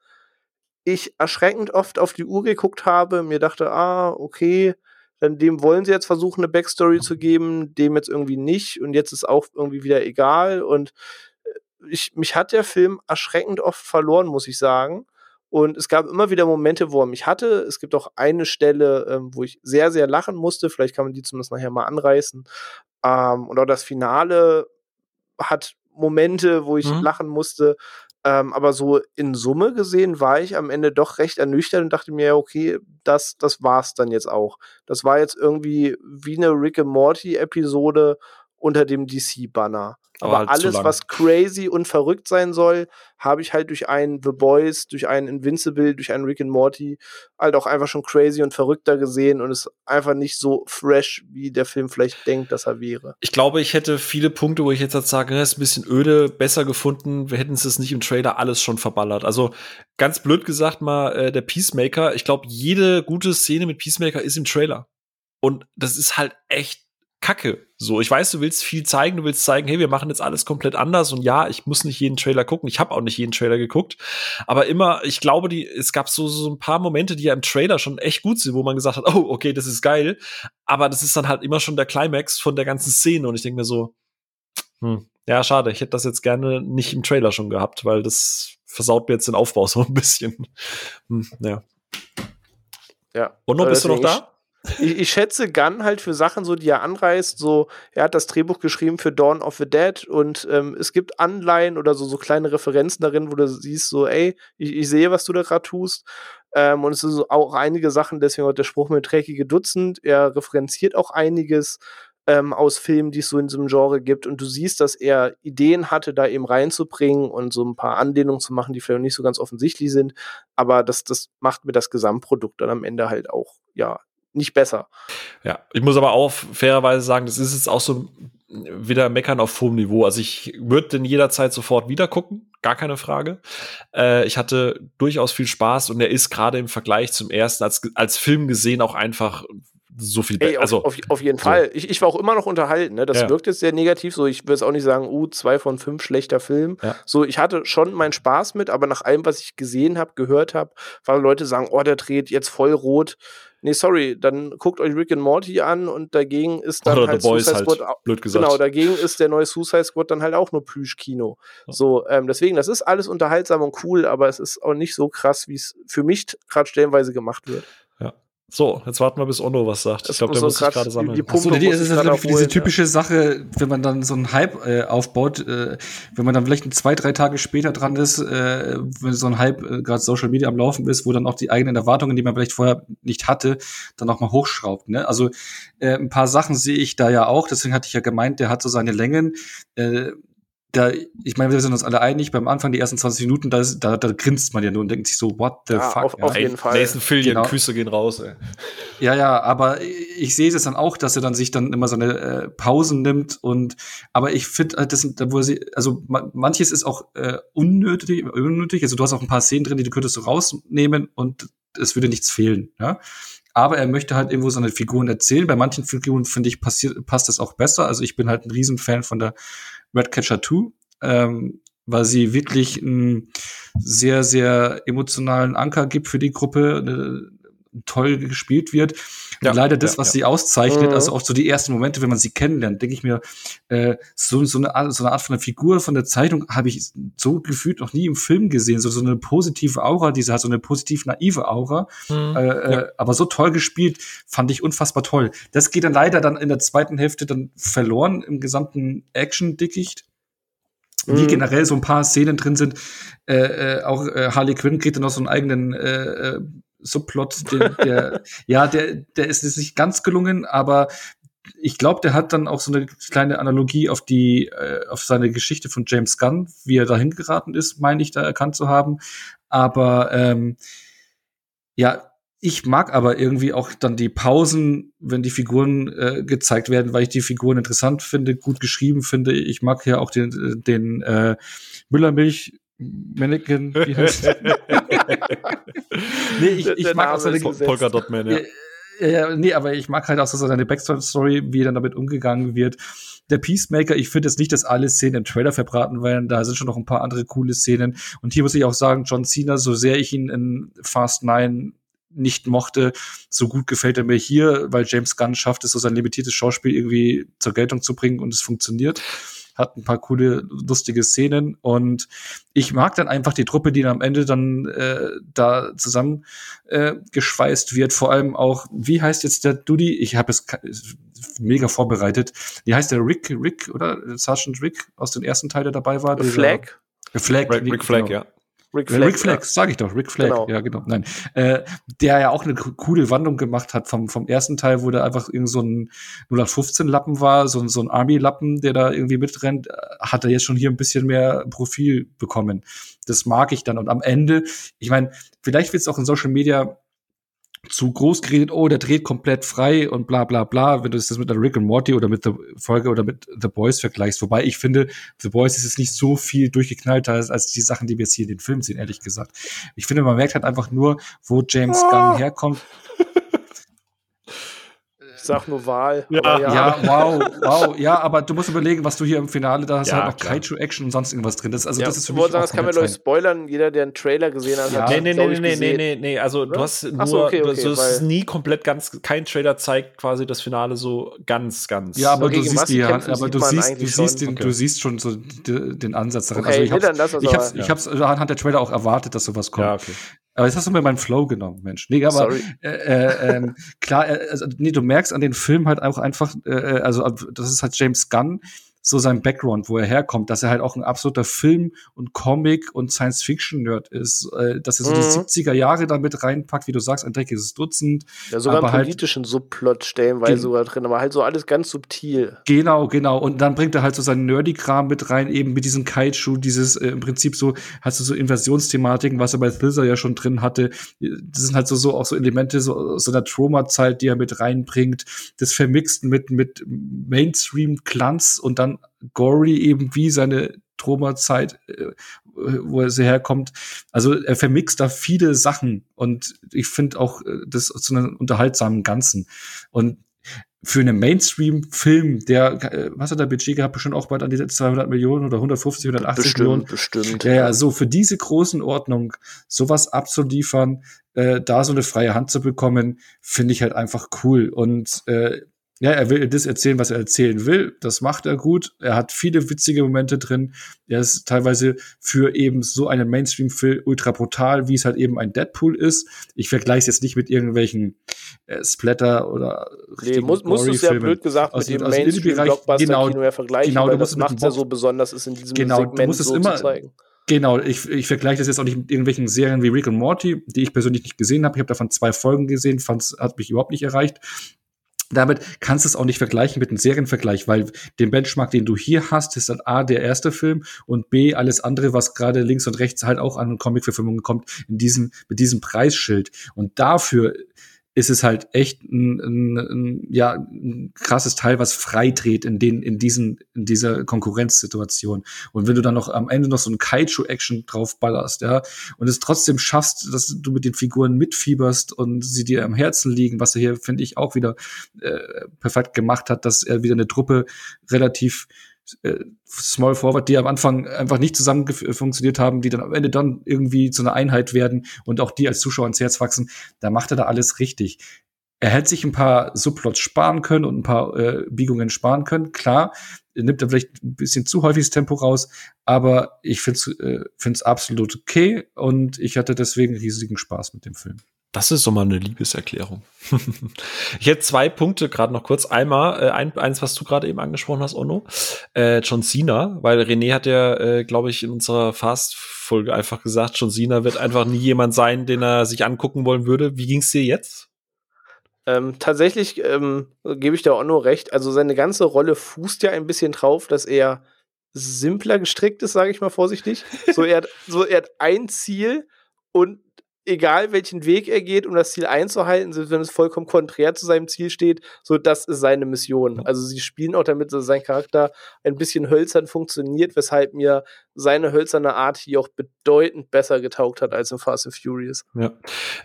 Speaker 2: ich erschreckend oft auf die Uhr geguckt habe, mir dachte, ah, okay, dem wollen sie jetzt versuchen, eine Backstory zu geben, dem jetzt irgendwie nicht und jetzt ist auch irgendwie wieder egal und äh, ich, mich hat der Film erschreckend oft verloren, muss ich sagen. Und es gab immer wieder Momente, wo er mich hatte. Es gibt auch eine Stelle, ähm, wo ich sehr, sehr lachen musste. Vielleicht kann man die zumindest nachher mal anreißen. Ähm, und auch das Finale hat Momente, wo ich mhm. lachen musste. Ähm, aber so in Summe gesehen war ich am Ende doch recht ernüchtert und dachte mir, okay, das, das war's dann jetzt auch. Das war jetzt irgendwie wie eine Rick and Morty Episode unter dem DC-Banner. Aber, halt alles, was crazy und verrückt sein soll, habe ich halt durch einen The Boys, durch einen Invincible, durch einen Rick and Morty halt auch einfach schon crazy und verrückter gesehen und ist einfach nicht so fresh, wie der Film vielleicht denkt, dass er wäre.
Speaker 1: Ich glaube, ich hätte viele Punkte, wo ich jetzt sage, das ist ein bisschen öde, besser gefunden. Wir hätten es nicht im Trailer alles schon verballert. Also ganz blöd gesagt mal, äh, der Peacemaker, ich glaube, jede gute Szene mit Peacemaker ist im Trailer. Und das ist halt echt Kacke. So, ich weiß, du willst viel zeigen, du willst zeigen, hey, wir machen jetzt alles komplett anders und ja, ich muss nicht jeden Trailer gucken. Ich habe auch nicht jeden Trailer geguckt, aber immer, ich glaube, die es gab so so ein paar Momente, die ja im Trailer schon echt gut sind, wo man gesagt hat, oh, okay, das ist geil, aber das ist dann halt immer schon der Climax von der ganzen Szene und ich denke mir so, hm, ja, schade, ich hätte das jetzt gerne nicht im Trailer schon gehabt, weil das versaut mir jetzt den Aufbau so ein bisschen. Hm, ja.
Speaker 2: Ja.
Speaker 1: Und noch bist du noch da?
Speaker 2: Ich, ich, schätze Gunn halt für Sachen so, die er anreißt, so, er hat das Drehbuch geschrieben für Dawn of the Dead und ähm, es gibt Anleihen oder so, so kleine Referenzen darin, wo du siehst, so, ey, ich, ich sehe, was du da gerade tust. Ähm, und es sind auch einige Sachen, deswegen auch der Spruch mit dreckige Dutzend, er referenziert auch einiges ähm, aus Filmen, die es so in diesem Genre gibt. Und du siehst, dass er Ideen hatte, da eben reinzubringen und so ein paar Anlehnungen zu machen, die vielleicht nicht so ganz offensichtlich sind. Aber das, das macht mir das Gesamtprodukt dann am Ende halt auch, ja, nicht besser.
Speaker 1: Ja, ich muss aber auch fairerweise sagen, das ist jetzt auch so wieder meckern auf hohem Niveau. Also ich würde den jederzeit sofort wieder gucken, gar keine Frage. Äh, ich hatte durchaus viel Spaß und er ist gerade im Vergleich zum ersten als, als Film gesehen auch einfach so viel
Speaker 2: besser. Also, auf, auf, jeden so. Fall. Ich, ich war auch immer noch unterhalten. Ne? Das ja. wirkt jetzt sehr negativ. So, ich würde es auch nicht sagen, uh, zwei von fünf schlechter Film. Ja. So, ich hatte schon meinen Spaß mit, aber nach allem, was ich gesehen habe, gehört habe, weil Leute sagen, oh, der dreht jetzt voll rot nee, sorry, dann guckt euch Rick and Morty an und dagegen ist dann
Speaker 1: Oder halt Suicide halt, Squad.
Speaker 2: Blöd gesagt. Genau, dagegen ist der neue Suicide Squad dann halt auch nur Plüschkino. Ja. So, ähm, deswegen, das ist alles unterhaltsam und cool, aber es ist auch nicht so krass, wie es für mich gerade stellenweise gemacht wird.
Speaker 1: So, jetzt warten wir, bis Ono was sagt.
Speaker 3: ich glaube, der so muss sich gerade sammeln. Die, die Achso, die, ist, ist glaube ich, diese typische Sache, wenn man dann so einen Hype äh, aufbaut, äh, wenn man dann vielleicht zwei, drei Tage später dran ist, äh, wenn so ein Hype äh, gerade Social Media am Laufen ist, wo dann auch die eigenen Erwartungen, die man vielleicht vorher nicht hatte, dann auch mal hochschraubt. Ne? Also äh, ein paar Sachen sehe ich da ja auch, deswegen hatte ich ja gemeint, der hat so seine Längen. Äh, da, ich meine, wir sind uns alle einig, beim Anfang, die ersten 20 Minuten, da, ist, da, da grinst man ja nur und denkt sich so, what the ja, fuck?
Speaker 2: Auf, auf jeden Fall.
Speaker 1: Nathan Fillion, genau. Küsse gehen raus, ey.
Speaker 3: Ja, ja, aber ich sehe es dann auch, dass er dann sich dann immer seine äh, Pausen nimmt und, aber ich finde, äh, das sind, wo er sie, also manches ist auch äh, unnötig, unnötig, also du hast auch ein paar Szenen drin, die du könntest du rausnehmen und es würde nichts fehlen, ja. Aber er möchte halt irgendwo seine Figuren erzählen. Bei manchen Figuren, finde ich, passiert, passt das auch besser. Also ich bin halt ein Riesenfan von der Redcatcher 2, ähm, weil sie wirklich einen sehr, sehr emotionalen Anker gibt für die Gruppe, äh, toll gespielt wird. Ja, leider das, ja, was ja. sie auszeichnet, mhm. also auch so die ersten Momente, wenn man sie kennenlernt, denke ich mir, äh, so, so, eine Art, so eine Art von der Figur von der Zeitung habe ich so gefühlt noch nie im Film gesehen. So, so eine positive Aura, diese hat so eine positiv naive Aura, mhm. äh, äh, aber so toll gespielt, fand ich unfassbar toll. Das geht dann leider dann in der zweiten Hälfte dann verloren im gesamten Action-Dickicht wie mhm. generell so ein paar Szenen drin sind. Äh, äh, auch äh, Harley Quinn kriegt dann noch so einen eigenen äh, äh, Subplot, den, der, ja, der, der ist jetzt nicht ganz gelungen, aber ich glaube, der hat dann auch so eine kleine Analogie auf die, äh, auf seine Geschichte von James Gunn, wie er dahin geraten ist, meine ich da erkannt zu haben. Aber ähm, ja, ich mag aber irgendwie auch dann die Pausen, wenn die Figuren äh, gezeigt werden, weil ich die Figuren interessant finde, gut geschrieben finde. Ich mag ja auch den, den äh, Müllermilch Mannequin, wie heißt Nee, ich, ich mag auch seine
Speaker 1: Polka Dot Man, ja.
Speaker 3: Ja, nee, aber ich mag halt auch so seine Backstory, wie dann damit umgegangen wird. Der Peacemaker, ich finde jetzt nicht, dass alle Szenen im Trailer verbraten werden. Da sind schon noch ein paar andere coole Szenen. Und hier muss ich auch sagen, John Cena, so sehr ich ihn in Fast 9 nicht mochte, so gut gefällt er mir hier, weil James Gunn schafft es, so sein limitiertes Schauspiel irgendwie zur Geltung zu bringen und es funktioniert hat ein paar coole, lustige Szenen und ich mag dann einfach die Truppe, die dann am Ende dann äh, da zusammen äh, geschweißt wird. Vor allem auch, wie heißt jetzt der Dudi? Ich habe es mega vorbereitet. Wie heißt der Rick, Rick oder Sergeant Rick aus dem ersten Teil, der dabei war?
Speaker 2: Flag?
Speaker 3: Flag,
Speaker 1: Rick, Rick Flag, genau. ja.
Speaker 3: Rick Flag, Rick Flag ja. sage ich doch, Rick Flag, genau. ja genau. Nein, äh, der ja auch eine coole Wandlung gemacht hat vom vom ersten Teil, wo der einfach irgend so ein 0815 Lappen war, so ein so ein Army Lappen, der da irgendwie mitrennt, äh, hat er jetzt schon hier ein bisschen mehr Profil bekommen. Das mag ich dann und am Ende, ich meine, vielleicht wird es auch in Social Media zu groß geredet, oh, der dreht komplett frei und bla bla bla, wenn du das mit der Rick and Morty oder mit der Folge oder mit The Boys vergleichst. Wobei ich finde, The Boys ist es nicht so viel durchgeknallter als, als die Sachen, die wir jetzt hier in den Film sehen, ehrlich gesagt. Ich finde, man merkt halt einfach nur, wo James Gunn ah. herkommt
Speaker 2: ich sag nur Wahl.
Speaker 3: Ja. ja. ja. wow, wow. Ja, aber du musst überlegen, was du hier im Finale, da hast ja, halt noch Kaiju-Action und sonst irgendwas drin. Das, also,
Speaker 2: ja,
Speaker 3: das ist für
Speaker 2: mich sagen, Das kann man euch spoilern. Jeder, der einen Trailer gesehen hat,
Speaker 1: ja.
Speaker 2: hat
Speaker 1: Nee, nee, nee, nee, nee, nee, nee. Also, Oder? du hast nur, so, okay, okay, du, hast nie komplett ganz, kein Trailer zeigt quasi das Finale so ganz, ganz.
Speaker 3: Ja, aber du siehst die, aber du siehst, du siehst, den, okay. du siehst schon so den Ansatz darin.
Speaker 2: Okay,
Speaker 3: also, ich
Speaker 2: hab's, das,
Speaker 3: ich hab's, ich hab's anhand der Trailer auch erwartet, dass sowas kommt. Aber jetzt hast du mir meinen Flow genommen, Mensch. Nee, aber Sorry. äh, äh, ähm, klar, äh, also, nee, du merkst an den Film halt auch einfach, äh, äh also das ist halt James Gunn, so sein Background, wo er herkommt, dass er halt auch ein absoluter Film- und Comic- und Science-Fiction-Nerd ist, äh, dass er so mhm. die 70er Jahre damit reinpackt, wie du sagst, ein dreckiges Dutzend.
Speaker 2: Ja, sogar einen halt politischen Subplot stellenweise sogar drin, aber halt so alles ganz subtil.
Speaker 3: Genau, genau. Und dann bringt er halt so seinen Nerdy-Kram mit rein, eben mit diesem Kaiju, dieses äh, im Prinzip so, hast du so Invasionsthematiken, was er bei Thriller ja schon drin hatte. Das sind halt so, so auch so Elemente so, so einer Trauma-Zeit, die er mit reinbringt. Das vermixt mit, mit Mainstream-Glanz und dann gory eben wie seine Troma-Zeit, äh, wo er sie herkommt. Also er vermixt da viele Sachen und ich finde auch äh, das zu einem unterhaltsamen Ganzen. Und für einen Mainstream-Film, der, äh, was hat der Budget gehabt? Bestimmt auch bald an die 200 Millionen oder 150, 180
Speaker 2: bestimmt,
Speaker 3: Millionen.
Speaker 2: Bestimmt.
Speaker 3: Ja, ja, so für diese großen Ordnung sowas abzuliefern, äh, da so eine freie Hand zu bekommen, finde ich halt einfach cool. Und äh, ja, er will das erzählen, was er erzählen will. Das macht er gut. Er hat viele witzige Momente drin. Er ist teilweise für eben so einen Mainstream-Film ultra brutal, wie es halt eben ein Deadpool ist. Ich vergleiche es jetzt nicht mit irgendwelchen äh, Splatter oder
Speaker 2: nee, muss, musst du es ja blöd gesagt mit dem Mainstream-Blockbuster-Kino genau, ja vergleichen, genau, weil das macht ja so besonders ist in diesem
Speaker 3: genau, Segment du musst es so immer, zu zeigen. Genau, ich, ich vergleiche das jetzt auch nicht mit irgendwelchen Serien wie Rick and Morty, die ich persönlich nicht gesehen habe. Ich habe davon zwei Folgen gesehen, fand's, hat mich überhaupt nicht erreicht damit kannst du es auch nicht vergleichen mit einem Serienvergleich, weil den Benchmark, den du hier hast, ist dann A, der erste Film und B, alles andere, was gerade links und rechts halt auch an Comic-Verfilmungen kommt, in diesem, mit diesem Preisschild. Und dafür ist es halt echt ein, ein, ein, ja, ein krasses Teil, was frei dreht in, den, in, diesen, in dieser Konkurrenzsituation. Und wenn du dann noch am Ende noch so ein Kaiju-Action drauf ballerst, ja, und es trotzdem schaffst, dass du mit den Figuren mitfieberst und sie dir am Herzen liegen, was er hier, finde ich, auch wieder äh, perfekt gemacht hat, dass er wieder eine Truppe relativ Small Forward, die am Anfang einfach nicht zusammen funktioniert haben, die dann am Ende dann irgendwie zu einer Einheit werden und auch die als Zuschauer ins Herz wachsen, da macht er da alles richtig. Er hätte sich ein paar Subplots sparen können und ein paar äh, Biegungen sparen können. Klar, nimmt er vielleicht ein bisschen zu häufig das Tempo raus, aber ich finde es äh, absolut okay und ich hatte deswegen riesigen Spaß mit dem Film.
Speaker 1: Das ist doch mal eine Liebeserklärung. ich hätte zwei Punkte gerade noch kurz. Einmal, äh, ein, eins, was du gerade eben angesprochen hast, Ono. Äh, John Cena, weil René hat ja, äh, glaube ich, in unserer Fast-Folge einfach gesagt, John Cena wird einfach nie jemand sein, den er sich angucken wollen würde. Wie ging's dir jetzt?
Speaker 2: Ähm, tatsächlich ähm, gebe ich da Onno recht. Also seine ganze Rolle fußt ja ein bisschen drauf, dass er simpler gestrickt ist, sage ich mal vorsichtig. So er, hat, so er hat ein Ziel und egal welchen Weg er geht, um das Ziel einzuhalten, selbst wenn es vollkommen konträr zu seinem Ziel steht, so das ist seine Mission. Also sie spielen auch damit, dass sein Charakter ein bisschen hölzern funktioniert, weshalb mir seine hölzerne Art hier auch bedeutend besser getaugt hat als in Fast and Furious.
Speaker 1: Ja.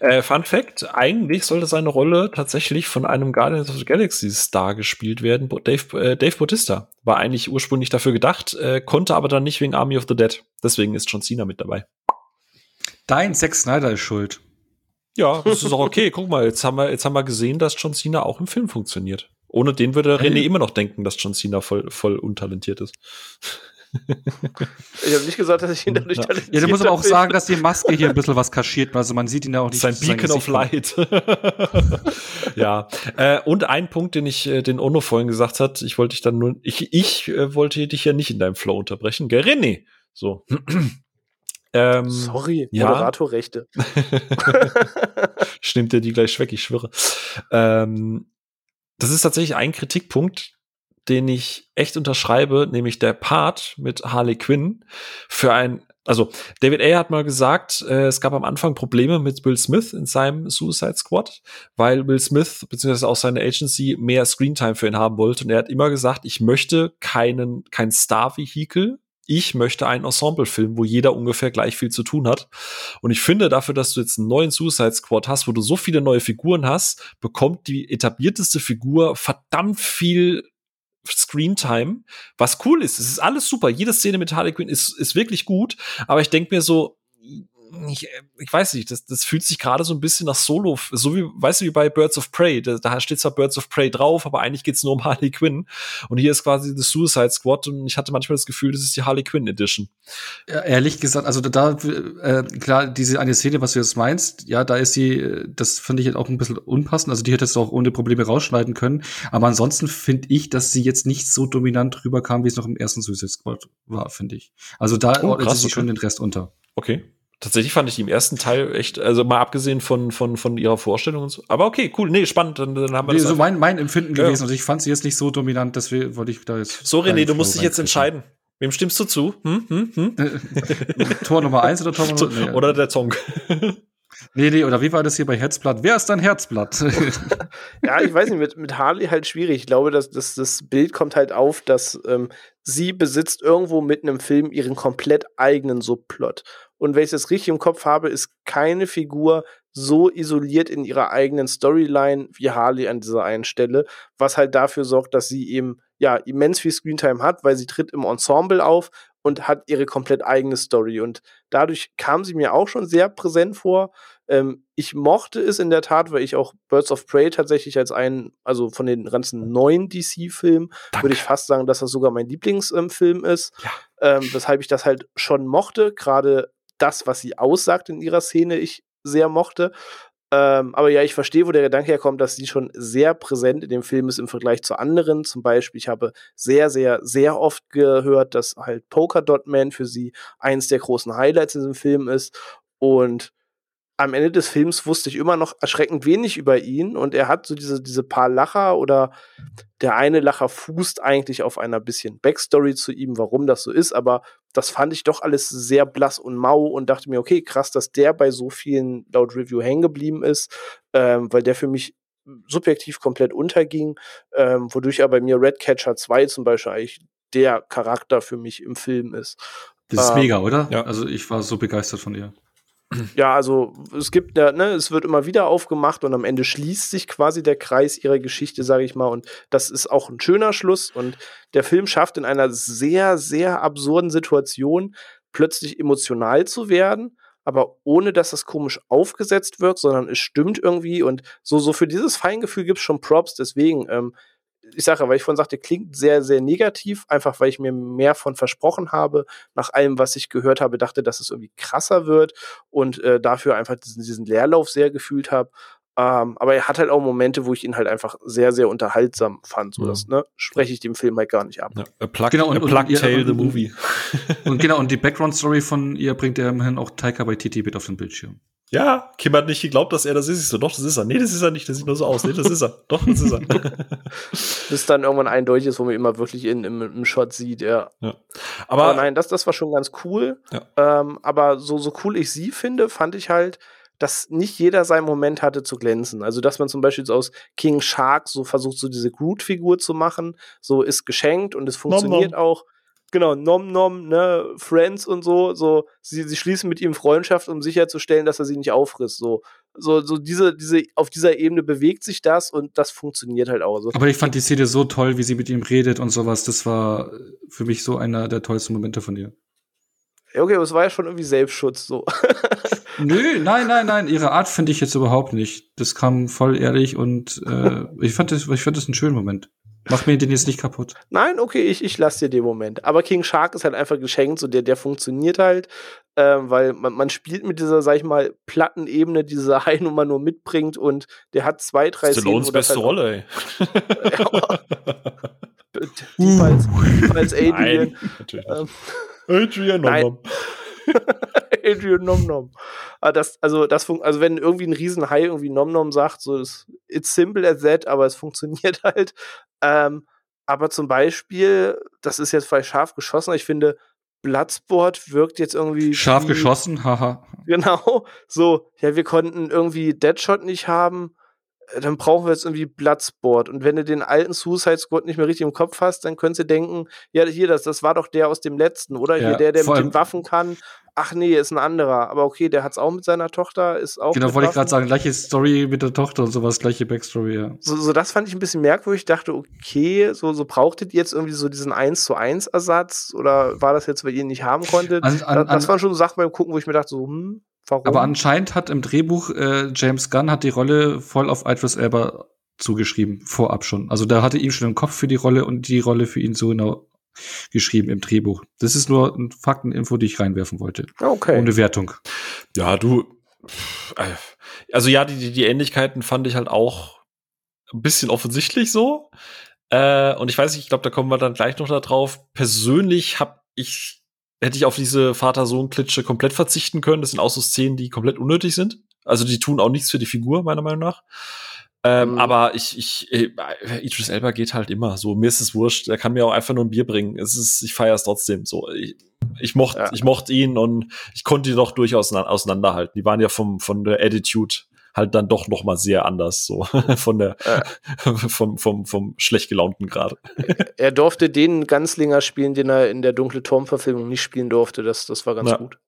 Speaker 1: Äh, Fun Fact: Eigentlich sollte seine Rolle tatsächlich von einem Guardians of the Galaxy Star gespielt werden. Dave, äh, Dave Bautista war eigentlich ursprünglich dafür gedacht, äh, konnte aber dann nicht wegen Army of the Dead. Deswegen ist John Cena mit dabei.
Speaker 3: Dein Zack Snyder ist schuld.
Speaker 1: Ja, das ist auch okay. Guck mal, jetzt haben wir, jetzt haben wir gesehen, dass John Cena auch im Film funktioniert. Ohne den würde René immer noch denken, dass John Cena voll, voll untalentiert ist.
Speaker 2: Ich habe nicht gesagt, dass ich ihn dadurch
Speaker 3: Ja,
Speaker 2: talentiert
Speaker 3: ja du musst aber auch sagen, dass die Maske hier ein bisschen was kaschiert, also man sieht ihn ja auch nicht.
Speaker 1: Sein
Speaker 3: sein
Speaker 1: Beacon of. Light. ja. Äh, und ein Punkt, den ich, äh, den Ono vorhin gesagt hat, ich wollte dich dann nur, ich, ich äh, wollte dich ja nicht in deinem Flow unterbrechen, gell, René? So. Ähm,
Speaker 2: Sorry,
Speaker 1: Ja.
Speaker 2: Moderatorrechte.
Speaker 1: Stimmt dir die gleich weg, ich schwöre. Ähm, das ist tatsächlich ein Kritikpunkt, den ich echt unterschreibe, nämlich der Part mit Harley Quinn für ein, also David A. hat mal gesagt, äh, es gab am Anfang Probleme mit Will Smith in seinem Suicide Squad, weil Will Smith beziehungsweise auch seine Agency mehr Screentime für ihn haben wollte und er hat immer gesagt, ich möchte keinen kein Star-Vehikel, ich möchte einen Ensemble-Film, wo jeder ungefähr gleich viel zu tun hat. Und ich finde, dafür, dass du jetzt einen neuen Suicide Squad hast, wo du so viele neue Figuren hast, bekommt die etablierteste Figur verdammt viel Screentime, was cool ist. Es ist alles super. Jede Szene mit Harley Quinn ist, ist wirklich gut. Aber ich denke mir so, ich, ich weiß nicht, das, das fühlt sich gerade so ein bisschen nach Solo, so wie, weißt du, wie bei Birds of Prey. Da, da steht zwar Birds of Prey drauf, aber eigentlich geht's nur um Harley Quinn. Und hier ist quasi das Suicide Squad und ich hatte manchmal das Gefühl, das ist die Harley Quinn Edition.
Speaker 3: Ja, ehrlich gesagt, also da, äh, klar, diese eine Szene, was du jetzt meinst, ja, da ist sie, äh, das finde ich jetzt auch ein bisschen unpassend. Also die hättest du auch ohne Probleme rausschneiden können. Aber ansonsten finde ich, dass sie jetzt nicht so dominant rüberkam, wie es noch im ersten Suicide Squad war, finde ich. Also da
Speaker 1: Oh,
Speaker 3: ordnet
Speaker 1: krass,
Speaker 3: sie
Speaker 1: okay.
Speaker 3: schon den Rest unter.
Speaker 1: Okay. Tatsächlich fand ich die im ersten Teil echt, also mal abgesehen von, von, von ihrer Vorstellung und so. Aber okay, cool. Nee, spannend. Dann, dann haben wir
Speaker 3: Nee,
Speaker 1: das
Speaker 3: so mein, mein Empfinden
Speaker 1: Ja.
Speaker 3: gewesen. Also ich fand sie jetzt nicht so dominant, deswegen wollte ich da jetzt.
Speaker 1: So, René, du musst dich jetzt entscheiden. Wem stimmst du zu? Hm? Hm? Hm?
Speaker 3: Tor Nummer eins oder Tor Nummer nee.
Speaker 1: Oder der Song?
Speaker 3: Nee, nee, oder wie war das hier bei Herzblatt? Wer ist dein Herzblatt?
Speaker 2: Ja, ich weiß nicht, mit, mit Harley halt schwierig. Ich glaube, dass, dass das Bild kommt halt auf, dass ähm, sie besitzt irgendwo mitten im Film ihren komplett eigenen Subplot. Und wenn ich das richtig im Kopf habe, ist keine Figur so isoliert in ihrer eigenen Storyline wie Harley an dieser einen Stelle, was halt dafür sorgt, dass sie eben ja immens viel Screentime hat, weil sie tritt im Ensemble auf und hat ihre komplett eigene Story. Und dadurch kam sie mir auch schon sehr präsent vor. Ähm, ich mochte es in der Tat, weil ich auch Birds of Prey tatsächlich als einen, also von den ganzen neuen DC-Filmen, würde ich fast sagen, dass das sogar mein Lieblingsfilm ist.
Speaker 1: Ja.
Speaker 2: Ähm, weshalb ich das halt schon mochte. Gerade das, was sie aussagt in ihrer Szene, ich sehr mochte. Ähm, aber ja, ich verstehe, wo der Gedanke herkommt, dass sie schon sehr präsent in dem Film ist im Vergleich zu anderen. Zum Beispiel, ich habe sehr, sehr, sehr oft gehört, dass halt Polka Dot Man für sie eins der großen Highlights in diesem Film ist. Und am Ende des Films wusste ich immer noch erschreckend wenig über ihn und er hat so diese, diese paar Lacher oder der eine Lacher fußt eigentlich auf einer bisschen Backstory zu ihm, warum das so ist, aber das fand ich doch alles sehr blass und mau und dachte mir, okay, krass, dass der bei so vielen laut Review hängen geblieben ist, ähm, weil der für mich subjektiv komplett unterging, ähm, wodurch aber bei mir Redcatcher 2 zum Beispiel eigentlich der Charakter für mich im Film ist.
Speaker 3: Das ist
Speaker 2: Ähm,
Speaker 3: mega, oder?
Speaker 1: ja.
Speaker 3: Also ich war so begeistert von ihr.
Speaker 2: Ja, also es gibt ja, ne, es wird immer wieder aufgemacht und am Ende schließt sich quasi der Kreis ihrer Geschichte, sage ich mal. Und das ist auch ein schöner Schluss. Und der Film schafft in einer sehr, sehr absurden Situation plötzlich emotional zu werden, aber ohne dass das komisch aufgesetzt wird, sondern es stimmt irgendwie. Und so, so für dieses Feingefühl gibt es schon Props. Deswegen, ähm, ich sage weil ich vorhin sagte, klingt sehr, sehr negativ, einfach weil ich mir mehr von versprochen habe. Nach allem, was ich gehört habe, dachte, dass es irgendwie krasser wird und äh, dafür einfach diesen, diesen Leerlauf sehr gefühlt habe. Ähm, aber er hat halt auch Momente, wo ich ihn halt einfach sehr, sehr unterhaltsam fand. So
Speaker 1: Ja.
Speaker 2: das, ne, spreche ich dem Film halt gar nicht ab.
Speaker 1: Ja, a plug,
Speaker 3: Genau, und-
Speaker 1: a plug
Speaker 3: und- ja,
Speaker 1: Tale, the movie.
Speaker 3: Und genau, und die Background-Story von ihr bringt ja immerhin auch Taika Waititi mit auf den Bildschirm.
Speaker 1: Ja, Kim hat nicht geglaubt, dass er das ist. Ich so, doch, das ist er. Nee, das ist er nicht. Das sieht nur so aus. Nee, das ist er. Doch, das ist er.
Speaker 2: Bis dann irgendwann eindeutig ist, wo man immer wirklich in, im, im Shot sieht, ja.
Speaker 1: Aber,
Speaker 2: Aber nein, das, das war schon ganz cool.
Speaker 1: Ja.
Speaker 2: Ähm, aber so, so cool ich sie finde, fand ich halt, dass nicht jeder seinen Moment hatte zu glänzen. Also, dass man zum Beispiel so aus King Shark so versucht, so diese Groot-Figur zu machen, so ist geschenkt und es funktioniert
Speaker 1: nom.
Speaker 2: auch. Genau, Nom Nom, ne, Friends und so, so, sie, sie schließen mit ihm Freundschaft, um sicherzustellen, dass er sie nicht auffrisst. So, so, so diese, diese, auf dieser Ebene bewegt sich das und das funktioniert halt auch so.
Speaker 3: Aber ich fand die Szene so toll, wie sie mit ihm redet und sowas. Das war für mich so einer der tollsten Momente von ihr.
Speaker 2: Ja, okay, aber es war ja schon irgendwie Selbstschutz so.
Speaker 3: Nö, nein, nein, nein, ihre Art finde ich jetzt überhaupt nicht. Das kam voll ehrlich und äh, ich fand das, ich fand das einen schönen Moment. Mach mir den jetzt nicht kaputt.
Speaker 2: Nein, okay, ich, ich lasse dir den Moment. Aber King Shark ist halt einfach geschenkt, so der, der funktioniert halt, ähm, weil man, man spielt mit dieser, sag ich mal, platten Ebene, die diese High-Nummer nur mitbringt und der hat zwei, drei
Speaker 1: Stallones beste halt Rolle, ey.
Speaker 2: die als, als Adrian. Nein,
Speaker 1: natürlich nicht. Ähm, Adrian,
Speaker 2: Nom Adrian Nom Nom. Aber das, also, das also wenn irgendwie ein Riesenhai irgendwie Nom Nom sagt, so ist it's simple as that, aber es funktioniert halt. Ähm, aber zum Beispiel, das ist jetzt vielleicht scharf geschossen, ich finde, Bloodsport wirkt jetzt irgendwie.
Speaker 3: Scharf geschossen, haha.
Speaker 2: Genau. So, ja, wir konnten irgendwie Deadshot nicht haben. Äh, dann brauchen wir jetzt irgendwie Bloodsport. Und wenn du den alten Suicide Squad nicht mehr richtig im Kopf hast, dann könntest du denken, ja, hier, das, das war doch der aus dem letzten, oder? Ja, hier der, der mit den Waffen kann. Ach nee, ist ein anderer. Aber okay, der hat's auch mit seiner Tochter, ist auch.
Speaker 3: Genau, wollte ich gerade sagen, gleiche Story mit der Tochter und sowas, gleiche Backstory, ja.
Speaker 2: So, so das fand ich ein bisschen merkwürdig. Ich dachte, okay, so, so brauchtet ihr jetzt irgendwie so diesen 1 zu 1 Ersatz? Oder war das jetzt, weil ihr ihn nicht haben konntet? An, an, das, das waren schon so Sachen beim Gucken, wo ich mir dachte, so, hm,
Speaker 3: Warum? Aber anscheinend hat im Drehbuch äh, James Gunn hat die Rolle voll auf Idris Elba zugeschrieben, vorab schon. Also da hatte ihm schon einen Kopf für die Rolle und die Rolle für ihn so genau geschrieben im Drehbuch. Das ist nur ein Fakteninfo, die ich reinwerfen wollte.
Speaker 2: Okay.
Speaker 3: Ohne Wertung.
Speaker 1: Ja, du. Also ja, die, die Ähnlichkeiten fand ich halt auch ein bisschen offensichtlich so. Äh, und ich weiß nicht, ich glaube, da kommen wir dann gleich noch da drauf. Persönlich habe ich hätte ich auf diese Vater-Sohn-Klitsche komplett verzichten können. Das sind auch so Szenen, die komplett unnötig sind. Also die tun auch nichts für die Figur, meiner Meinung nach. Ähm, mhm. Aber ich, ich, äh, Idris Elba geht halt immer so. Mir ist es wurscht. Er kann mir auch einfach nur ein Bier bringen. Es ist, ich feiere es trotzdem. So, ich, ich mochte, ja. ich mochte ihn und ich konnte ihn doch durchaus auseinanderhalten. Die waren ja vom, von der Attitude halt dann doch noch mal sehr anders so von der äh. vom, vom, vom schlecht gelaunten gerade.
Speaker 2: Er durfte den Ganzlinger spielen, den er in der Dunkle Turm-Verfilmung nicht spielen durfte. Das, das war ganz ja. gut.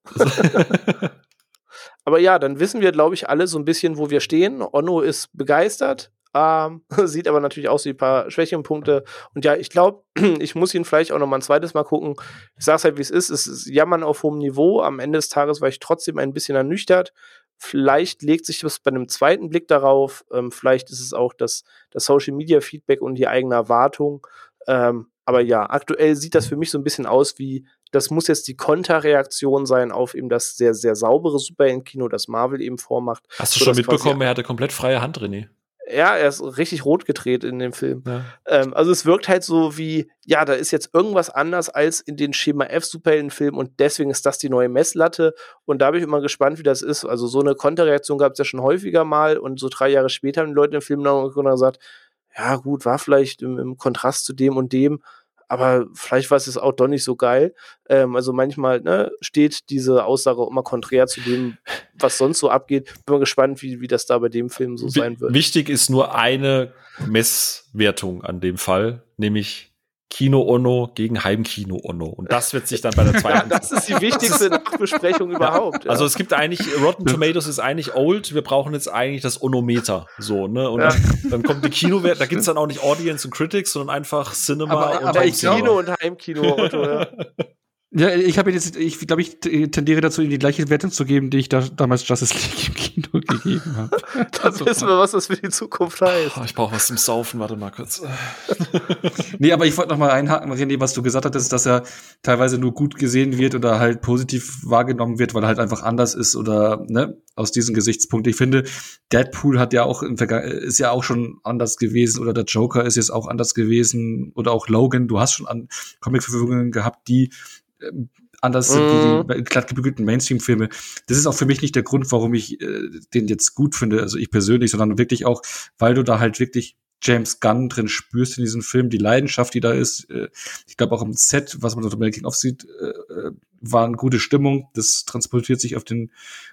Speaker 2: Aber ja, dann wissen wir, glaube ich, alle so ein bisschen, wo wir stehen. Onno ist begeistert, ähm, sieht aber natürlich auch so ein paar Schwächenpunkte. Und ja, ich glaube, ich muss ihn vielleicht auch noch mal ein zweites Mal gucken. Ich sage es halt, wie es ist. Es ist Jammern auf hohem Niveau. Am Ende des Tages war ich trotzdem ein bisschen ernüchtert. Vielleicht legt sich das bei einem zweiten Blick darauf. Ähm, vielleicht ist es auch das, das Social Media Feedback und die eigene Erwartung. Ähm, aber ja, aktuell sieht das für mich so ein bisschen aus wie, das muss jetzt die Konterreaktion sein auf eben das sehr, sehr saubere Superhelden-Kino, das Marvel eben vormacht.
Speaker 1: Hast du schon mitbekommen, er hatte komplett freie Hand, René?
Speaker 2: Ja, er ist richtig rot gedreht in dem Film. Ja. Ähm, also es wirkt halt so wie, ja, da ist jetzt irgendwas anders als in den Schema F Superheldenfilmen und deswegen ist das die neue Messlatte. Und da bin ich immer gespannt, wie das ist. Also so eine Konterreaktion gab es ja schon häufiger mal und so drei Jahre später haben die Leute im Film noch gesagt, ja gut, war vielleicht im, im Kontrast zu dem und dem aber vielleicht war es auch doch nicht so geil. Ähm, also manchmal ne, steht diese Aussage immer konträr zu dem, was sonst so abgeht. Bin mal gespannt, wie, wie das da bei dem Film so sein wird.
Speaker 1: Wichtig ist nur eine Messwertung an dem Fall, nämlich Kino Onno gegen Heimkino Onno. Und das wird sich dann bei der zweiten.
Speaker 2: das ist die wichtigste Nachbesprechung überhaupt.
Speaker 1: Ja. Also es gibt eigentlich, Rotten Tomatoes ist eigentlich old, wir brauchen jetzt eigentlich das Onometer. So, ne? Und ja. dann, dann, kommt die Kinowert, da gibt's dann auch nicht Audience und Critics, sondern einfach Cinema
Speaker 2: aber, und aber Kino und Heimkino Otto, ja.
Speaker 3: Ja, ich habe jetzt, ich glaube, ich tendiere dazu, ihm die gleiche Wertung zu geben, die ich da damals Justice League im Kino gegeben habe.
Speaker 2: da also, wissen wir, was das für die Zukunft heißt.
Speaker 1: Oh, ich brauche was zum Saufen, warte mal kurz.
Speaker 3: nee, aber ich wollte noch mal einhaken, René, was du gesagt hattest, dass er teilweise nur gut gesehen wird oder halt positiv wahrgenommen wird, weil er halt einfach anders ist oder, ne, aus diesem Gesichtspunkt. Ich finde, Deadpool hat ja auch, ist ja auch schon anders gewesen oder der Joker ist jetzt auch anders gewesen oder auch Logan. Du hast schon an Comic-Verfügungen gehabt, die anders sind mm. wie die mhm. glatt gebügelten Mainstream-Filme. Das ist auch für mich nicht der Grund, warum ich äh, den jetzt gut finde, also ich persönlich, sondern wirklich auch, weil du da halt wirklich James Gunn drin spürst in diesem Film, die Leidenschaft, die da ist. Äh, ich glaube auch im Set, was man dort im Making of sieht, äh, äh, war eine gute Stimmung. Das transportiert sich auf den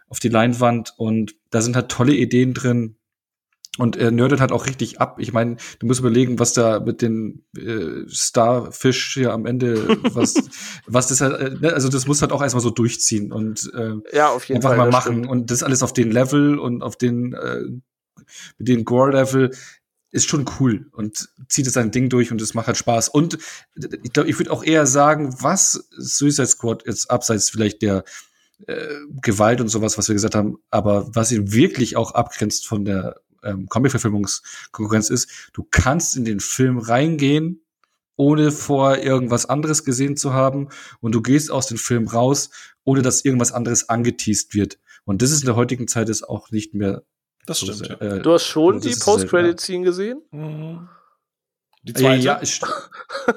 Speaker 3: auf die Leinwand und da sind halt tolle Ideen drin. Und er nerdet halt auch richtig ab. Ich meine, du musst überlegen, was da mit den äh, Starfish hier am Ende, was, was das halt, äh, ne, also das muss halt auch erstmal so durchziehen und äh,
Speaker 2: ja, auf jeden
Speaker 3: einfach
Speaker 2: Fall,
Speaker 3: mal machen. Stimmt. Und das alles auf den Level und auf den, äh, mit den Gore-Level ist schon cool und zieht es sein Ding durch und es macht halt Spaß. Und ich glaube, ich würde auch eher sagen, was Suicide Squad jetzt abseits vielleicht der äh, Gewalt und sowas, was wir gesagt haben. Aber was ihn wirklich auch abgrenzt von der ähm, Comic-Verfilmungskonkurrenz ist, du kannst in den Film reingehen, ohne vor irgendwas anderes gesehen zu haben und du gehst aus dem Film raus, ohne dass irgendwas anderes angeteased wird. Und das ist in der heutigen Zeit ist auch nicht mehr.
Speaker 1: Das stimmt. So,
Speaker 2: äh, du hast schon die Post-Credit-Scene gesehen?
Speaker 1: Mhm.
Speaker 3: Die zweite? Ja, ich,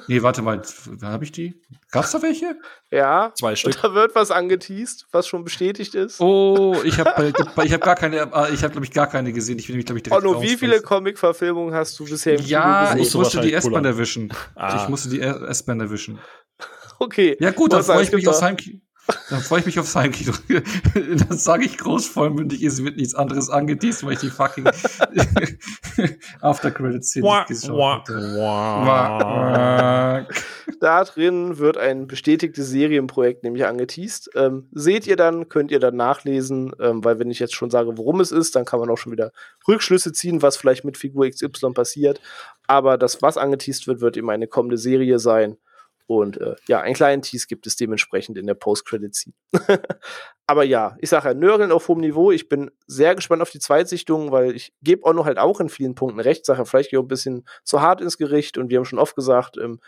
Speaker 3: nee, warte mal, habe ich die? Gab's da welche?
Speaker 2: Ja.
Speaker 1: Zwei Stück.
Speaker 2: Und da wird was angeteased, was schon bestätigt ist.
Speaker 3: Oh, ich habe ich hab gar keine, äh, ich habe glaube ich gar keine gesehen. Ich will nämlich glaube ich direkt
Speaker 2: Oh, no, wie viele Comic-Verfilmungen hast du bisher
Speaker 3: im Ja, ich musste die S-Bahn erwischen. Ah. Ich musste die S-Bahn erwischen.
Speaker 2: Okay.
Speaker 3: Ja gut, dann freue ich mich aufs Heimkino. Dann freue ich mich auf Heimkino. Dann sage ich groß vollmündig, es wird nichts anderes angeteased, weil ich die fucking After Credit Szene geschaut
Speaker 2: Da drin wird ein bestätigtes Serienprojekt nämlich angeteased. Ähm, seht ihr dann, könnt ihr dann nachlesen, ähm, weil wenn ich jetzt schon sage, worum es ist, dann kann man auch schon wieder Rückschlüsse ziehen, was vielleicht mit Figur XY passiert. Aber das, was angeteased wird, wird eben eine kommende Serie sein. Und äh, ja, einen kleinen Tease gibt es dementsprechend in der Post-Credit-Scene. Aber ja, ich sage ja, Nörgeln auf hohem Niveau. Ich bin sehr gespannt auf die Zweitsichtung, weil ich gebe Onno halt auch in vielen Punkten recht. Sache, vielleicht gehe ich auch ein bisschen zu hart ins Gericht. Und wir haben schon oft gesagt, ähm,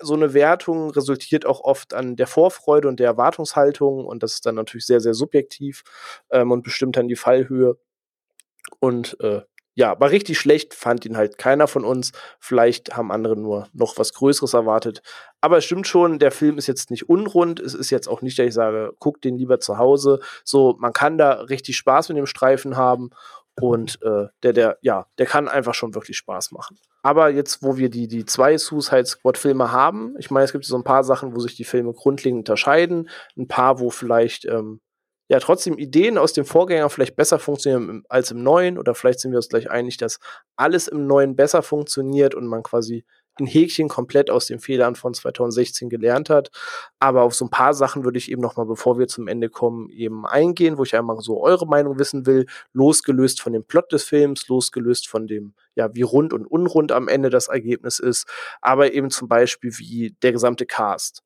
Speaker 2: so eine Wertung resultiert auch oft an der Vorfreude und der Erwartungshaltung. Und das ist dann natürlich sehr, sehr subjektiv ähm, und bestimmt dann die Fallhöhe. Und äh, ja, aber richtig schlecht fand ihn halt keiner von uns. Vielleicht haben andere nur noch was Größeres erwartet. Aber es stimmt schon, der Film ist jetzt nicht unrund. Es ist jetzt auch nicht, dass ich sage, guck den lieber zu Hause. So, man kann da richtig Spaß mit dem Streifen haben. Und äh, der, der, ja, der kann einfach schon wirklich Spaß machen. Aber jetzt, wo wir die, die zwei Suicide Squad-Filme haben, ich meine, es gibt so ein paar Sachen, wo sich die Filme grundlegend unterscheiden. Ein paar, wo vielleicht ähm, ja trotzdem Ideen aus dem Vorgänger vielleicht besser funktionieren als im neuen oder vielleicht sind wir uns gleich einig, dass alles im neuen besser funktioniert und man quasi ein Häkchen komplett aus den Fehlern von 2016 gelernt hat. Aber auf so ein paar Sachen würde ich eben noch mal, bevor wir zum Ende kommen, eben eingehen, wo ich einmal so eure Meinung wissen will, losgelöst von dem Plot des Films, losgelöst von dem, ja, wie rund und unrund am Ende das Ergebnis ist, aber eben zum Beispiel wie der gesamte Cast.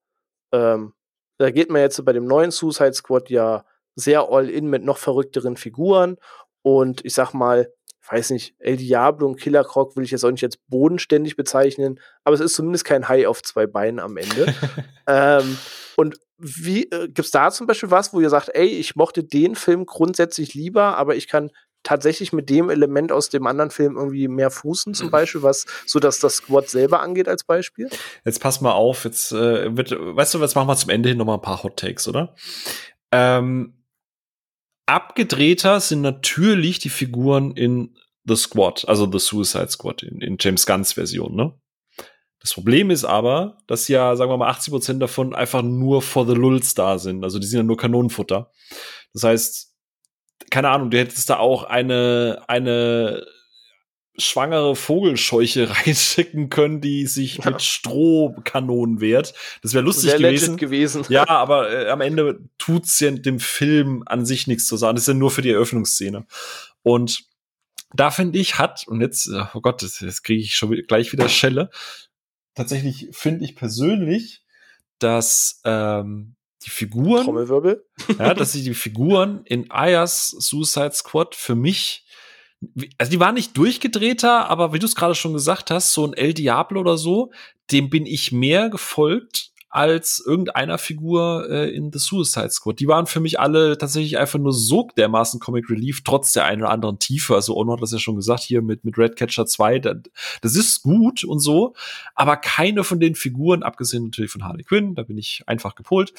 Speaker 2: Ähm, da geht man jetzt bei dem neuen Suicide Squad ja sehr all-in mit noch verrückteren Figuren. Und ich sag mal, weiß nicht, El Diablo und Killer Croc will ich jetzt auch nicht als bodenständig bezeichnen, aber es ist zumindest kein Hai auf zwei Beinen am Ende. ähm, und wie äh, gibt's da zum Beispiel was, wo ihr sagt, ey, ich mochte den Film grundsätzlich lieber, aber ich kann tatsächlich mit dem Element aus dem anderen Film irgendwie mehr fußen, zum Beispiel, was so dass das Squad selber angeht als Beispiel?
Speaker 1: Jetzt pass mal auf, jetzt äh, wird, weißt du, was machen wir zum Ende hin noch mal ein paar Hot Takes, oder? Ähm, abgedrehter sind natürlich die Figuren in The Squad, also The Suicide Squad, in, in James Gunns Version, ne? Das Problem ist aber, dass ja, sagen wir mal, 80 Prozent davon einfach nur for the lulz da sind. Also die sind ja nur Kanonenfutter. Das heißt, keine Ahnung, du hättest da auch eine, eine schwangere Vogelscheuche reinschicken können, die sich ja. mit Strohkanonen wehrt. Das wäre lustig gewesen.
Speaker 2: gewesen.
Speaker 1: Ja, aber äh, am Ende tut's ja dem Film an sich nichts zu sagen. Das ist ja nur für die Eröffnungsszene. Und da finde ich hat und jetzt äh, oh Gott, jetzt kriege ich schon gleich wieder Schelle. Tatsächlich finde ich persönlich, dass ähm, die Figuren,
Speaker 2: Trommelwirbel,
Speaker 1: ja, dass sie die Figuren in Ayers Suicide Squad für mich also die war nicht durchgedrehter, aber wie du es gerade schon gesagt hast, so ein El Diablo oder so, dem bin ich mehr gefolgt als irgendeiner Figur äh, in The Suicide Squad. Die waren für mich alle tatsächlich einfach nur so dermaßen Comic Relief, trotz der einen oder anderen Tiefe. Also Ono hat das ja schon gesagt, hier mit, mit Redcatcher 2, das, das ist gut und so, aber keine von den Figuren, abgesehen natürlich von Harley Quinn, da bin ich einfach gepolt,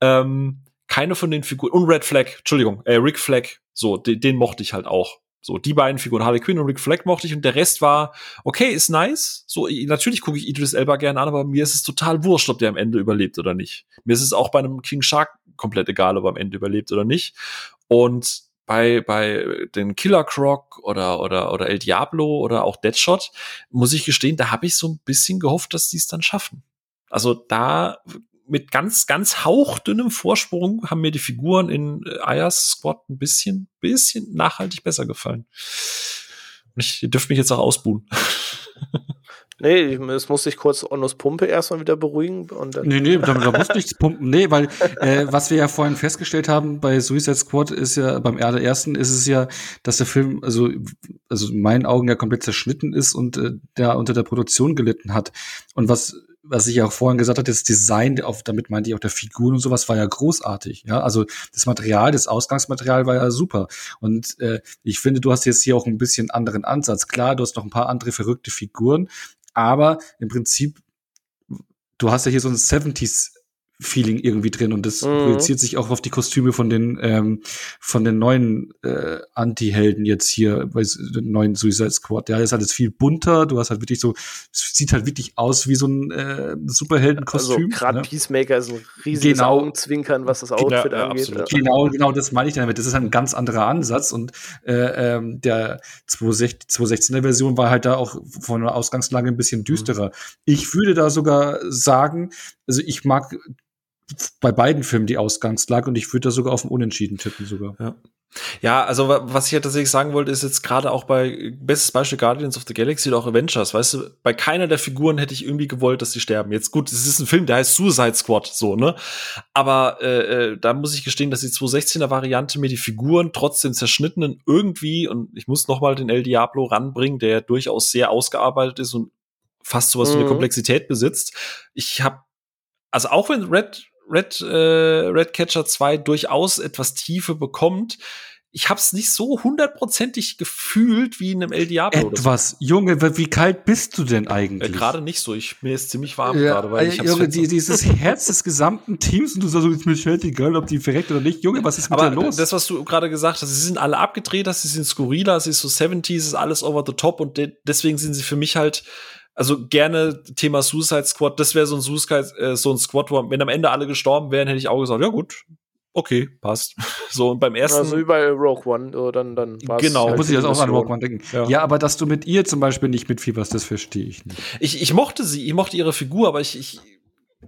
Speaker 1: ähm, keine von den Figuren, und Red Flag, Entschuldigung, äh, Rick Flag, so, den, den mochte ich halt auch. So, die beiden Figuren, Harley Quinn und Rick Flag mochte ich und der Rest war, okay, ist nice. So, natürlich gucke ich Idris Elba gerne an, aber mir ist es total wurscht, ob der am Ende überlebt oder nicht. Mir ist es auch bei einem King Shark komplett egal, ob er am Ende überlebt oder nicht. Und bei, bei den Killer Croc oder, oder, oder El Diablo oder auch Deadshot, muss ich gestehen, da habe ich so ein bisschen gehofft, dass die es dann schaffen. Also da mit ganz, ganz hauchdünnem Vorsprung haben mir die Figuren in äh, Ayers Squad ein bisschen, bisschen nachhaltig besser gefallen. Und ich, ihr dürft mich jetzt auch ausbuhen.
Speaker 2: Nee, es muss sich kurz Onnos Pumpe erstmal wieder beruhigen. Und dann
Speaker 3: nee, nee, da, da muss nichts pumpen. Nee, weil äh, was wir ja vorhin festgestellt haben bei Suicide Squad ist ja, beim ersten ist es ja, dass der Film, also, also in meinen Augen ja komplett zerschnitten ist und äh, der unter der Produktion gelitten hat. Und was was ich auch vorhin gesagt hatte, das Design, auf, damit meinte ich auch der Figuren und sowas, war ja großartig. Ja, also das Material, das Ausgangsmaterial war ja super. Und äh, ich finde, du hast jetzt hier auch ein bisschen anderen Ansatz. Klar, du hast noch ein paar andere verrückte Figuren, aber im Prinzip, du hast ja hier so ein 70s Feeling irgendwie drin und das mhm. projiziert sich auch auf die Kostüme von den ähm, von den neuen äh, Anti-Helden jetzt hier bei den neuen Suicide Squad. Ja, ist alles viel bunter. Du hast halt wirklich so sieht halt wirklich aus wie so ein äh, Superheldenkostüm.
Speaker 2: Also gerade
Speaker 3: ne?
Speaker 2: Peacemaker ist ein riesiges genau. Augenzwinkern, was das Outfit ja, angeht. Ja.
Speaker 3: Genau, genau, das meine ich damit. Das ist halt ein ganz anderer Ansatz und äh, ähm, der 216er Version war halt da auch von der Ausgangslage ein bisschen düsterer. Mhm. Ich würde da sogar sagen, also ich mag bei beiden Filmen die Ausgangslage und ich würde da sogar auf den Unentschieden tippen sogar.
Speaker 1: Ja. Ja, also was ich ja tatsächlich sagen wollte, ist jetzt gerade auch bei bestes Beispiel Guardians of the Galaxy oder auch Avengers, weißt du, bei keiner der Figuren hätte ich irgendwie gewollt, dass sie sterben. Jetzt gut, es ist ein Film, der heißt Suicide Squad, so, ne? Aber äh, äh, da muss ich gestehen, dass die 216er Variante mir die Figuren trotz den zerschnittenen irgendwie, und ich muss noch mal den El Diablo ranbringen, der durchaus sehr ausgearbeitet ist und fast sowas mhm. wie eine Komplexität besitzt. Ich habe also auch wenn Red Red, äh, Red Catcher 2 durchaus etwas Tiefe bekommt. Ich habe es nicht so hundertprozentig gefühlt wie in einem El Diablo.
Speaker 3: Etwas, so. Junge, wie kalt bist du denn eigentlich?
Speaker 1: Äh, gerade nicht so. Ich, mir ist ziemlich warm
Speaker 3: ja,
Speaker 1: gerade, weil ich
Speaker 3: äh, Junge, die, dieses Herz des gesamten Teams und du sagst, ist mir scheiße egal, ob die verreckt oder nicht. Junge, was ist mit
Speaker 1: Aber
Speaker 3: dir los?
Speaker 1: Das, was du gerade gesagt hast, sie sind alle abgedreht, sie sind skurriler, sie ist so 70s, ist alles over the top und de deswegen sind sie für mich halt also gerne Thema Suicide Squad, das wäre so ein Suicide, äh, so ein Squad, wo, wenn am Ende alle gestorben wären, hätte ich auch gesagt, ja gut, okay, passt. so, und beim ersten.
Speaker 2: Also wie bei Rogue One, oh, dann, dann
Speaker 3: war's Genau, halt muss ich jetzt auch an Rogue One denken. Ja. ja. aber dass du mit ihr zum Beispiel nicht mitfieberst, das verstehe ich nicht.
Speaker 1: Ich, ich mochte sie, ich mochte ihre Figur, aber ich, ich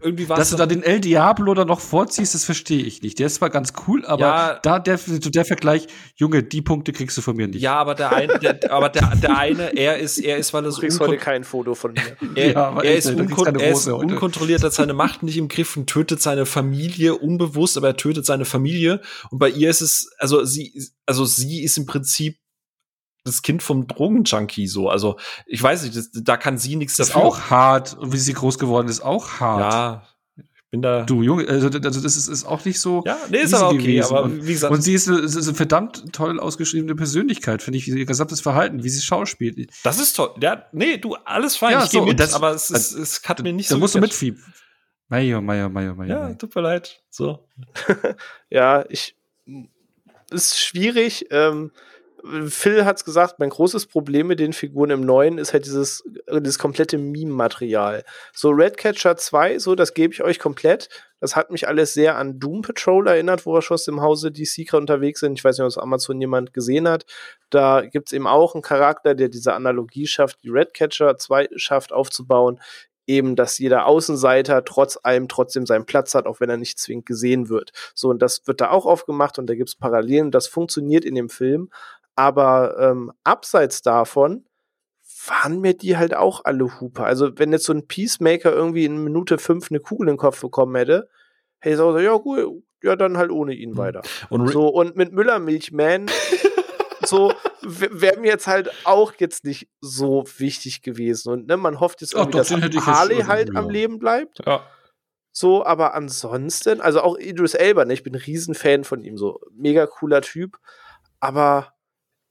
Speaker 1: irgendwie war
Speaker 3: Dass du da den El Diablo da noch vorziehst, das verstehe ich nicht. Der ist zwar ganz cool, aber ja, da der, der Vergleich, Junge, die Punkte kriegst du von mir nicht.
Speaker 1: Ja, aber der eine, der, aber der, der eine, er ist, er ist, weil er
Speaker 2: so. Du kriegst heute kein Foto von mir.
Speaker 1: er, ja, er, ist, unkon er ist unkontrolliert, hat seine Macht nicht im Griff und tötet seine Familie unbewusst, aber er tötet seine Familie. Und bei ihr ist es, also sie, also sie ist im Prinzip das Kind vom Drogenjunkie so. Also ich weiß nicht, das, da kann sie nichts
Speaker 3: dafür. Ist auch hart und wie sie groß geworden ist, auch hart.
Speaker 1: Ja. Ich bin da.
Speaker 3: Du Junge, also, also das ist, ist auch nicht so.
Speaker 1: Ja, nee, ist aber okay. Gewesen. Aber
Speaker 3: wie gesagt. Und sie ist eine, ist eine verdammt toll ausgeschriebene Persönlichkeit, finde ich, ihr gesamtes Verhalten, wie sie schauspielt.
Speaker 1: Das ist toll. Ja, nee, du alles fein.
Speaker 3: Ja, ich so, mit, das,
Speaker 1: aber es, ist, es hat mir nicht
Speaker 3: so. Da musst du mitfieben. Meier, Meier, Meier, Meier.
Speaker 1: Ja, tut mir leid. So.
Speaker 2: ja, ich ist schwierig. Ähm, Phil hat's gesagt, mein großes Problem mit den Figuren im Neuen ist halt dieses, dieses komplette Meme-Material. So Redcatcher 2, so, das gebe ich euch komplett. Das hat mich alles sehr an Doom Patrol erinnert, wo wir schon im Hause DC gerade unterwegs sind. Ich weiß nicht, ob es Amazon jemand gesehen hat. Da gibt's eben auch einen Charakter, der diese Analogie schafft, die Redcatcher 2 schafft aufzubauen eben, dass jeder Außenseiter trotz allem trotzdem seinen Platz hat, auch wenn er nicht zwingend gesehen wird. So, und das wird da auch aufgemacht und da gibt's Parallelen. Das funktioniert in dem Film, aber ähm, abseits davon waren mir die halt auch alle Hupe. Also, wenn jetzt so ein Peacemaker irgendwie in Minute fünf eine Kugel in den Kopf bekommen hätte, hätte ich gesagt, ja, gut, ja, dann halt ohne ihn hm. weiter. Und so, und mit Müller-Milchman, so, wäre mir jetzt halt auch jetzt nicht so wichtig gewesen. Und ne, man hofft jetzt irgendwie, Ach, dass Harley halt am Leben bleibt.
Speaker 1: Ja.
Speaker 2: So, aber ansonsten, also auch Idris Elba, ne, ich bin ein Riesenfan von ihm, so mega cooler Typ. Aber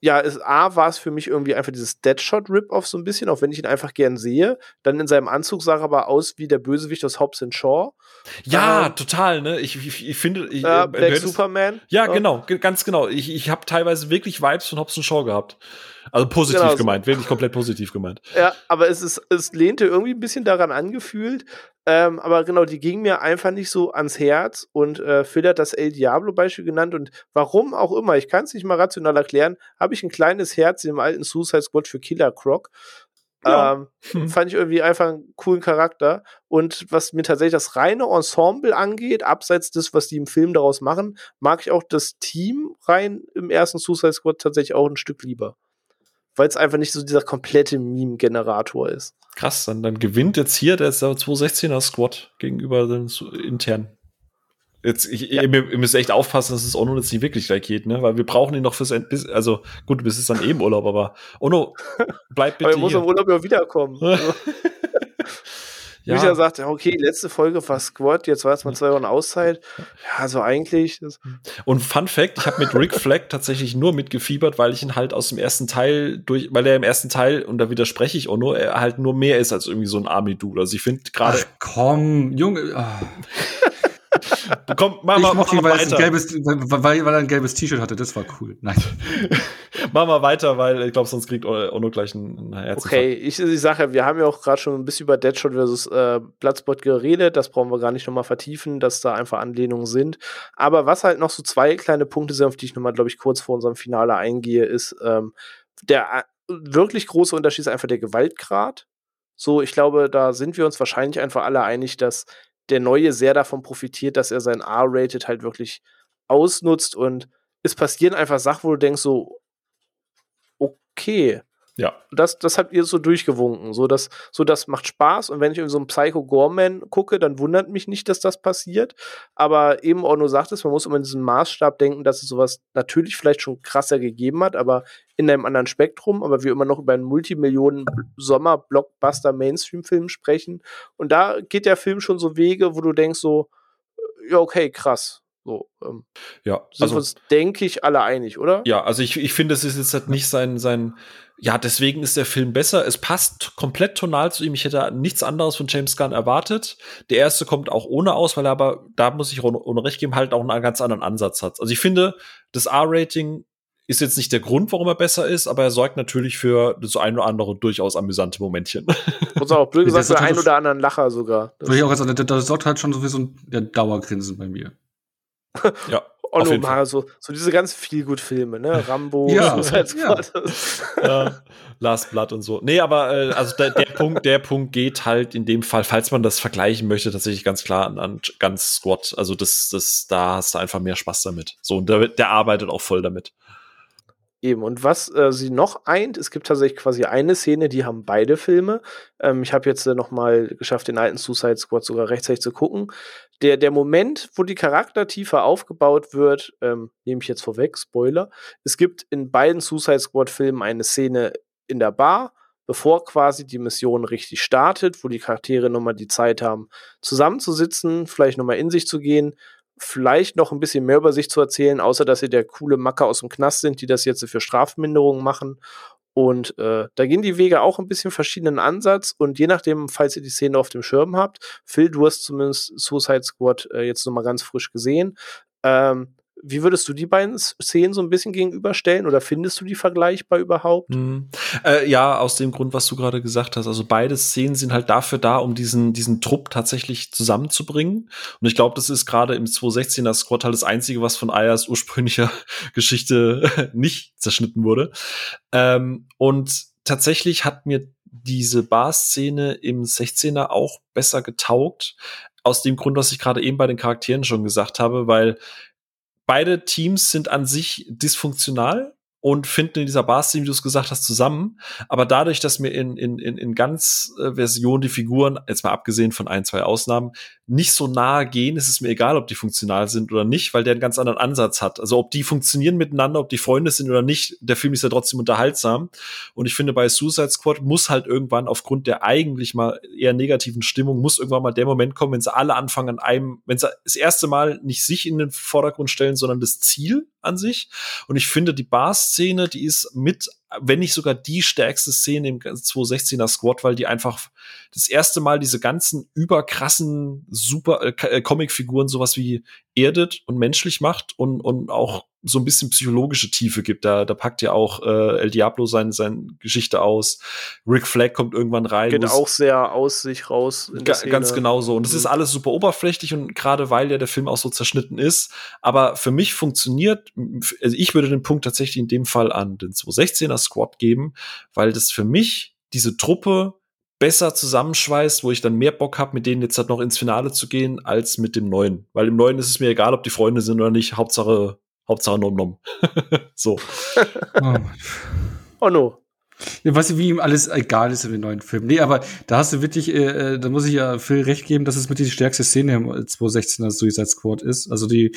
Speaker 2: ja, es, A war es für mich irgendwie einfach dieses Deadshot-Rip-Off so ein bisschen, auch wenn ich ihn einfach gern sehe. Dann in seinem Anzug sah er aber aus wie der Bösewicht aus Hobbs Shaw.
Speaker 1: Ja, ähm, total, ne? Ich, ich, ich finde. Ich,
Speaker 2: äh, Black Superman.
Speaker 1: Ja, äh, genau, ganz genau. Ich, ich habe teilweise wirklich Vibes von Hobbs Shaw gehabt. Also positiv genau, gemeint, wirklich komplett positiv gemeint.
Speaker 2: Ja, aber es ist, es lehnte irgendwie ein bisschen daran angefühlt. Ähm, aber genau, die ging mir einfach nicht so ans Herz und äh, Phil hat das El Diablo-Beispiel genannt und warum auch immer, ich kann es nicht mal rational erklären, habe ich ein kleines Herz im alten Suicide Squad für Killer Croc. Ja. Ähm, fand ich irgendwie einfach einen coolen Charakter. Und was mir tatsächlich das reine Ensemble angeht, abseits des, was die im Film daraus machen, mag ich auch das Team rein im ersten Suicide Squad tatsächlich auch ein Stück lieber weil es einfach nicht so dieser komplette Meme-Generator ist.
Speaker 1: Krass, dann, dann gewinnt jetzt hier der 216er Squad gegenüber den intern. Jetzt, ich, ja. ihr, ihr, müsst echt aufpassen, dass es Ono jetzt nicht wirklich gleich geht, ne? Weil wir brauchen ihn noch fürs End also gut, bis es dann eben Urlaub, aber Ono, bleib bitte.
Speaker 2: aber er muss im Urlaub ja wiederkommen. ja. Micha sagt, okay, letzte Folge war Squad, jetzt war es mal zwei Wochen Auszeit. Ja, so eigentlich.
Speaker 1: Und Fun Fact, ich habe mit Rick Flag tatsächlich nur mitgefiebert, weil ich ihn halt aus dem ersten Teil durch, weil er im ersten Teil, und da widerspreche ich auch nur, er halt nur mehr ist als irgendwie so ein Army-Dude. Also ich finde gerade.
Speaker 3: Komm, Junge. Oh.
Speaker 1: Komm, mach mal, mach
Speaker 3: mal weiter. Gelbes, weil, weil er ein gelbes T-Shirt hatte, das war cool. Nein.
Speaker 1: Mach mal weiter, weil ich glaube, sonst kriegt Ono gleich ein Herz.
Speaker 2: Okay, ich, ich sage, wir haben ja auch gerade schon ein bisschen über Deadshot versus äh, Bloodspot geredet. Das brauchen wir gar nicht nochmal vertiefen, dass da einfach Anlehnungen sind. Aber was halt noch so zwei kleine Punkte sind, auf die ich nochmal, glaube ich, kurz vor unserem Finale eingehe, ist ähm, der äh, wirklich große Unterschied ist einfach der Gewaltgrad. So, ich glaube, da sind wir uns wahrscheinlich einfach alle einig, dass der Neue sehr davon profitiert, dass er sein R-Rated halt wirklich ausnutzt und es passieren einfach Sachen, wo du denkst so, okay.
Speaker 1: Ja.
Speaker 2: Das, das habt ihr so durchgewunken. So das, so, das macht Spaß. Und wenn ich in so einen Psycho Gorman gucke, dann wundert mich nicht, dass das passiert. Aber eben Orno sagt es, man muss immer in diesem Maßstab denken, dass es sowas natürlich vielleicht schon krasser gegeben hat, aber in einem anderen Spektrum. Aber wir immer noch über einen Multimillionen-Sommer-Blockbuster-Mainstream-Film sprechen. Und da geht der Film schon so Wege, wo du denkst so, ja, okay, krass. So, ähm,
Speaker 1: ja,
Speaker 2: sind also, wir uns, denke ich, alle einig, oder?
Speaker 1: Ja, also ich, ich finde, es ist jetzt halt nicht sein, sein, ja, deswegen ist der Film besser. Es passt komplett tonal zu ihm. Ich hätte nichts anderes von James Gunn erwartet. Der erste kommt auch ohne aus, weil er aber, da muss ich ohne, recht geben, halt auch einen ganz anderen Ansatz hat. Also ich finde, das R-Rating ist jetzt nicht der Grund, warum er besser ist, aber er sorgt natürlich für das ein oder andere durchaus amüsante Momentchen.
Speaker 2: Und auch blöd gesagt, für einen oder anderen Lacher sogar.
Speaker 3: Das, ich auch sagen, das sorgt halt schon so wie so ein der Dauergrinsen bei mir
Speaker 2: ja. Onno mal so, so diese ganz viel gut Filme, ne? Rambo, ja, ja.
Speaker 1: ja. Last Blood und so. Nee, aber äh, also der, der Punkt, der Punkt geht halt in dem Fall, falls man das vergleichen möchte, tatsächlich ganz klar an, an ganz Squad. Also das, das, da hast du einfach mehr Spaß damit. So, und der, der arbeitet auch voll damit.
Speaker 2: Eben, und was äh, sie noch eint, es gibt tatsächlich quasi eine Szene, die haben beide Filme. Ähm, ich habe jetzt äh, noch geschafft, den alten Suicide Squad sogar rechtzeitig zu gucken. Der, der Moment, wo die Charaktertiefe aufgebaut wird, ähm, nehme ich jetzt vorweg, Spoiler, es gibt in beiden Suicide Squad-Filmen eine Szene in der Bar, bevor quasi die Mission richtig startet, wo die Charaktere nochmal die Zeit haben, zusammenzusitzen, vielleicht nochmal in sich zu gehen, vielleicht noch ein bisschen mehr über sich zu erzählen, außer dass sie der coole Macker aus dem Knast sind, die das jetzt für Strafminderungen machen. Und äh, da gehen die Wege auch ein bisschen verschiedenen Ansatz und je nachdem, falls ihr die Szene auf dem Schirm habt, Phil, du hast zumindest Suicide Squad äh, jetzt nochmal ganz frisch gesehen. Ähm, wie würdest du die beiden Szenen so ein bisschen gegenüberstellen oder findest du die vergleichbar überhaupt?
Speaker 1: Mhm. Äh, ja, aus dem Grund, was du gerade gesagt hast. Also beide Szenen sind halt dafür da, um diesen, diesen Trupp tatsächlich zusammenzubringen. Und ich glaube, das ist gerade im 216er Squad halt das Einzige, was von Ayers ursprünglicher Geschichte nicht zerschnitten wurde. Ähm, und tatsächlich hat mir diese Bar-Szene im 16er auch besser getaugt. Aus dem Grund, was ich gerade eben bei den Charakteren schon gesagt habe, weil beide Teams sind an sich dysfunktional und finden in dieser Bar-Szene, wie du es gesagt hast, zusammen. Aber dadurch, dass mir in, in, in, in ganz äh, Version die Figuren, jetzt mal abgesehen von ein, zwei Ausnahmen, nicht so nahe gehen, ist es mir egal, ob die funktional sind oder nicht, weil der einen ganz anderen Ansatz hat. Also ob die funktionieren miteinander, ob die Freunde sind oder nicht, der Film ist ja trotzdem unterhaltsam. Und ich finde, bei Suicide Squad muss halt irgendwann aufgrund der eigentlich mal eher negativen Stimmung, muss irgendwann mal der Moment kommen, wenn sie alle anfangen an einem, wenn sie das erste Mal nicht sich in den Vordergrund stellen, sondern das Ziel an sich. Und ich finde, die Bar-Szene, die ist mit wenn nicht sogar die stärkste Szene im 216er Squad, weil die einfach das erste Mal diese ganzen überkrassen super äh, äh, Comicfiguren sowas wie erdet und menschlich macht und und auch so ein bisschen psychologische Tiefe gibt. Da, da packt ja auch äh, El Diablo seine, seine Geschichte aus. Rick Flag kommt irgendwann rein.
Speaker 2: Geht auch sehr aus sich raus.
Speaker 1: Ga ganz genau so. Und es mhm. ist alles super oberflächlich und gerade weil ja der Film auch so zerschnitten ist. Aber für mich funktioniert, also ich würde den Punkt tatsächlich in dem Fall an den 216er Squad geben, weil das für mich diese Truppe besser zusammenschweißt, wo ich dann mehr Bock habe, mit denen jetzt halt noch ins Finale zu gehen, als mit dem neuen. Weil im neuen ist es mir egal, ob die Freunde sind oder nicht. Hauptsache Hauptsache Nom Nom. so.
Speaker 2: oh. oh no.
Speaker 3: Was wie ihm alles egal ist in den neuen Filmen. Nee, aber da hast du wirklich, äh, äh da muss ich ja Phil recht geben, dass es mit die stärkste Szene im 2016er Suicide Squad ist. Also die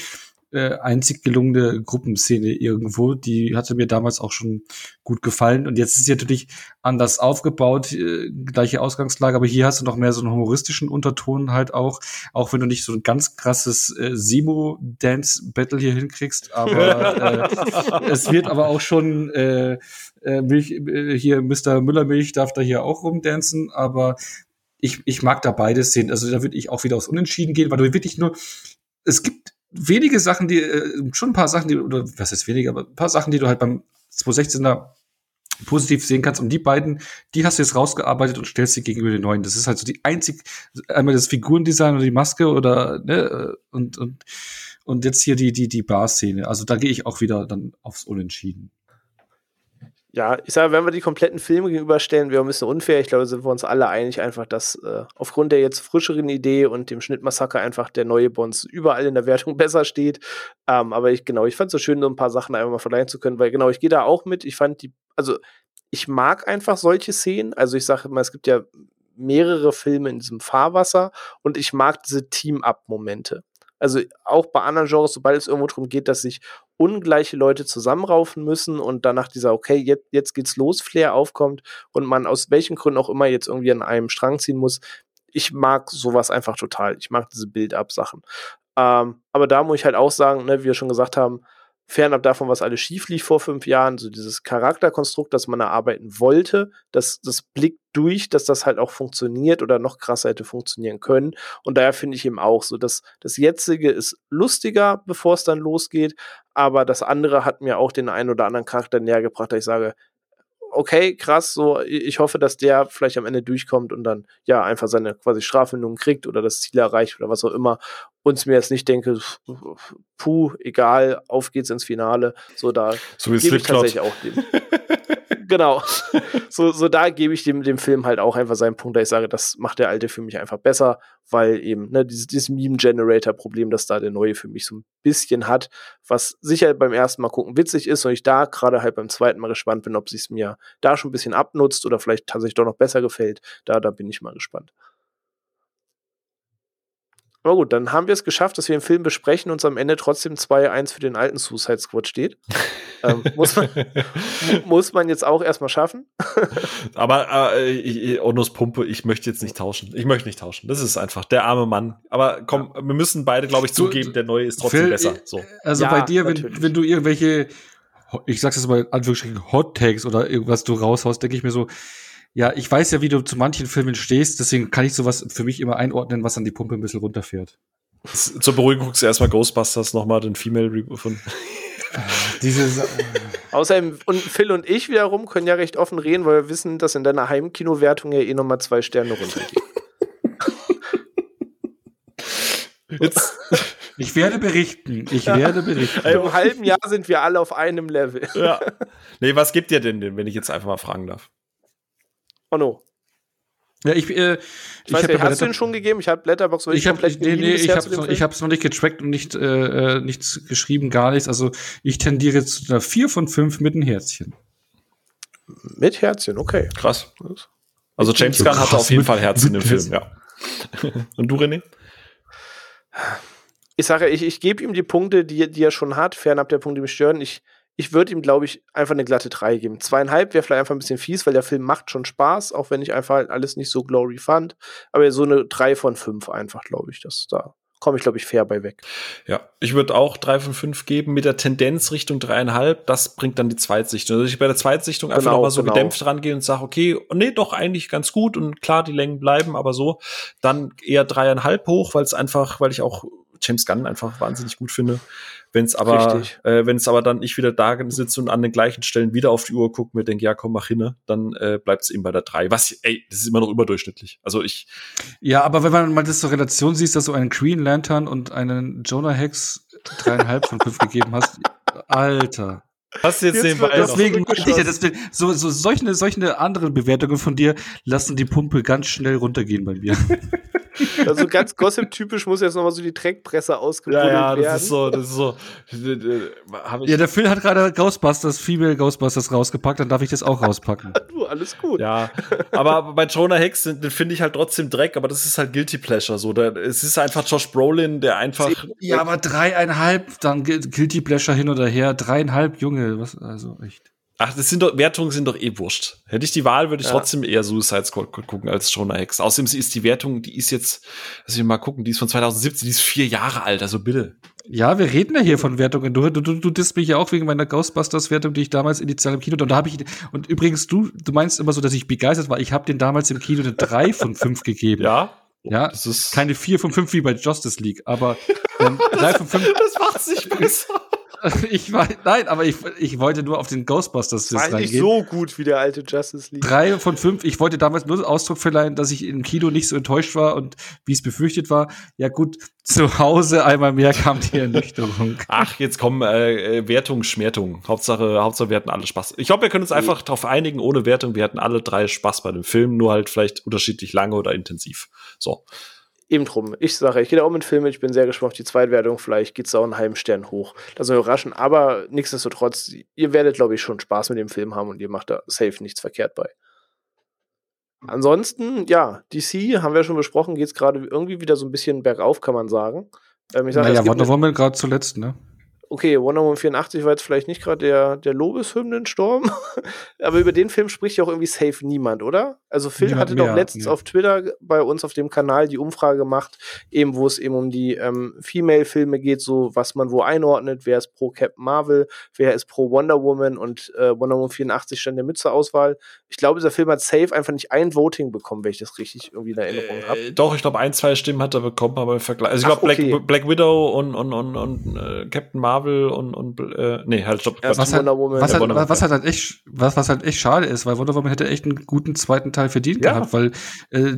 Speaker 3: äh, einzig gelungene Gruppenszene irgendwo. Die hatte mir damals auch schon gut gefallen. Und jetzt ist sie natürlich anders aufgebaut, äh, gleiche Ausgangslage, aber hier hast du noch mehr so einen humoristischen Unterton halt auch, auch wenn du nicht so ein ganz krasses äh, Simo-Dance-Battle hier hinkriegst. Aber äh, es wird aber auch schon äh, äh, Milch, äh, hier Mr. Müllermilch darf da hier auch rumdancen, aber ich, ich mag da beides sehen. Also da würde ich auch wieder aus Unentschieden gehen, weil du wirklich nur, es gibt wenige Sachen, die, äh, schon ein paar Sachen, die, oder was ist weniger, aber ein paar Sachen, die du halt beim 2016er positiv sehen kannst. Und die beiden, die hast du jetzt rausgearbeitet und stellst sie gegenüber den neuen. Das ist halt so die einzig, einmal das Figurendesign oder die Maske oder, ne, und, und, und jetzt hier die, die, die Bar-Szene. Also da gehe ich auch wieder dann aufs Unentschieden.
Speaker 2: Ja, ich sage, wenn wir die kompletten Filme gegenüberstellen, wäre ein bisschen unfair. Ich glaube, sind wir uns alle einig, einfach, dass äh, aufgrund der jetzt frischeren Idee und dem Schnittmassaker einfach der neue Bonds überall in der Wertung besser steht. Ähm, aber ich, genau, ich fand es so schön, so ein paar Sachen einfach mal verleihen zu können, weil genau, ich gehe da auch mit. Ich fand die, also ich mag einfach solche Szenen. Also ich sage immer, es gibt ja mehrere Filme in diesem Fahrwasser und ich mag diese Team-Up-Momente. Also auch bei anderen Genres, sobald es irgendwo darum geht, dass sich ungleiche Leute zusammenraufen müssen und danach dieser, okay, jetzt, jetzt geht's los, Flair aufkommt und man aus welchen Gründen auch immer jetzt irgendwie an einem Strang ziehen muss. Ich mag sowas einfach total. Ich mag diese Build-up-Sachen. Ähm, aber da muss ich halt auch sagen, ne, wie wir schon gesagt haben, fernab davon, was alles schief lief vor fünf Jahren, so dieses Charakterkonstrukt, das man erarbeiten wollte, das, das blickt durch, dass das halt auch funktioniert oder noch krasser hätte funktionieren können. Und daher finde ich eben auch so, dass das jetzige ist lustiger, bevor es dann losgeht, aber das andere hat mir auch den einen oder anderen Charakter näher gebracht, dass ich sage, okay, krass, so, ich hoffe, dass der vielleicht am Ende durchkommt und dann, ja, einfach seine quasi Strafmindung kriegt oder das Ziel erreicht oder was auch immer. Und mir jetzt nicht denke, puh, egal, auf geht's ins Finale. So, da
Speaker 1: so gebe ich tatsächlich
Speaker 2: auch dem. genau. So, so da gebe ich dem, dem Film halt auch einfach seinen Punkt, da ich sage, das macht der alte für mich einfach besser, weil eben, ne, dieses, dieses Meme-Generator-Problem, das da der neue für mich so ein bisschen hat, was sicher beim ersten Mal gucken witzig ist und ich da gerade halt beim zweiten Mal gespannt bin, ob es mir da schon ein bisschen abnutzt oder vielleicht tatsächlich doch noch besser gefällt. Da, da bin ich mal gespannt. Aber gut, dann haben wir es geschafft, dass wir den Film besprechen und am Ende trotzdem 2-1 für den alten Suicide Squad steht. ähm, muss, man, muss man jetzt auch erstmal schaffen.
Speaker 1: Aber äh, Onus Pumpe, ich möchte jetzt nicht tauschen. Ich möchte nicht tauschen. Das ist einfach der arme Mann. Aber komm, ja. wir müssen beide, glaube ich, zugeben, der neue ist trotzdem Phil, besser. So.
Speaker 3: Also ja, bei dir, wenn, wenn du irgendwelche, ich sag's jetzt mal in Anführungsstrichen, Hot Takes oder irgendwas du raushaust, denke ich mir so, ja, ich weiß ja, wie du zu manchen Filmen stehst, deswegen kann ich sowas für mich immer einordnen, was an die Pumpe ein bisschen runterfährt.
Speaker 1: Zur Beruhigung guckst du erstmal Ghostbusters nochmal den Female Reboot von.
Speaker 2: Diese Außerdem, und Phil und ich wiederum können ja recht offen reden, weil wir wissen, dass in deiner Heimkinowertung ja eh nochmal zwei Sterne runtergeht.
Speaker 3: Jetzt. Ich werde berichten. Ich ja. werde berichten.
Speaker 2: Also Im halben Jahr sind wir alle auf einem Level.
Speaker 1: Ja. Nee, was gibt ihr denn, wenn ich jetzt einfach mal fragen darf?
Speaker 2: Oh no.
Speaker 3: Ja, ich, äh,
Speaker 2: ich, ich weiß nicht, hast du ihn schon gegeben? Ich habe Letterbox
Speaker 3: ich hab, nee, nee, ich habe noch, ich hab's noch nicht getrackt und nicht äh, äh, nichts geschrieben, gar nichts. Also ich tendiere zu einer 4 von 5 mit einem Herzchen.
Speaker 2: Mit Herzchen, okay.
Speaker 1: Krass. Also James Gunn hatte auf jeden Fall Herzchen im Film, ja. und du, René?
Speaker 2: Ich sage, ich, ich gebe ihm die Punkte, die, die er schon hat, fernab der Punkte, die mich stören. Ich ich würde ihm, glaube ich, einfach eine glatte 3 geben. Zweieinhalb wäre vielleicht einfach ein bisschen fies, weil der Film macht schon Spaß, auch wenn ich einfach alles nicht so glory fand. Aber so eine 3 von 5 einfach, glaube ich, dass da komme ich, glaube ich, fair bei weg.
Speaker 1: Ja, ich würde auch 3 von 5 geben mit der Tendenz Richtung 3,5. Das bringt dann die Zweitsichtung. Also ich bei der Zweitsichtung einfach genau, noch mal so genau. gedämpft rangehe und sage, okay, nee, doch eigentlich ganz gut und klar, die Längen bleiben, aber so. Dann eher 3,5 hoch, weil es einfach, weil ich auch James Gunn einfach wahnsinnig gut finde. Wenn es aber, äh, wenn es aber dann ich wieder da sitze und an den gleichen Stellen wieder auf die Uhr gucke, mir denke, ja, komm, mach hin, dann äh, bleibt es eben bei der 3. Was, ey, das ist immer noch überdurchschnittlich. Also ich.
Speaker 3: Ja, aber wenn man mal das zur Relation sieht, dass du einen Green Lantern und einen Jonah Hex dreieinhalb von fünf gegeben hast, Alter.
Speaker 1: Hast du jetzt, jetzt den
Speaker 3: Deswegen ich das, so, so solche, solche andere Bewertungen von dir lassen die Pumpe ganz schnell runtergehen bei mir.
Speaker 2: Also ganz Gossip-typisch muss jetzt nochmal so die Trackpresse ausgebuddelt
Speaker 1: ja, ja,
Speaker 2: werden.
Speaker 1: das ist so, das ist so.
Speaker 3: Ja, der Phil hat gerade Ghostbusters, Female Ghostbusters rausgepackt, dann darf ich das auch rauspacken.
Speaker 2: du, alles gut.
Speaker 1: Ja, aber bei Jonah Hex den, den finde ich halt trotzdem Dreck, aber das ist halt Guilty Pleasure. So, da, es ist einfach Josh Brolin, der einfach.
Speaker 3: Ja, aber dreieinhalb, dann Guilty Pleasure hin oder her, dreieinhalb, Junge, was, also echt.
Speaker 1: Ach, das sind doch, Wertungen sind doch eh wurscht. Hätte ich die Wahl, würde ich
Speaker 2: Ja.
Speaker 1: trotzdem eher Suicide Squad gu- gucken als Jonah Hex. Außerdem ist die Wertung, die ist jetzt, lass mich mal gucken, die ist von 2017, die ist vier Jahre alt, also bitte.
Speaker 3: Ja, wir reden ja hier von Wertungen. Du, du, du, du disst mich ja auch wegen meiner Ghostbusters-Wertung, die ich damals initial im Kino. Und da habe ich und übrigens du, du meinst immer so, dass ich begeistert war. Ich habe den damals im Kino eine 3 von 5 gegeben.
Speaker 1: Ja?
Speaker 3: Ja,
Speaker 1: Das ist
Speaker 3: keine 4 von 5 wie bei Justice League, aber ähm, 3 von 5.
Speaker 1: Das macht's nicht besser.
Speaker 3: Ich war, nein, aber ich, ich wollte nur auf den Ghostbusters
Speaker 2: War nicht
Speaker 3: reingehen.
Speaker 2: so gut wie der alte Justice League.
Speaker 3: Drei von fünf. Ich wollte damals nur Ausdruck verleihen, dass ich im Kino nicht so enttäuscht war und wie es befürchtet war. Ja gut, zu Hause einmal mehr kam die Ernüchterung.
Speaker 1: Ach, jetzt kommen äh, äh, Wertung, Schmertung. Hauptsache, Hauptsache, wir hatten alle Spaß. Ich glaube, wir können uns einfach darauf einigen, ohne Wertung. Wir hatten alle drei Spaß bei dem Film, nur halt vielleicht unterschiedlich lange oder intensiv. So.
Speaker 2: Eben drum. Ich sage, ich gehe da auch mit Filmen. Ich bin sehr gespannt auf die Zweitwertung. Vielleicht geht es auch einen halben Stern hoch. Das soll überraschen. Aber nichtsdestotrotz, ihr werdet, glaube ich, schon Spaß mit dem Film haben und ihr macht da safe nichts verkehrt bei. Ansonsten, ja, DC haben wir schon besprochen, geht es gerade irgendwie wieder so ein bisschen bergauf, kann man sagen. Ähm, ich sag,
Speaker 3: Naja, Wonder Woman gerade zuletzt, ne?
Speaker 2: Okay, Wonder Woman 84 war jetzt vielleicht nicht gerade der, der Lobeshymnensturm, aber über den Film spricht ja auch irgendwie safe niemand, oder? Also Phil
Speaker 3: Niemand
Speaker 2: hatte doch
Speaker 3: mehr,
Speaker 2: letztens
Speaker 3: nee.
Speaker 2: auf Twitter bei uns auf dem Kanal die Umfrage gemacht, eben wo es eben um die ähm, Female-Filme geht, so was man wo einordnet, wer ist pro Captain Marvel, wer ist pro Wonder Woman und äh, Wonder Woman 84 stand der mit zur Auswahl. Ich glaube, dieser Film hat safe einfach nicht ein Voting bekommen, wenn ich das richtig irgendwie in Erinnerung habe.
Speaker 1: Äh, doch, ich glaube, ein, zwei Stimmen hat er bekommen, aber im Vergleich. Also ich glaube, Black,
Speaker 2: okay.
Speaker 1: Black Widow und, und, und, und äh, Captain Marvel und, und äh, nee, halt, stopp.
Speaker 2: Ja,
Speaker 3: Was halt, was,
Speaker 1: Ja,
Speaker 3: halt, was halt, halt echt, was, was halt echt schade ist, weil Wonder Woman hätte echt einen guten zweiten Teil verdient
Speaker 2: Ja.
Speaker 3: gehabt, weil äh,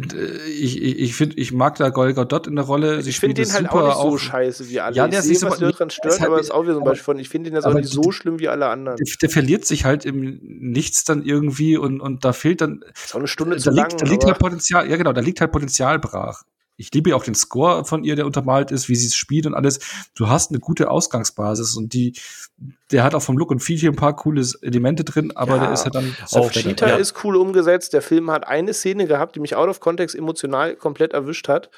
Speaker 3: ich, ich, ich finde, ich mag da Gal Gadot in der Rolle. Sie
Speaker 2: ich finde
Speaker 3: spielt
Speaker 2: den halt auch nicht so scheiße wie alle.
Speaker 3: Ja,
Speaker 2: ich
Speaker 3: der ist
Speaker 2: sehe,
Speaker 3: so-
Speaker 2: was dir daran
Speaker 3: ist
Speaker 2: stört,
Speaker 3: halt
Speaker 2: aber ist auch wieder so ein Beispiel von, ich finde den jetzt auch nicht
Speaker 3: die-
Speaker 2: so schlimm wie alle anderen.
Speaker 3: der, der verliert sich halt im Nichts dann irgendwie und, und da fehlt dann,
Speaker 2: Ist auch eine Stunde
Speaker 3: da
Speaker 2: zu lang.
Speaker 3: liegt, da liegt halt Potenzial, ja genau, da liegt halt Potenzial brach. Ich liebe ja auch den Score von ihr, der untermalt ist, wie sie es spielt und alles. Du hast eine gute Ausgangsbasis und die, der hat auch vom Look und Feel hier ein paar coole Elemente drin, aber
Speaker 2: Ja,
Speaker 3: der ist halt dann
Speaker 1: auch
Speaker 2: Cheetah
Speaker 1: Ja.
Speaker 2: ist cool umgesetzt. Der Film hat eine Szene gehabt, die mich out of context emotional komplett erwischt hat.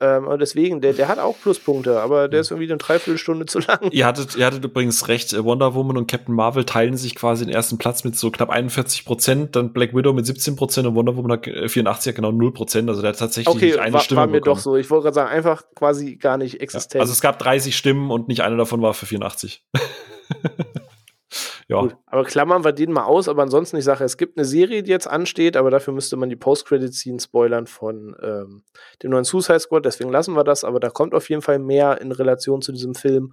Speaker 2: Ähm, aber deswegen, der, der hat auch Pluspunkte, aber der ist irgendwie eine Dreiviertelstunde zu lang.
Speaker 1: Ihr hattet, ihr hattet übrigens recht, äh, Wonder Woman und Captain Marvel teilen sich quasi den ersten Platz mit so knapp 41 Prozent, dann Black Widow mit 17 Prozent und Wonder Woman hat äh, 84 hat genau 0 Prozent, also der hat tatsächlich
Speaker 2: Okay,
Speaker 1: nicht eine
Speaker 2: war,
Speaker 1: Stimme
Speaker 2: war mir
Speaker 1: bekommen.
Speaker 2: doch so. Ich wollte gerade sagen, einfach quasi gar nicht
Speaker 1: Ja,
Speaker 2: existent.
Speaker 1: also es gab 30 Stimmen und nicht eine davon war für 84. ja.
Speaker 2: Gut, aber klammern wir den mal aus. Aber ansonsten, ich sage, es gibt eine Serie, die jetzt ansteht, aber dafür müsste man die Post-Credit-Scene spoilern von ähm, dem neuen Suicide Squad. Deswegen lassen wir das. Aber da kommt auf jeden Fall mehr in Relation zu diesem Film.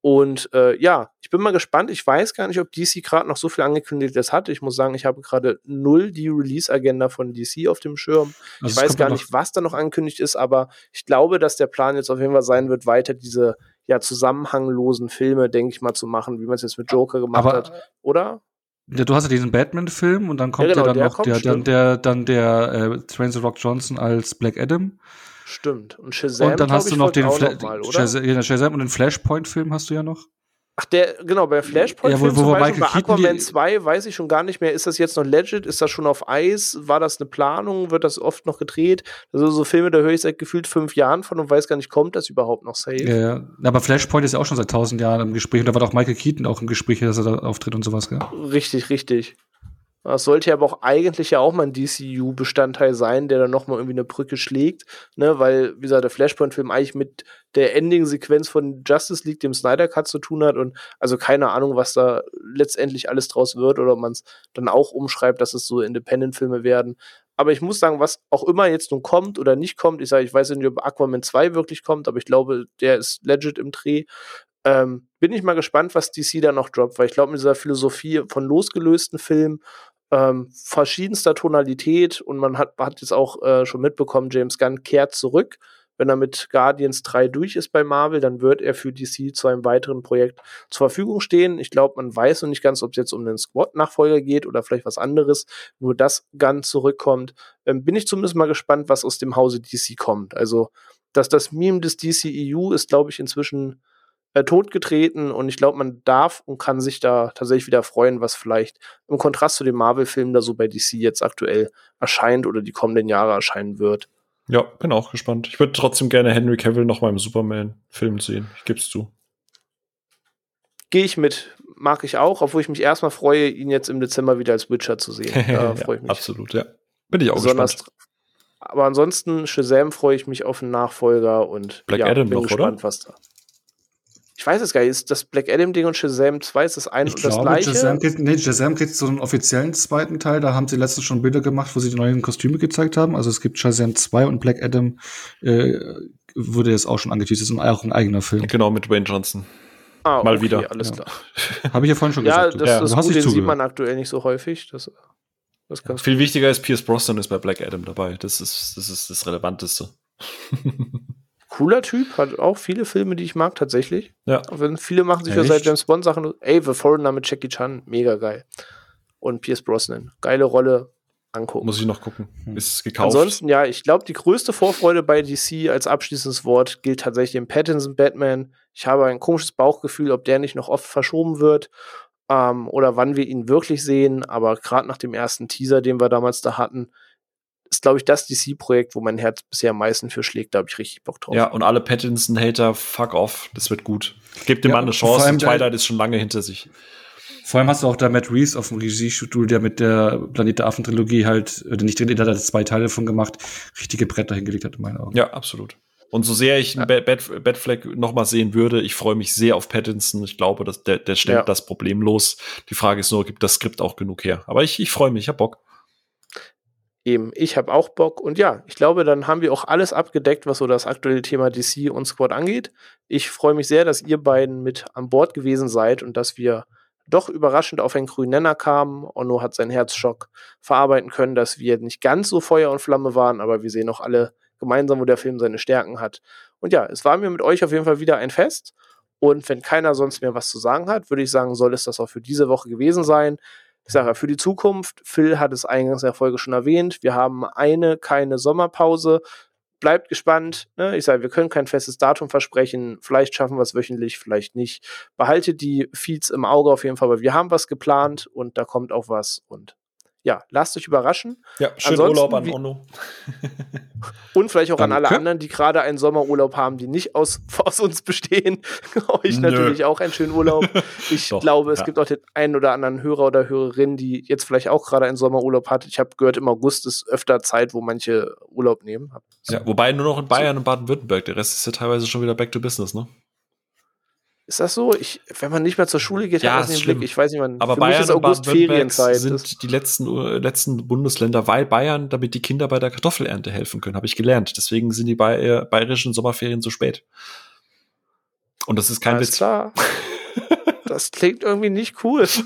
Speaker 2: Und äh, ja, ich bin mal gespannt. Ich weiß gar nicht, ob DC gerade noch so viel angekündigtes hat. Ich muss sagen, ich habe gerade null die Release-Agenda von DC auf dem Schirm.
Speaker 3: Also
Speaker 2: ich weiß gar nicht, was da noch angekündigt ist, aber ich glaube, dass der Plan jetzt auf jeden Fall sein wird, weiter diese ja zusammenhanglosen Filme, denke ich mal, zu machen, wie man es jetzt mit Joker gemacht
Speaker 3: Aber
Speaker 2: hat. Oder?
Speaker 3: Ja, du hast ja diesen Batman-Film und dann kommt
Speaker 2: Ja, genau,
Speaker 3: ja dann
Speaker 2: der
Speaker 3: noch der, dann
Speaker 2: stimmt.
Speaker 3: der, dann der äh, Trains Rock Johnson als Black Adam.
Speaker 2: Stimmt. Und Shazam,
Speaker 3: und dann hast du noch den Fla
Speaker 2: noch mal?
Speaker 3: Shazam, Shazam und den Flashpoint-Film hast du ja noch.
Speaker 2: Ach, der, genau, bei Flashpoint
Speaker 3: Ja, wo- wo
Speaker 2: zum Beispiel, bei Aquaman
Speaker 3: die-
Speaker 2: 2 weiß ich schon gar nicht mehr, ist das jetzt noch legit, ist das schon auf Eis, war das eine Planung, wird das oft noch gedreht? Also so Filme, da höre ich seit gefühlt fünf Jahren von und weiß gar nicht, kommt das überhaupt noch safe?
Speaker 3: Ja, ja. Aber Flashpoint ist ja auch schon seit tausend Jahren im Gespräch und da war doch Michael Keaton auch im Gespräch, dass er da auftritt und sowas, gell?
Speaker 2: Richtig, richtig. Das sollte ja aber auch eigentlich ja auch mal ein DCU-Bestandteil sein, der dann nochmal irgendwie eine Brücke schlägt, ne, weil, wie gesagt, der Flashpoint-Film eigentlich mit der Ending-Sequenz von Justice League, dem Snyder Cut zu tun hat und also keine Ahnung, was da letztendlich alles draus wird oder ob man es dann auch umschreibt, dass es so Independent-Filme werden. Aber ich muss sagen, was auch immer jetzt nun kommt oder nicht kommt, ich sage, ich weiß nicht, ob Aquaman 2 wirklich kommt, aber ich glaube, der ist legit im Dreh. Ähm, bin ich mal gespannt, was DC da noch droppt, weil ich glaube, mit dieser Philosophie von losgelösten Filmen, ähm, verschiedenster Tonalität und man hat, hat jetzt auch äh, schon mitbekommen, James Gunn kehrt zurück wenn er mit Guardians 3 durch ist bei Marvel, dann wird er für DC zu einem weiteren Projekt zur Verfügung stehen. Ich glaube, man weiß noch nicht ganz, ob es jetzt um den Squad-Nachfolger geht oder vielleicht was anderes. Nur das Gun zurückkommt. Ähm, bin ich zumindest mal gespannt, was aus dem Hause DC kommt. Also, dass das Meme des DCEU ist, glaube ich, inzwischen äh, totgetreten und ich glaube, man darf und kann sich da tatsächlich wieder freuen, was vielleicht im Kontrast zu den Marvel-Filmen da so bei DC jetzt aktuell erscheint oder die kommenden Jahre erscheinen wird.
Speaker 1: Ja, bin auch gespannt. Ich würde trotzdem gerne Henry Cavill noch mal im Superman-Film sehen. Ich gebe es zu.
Speaker 2: Gehe ich mit. Mag ich auch, obwohl ich mich erstmal freue, ihn jetzt im Dezember wieder als Witcher zu sehen. Da freue ich mich.
Speaker 1: Absolut, ja. Bin ich auch
Speaker 2: Besonders
Speaker 1: gespannt.
Speaker 2: Aber ansonsten, Shazam freue ich mich auf einen Nachfolger und
Speaker 1: Black
Speaker 2: ja,
Speaker 1: Adam
Speaker 2: bin
Speaker 1: noch,
Speaker 2: gespannt,
Speaker 1: oder?
Speaker 2: was da. Ich weiß es gar nicht. Ist das Black Adam-Ding und Shazam 2 ist das ein
Speaker 3: Ich
Speaker 2: und das
Speaker 3: glaube,
Speaker 2: gleiche?
Speaker 3: Shazam kriegt, nee, Shazam kriegt so einen offiziellen zweiten Teil. Da haben sie letztens schon Bilder gemacht, wo sie die neuen Kostüme gezeigt haben. Also es gibt Shazam 2 und Black Adam äh, wurde jetzt auch schon angeteasert. Das ist auch ein eigener Film.
Speaker 1: Genau, mit Wayne Johnson.
Speaker 2: ah,
Speaker 1: mal
Speaker 2: okay,
Speaker 1: wieder.
Speaker 2: Alles
Speaker 3: Ja.
Speaker 2: klar.
Speaker 3: Habe ich ja vorhin schon
Speaker 2: Ja,
Speaker 3: gesagt.
Speaker 2: das,
Speaker 1: Ja,
Speaker 2: das ist
Speaker 3: hast
Speaker 2: gut, den sieht
Speaker 3: zugehört.
Speaker 2: man aktuell nicht so häufig. Das, das kann
Speaker 1: Viel wichtiger ist, Pierce Brosnan ist bei Black Adam dabei. Das ist das, ist das Relevanteste.
Speaker 2: cooler Typ, hat auch viele Filme, die ich mag, tatsächlich.
Speaker 1: Ja.
Speaker 2: Auch wenn viele machen sich ja seit James Bond Sachen. Ey, The Foreigner mit Jackie Chan, mega geil. Und Pierce Brosnan, geile Rolle, angucken.
Speaker 1: Muss ich noch gucken.
Speaker 3: Hm.
Speaker 1: Ist gekauft.
Speaker 2: Ansonsten, ja, ich glaube, die größte Vorfreude bei DC als abschließendes Wort gilt tatsächlich dem Pattinson Batman. Ich habe ein komisches Bauchgefühl, ob der nicht noch oft verschoben wird ähm, oder wann wir ihn wirklich sehen. Aber gerade nach dem ersten Teaser, den wir damals da hatten, ist, glaube ich, das DC-Projekt, wo mein Herz bisher am meisten für schlägt. Da habe ich richtig Bock drauf.
Speaker 1: ja, und alle Pattinson-Hater, fuck off. Das wird gut. Gebt dem
Speaker 3: Ja,
Speaker 1: Mann eine Chance. Twilight ist schon lange hinter sich.
Speaker 3: Vor allem hast du auch da Matt Reeves auf dem Regiestuhl, der mit der Planet der Affen Trilogie halt, oder nicht Trilogie, der hat da zwei Teile von gemacht, richtige Bretter hingelegt hat in meinen Augen.
Speaker 1: Ja, absolut. Und so sehr ich einen Bat, Bat, Batfleck noch mal sehen würde, ich freue mich sehr auf Pattinson. Ich glaube, dass der, der stellt
Speaker 2: Ja.
Speaker 1: das problemlos. Die Frage ist nur, gibt das Skript auch genug her? Aber ich, ich freue mich, ich hab Bock.
Speaker 2: Eben, ich habe auch Bock. Und ja, ich glaube, dann haben wir auch alles abgedeckt, was so das aktuelle Thema DC und Squad angeht. Ich freue mich sehr, dass ihr beiden mit an Bord gewesen seid und dass wir doch überraschend auf einen grünen Nenner kamen. Onno hat seinen Herzschock verarbeiten können, dass wir nicht ganz so Feuer und Flamme waren, aber wir sehen auch alle gemeinsam, wo der Film seine Stärken hat. Und ja, es war mir mit euch auf jeden Fall wieder ein Fest. Und wenn keiner sonst mehr was zu sagen hat, würde ich sagen, soll es das auch für diese Woche gewesen sein. Ich sage ja, für die Zukunft, Phil hat es eingangs in der Folge schon erwähnt, wir haben eine, keine Sommerpause. Bleibt gespannt. Ne? Ich sage, wir können kein festes Datum versprechen. Vielleicht schaffen wir es wöchentlich, vielleicht nicht. Behaltet die Feeds im Auge auf jeden Fall, weil wir haben was geplant und da kommt auch was. Und ja, lasst euch überraschen.
Speaker 1: Ja, schönen
Speaker 2: Ansonsten,
Speaker 1: Urlaub an Onno.
Speaker 2: Und vielleicht auch an alle
Speaker 3: Danke.
Speaker 2: anderen, die gerade einen Sommerurlaub haben, die nicht aus, aus uns bestehen. Euch
Speaker 1: Nö.
Speaker 2: natürlich auch einen schönen Urlaub. Ich
Speaker 1: Doch,
Speaker 2: glaube, es
Speaker 1: ja.
Speaker 2: gibt auch den einen oder anderen Hörer oder Hörerin, die jetzt vielleicht auch gerade einen Sommerurlaub hat. Ich habe gehört, im August ist öfter Zeit, wo manche Urlaub nehmen. Hab-
Speaker 1: Ja, wobei nur noch in Bayern und Baden-Württemberg. Der Rest ist ja teilweise schon wieder back to business, ne?
Speaker 2: Ist das so? Ich, wenn man nicht mehr zur Schule geht,
Speaker 1: Ja,
Speaker 2: hat man
Speaker 1: ist
Speaker 2: den
Speaker 1: schlimm.
Speaker 2: Blick. Ich weiß nicht, man,
Speaker 1: Aber
Speaker 2: für mich
Speaker 1: Bayern
Speaker 2: ist August Ferienzeit. Das-
Speaker 1: sind die letzten, äh, letzten Bundesländer, weil Bayern, damit die Kinder bei der Kartoffelernte helfen können, habe ich gelernt. Deswegen sind die bay äh, bayerischen Sommerferien so spät. Und das ist kein
Speaker 2: Alles
Speaker 1: Witz.
Speaker 2: klar. das klingt irgendwie nicht cool.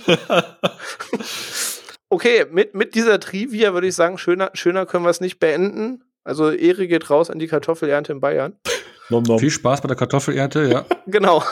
Speaker 2: Okay, mit, mit dieser Trivia würde ich sagen, schöner, schöner können wir es nicht beenden. Also Ehre geht raus an die Kartoffelernte in Bayern.
Speaker 1: Nom, nom.
Speaker 3: Viel Spaß bei der Kartoffelernte, ja.
Speaker 2: Genau.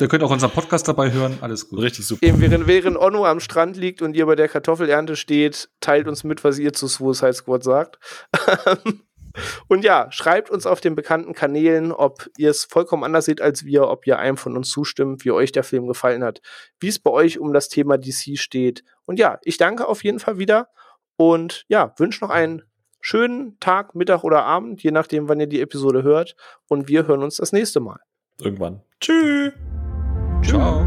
Speaker 3: Ihr könnt auch unseren Podcast dabei hören, alles gut.
Speaker 1: Richtig super.
Speaker 2: Eben, während, während Onno am Strand liegt und ihr bei der Kartoffelernte steht, teilt uns mit, was ihr zu Suicide Squad sagt. und ja, schreibt uns auf den bekannten Kanälen, ob ihr es vollkommen anders seht als wir, ob ihr einem von uns zustimmt, wie euch der Film gefallen hat, wie es bei euch um das Thema DC steht. Und ja, ich danke auf jeden Fall wieder und ja, wünsche noch einen schönen Tag, Mittag oder Abend, je nachdem, wann ihr die Episode hört. Und wir hören uns das nächste Mal.
Speaker 1: Irgendwann. Tschüss.
Speaker 3: Ciao.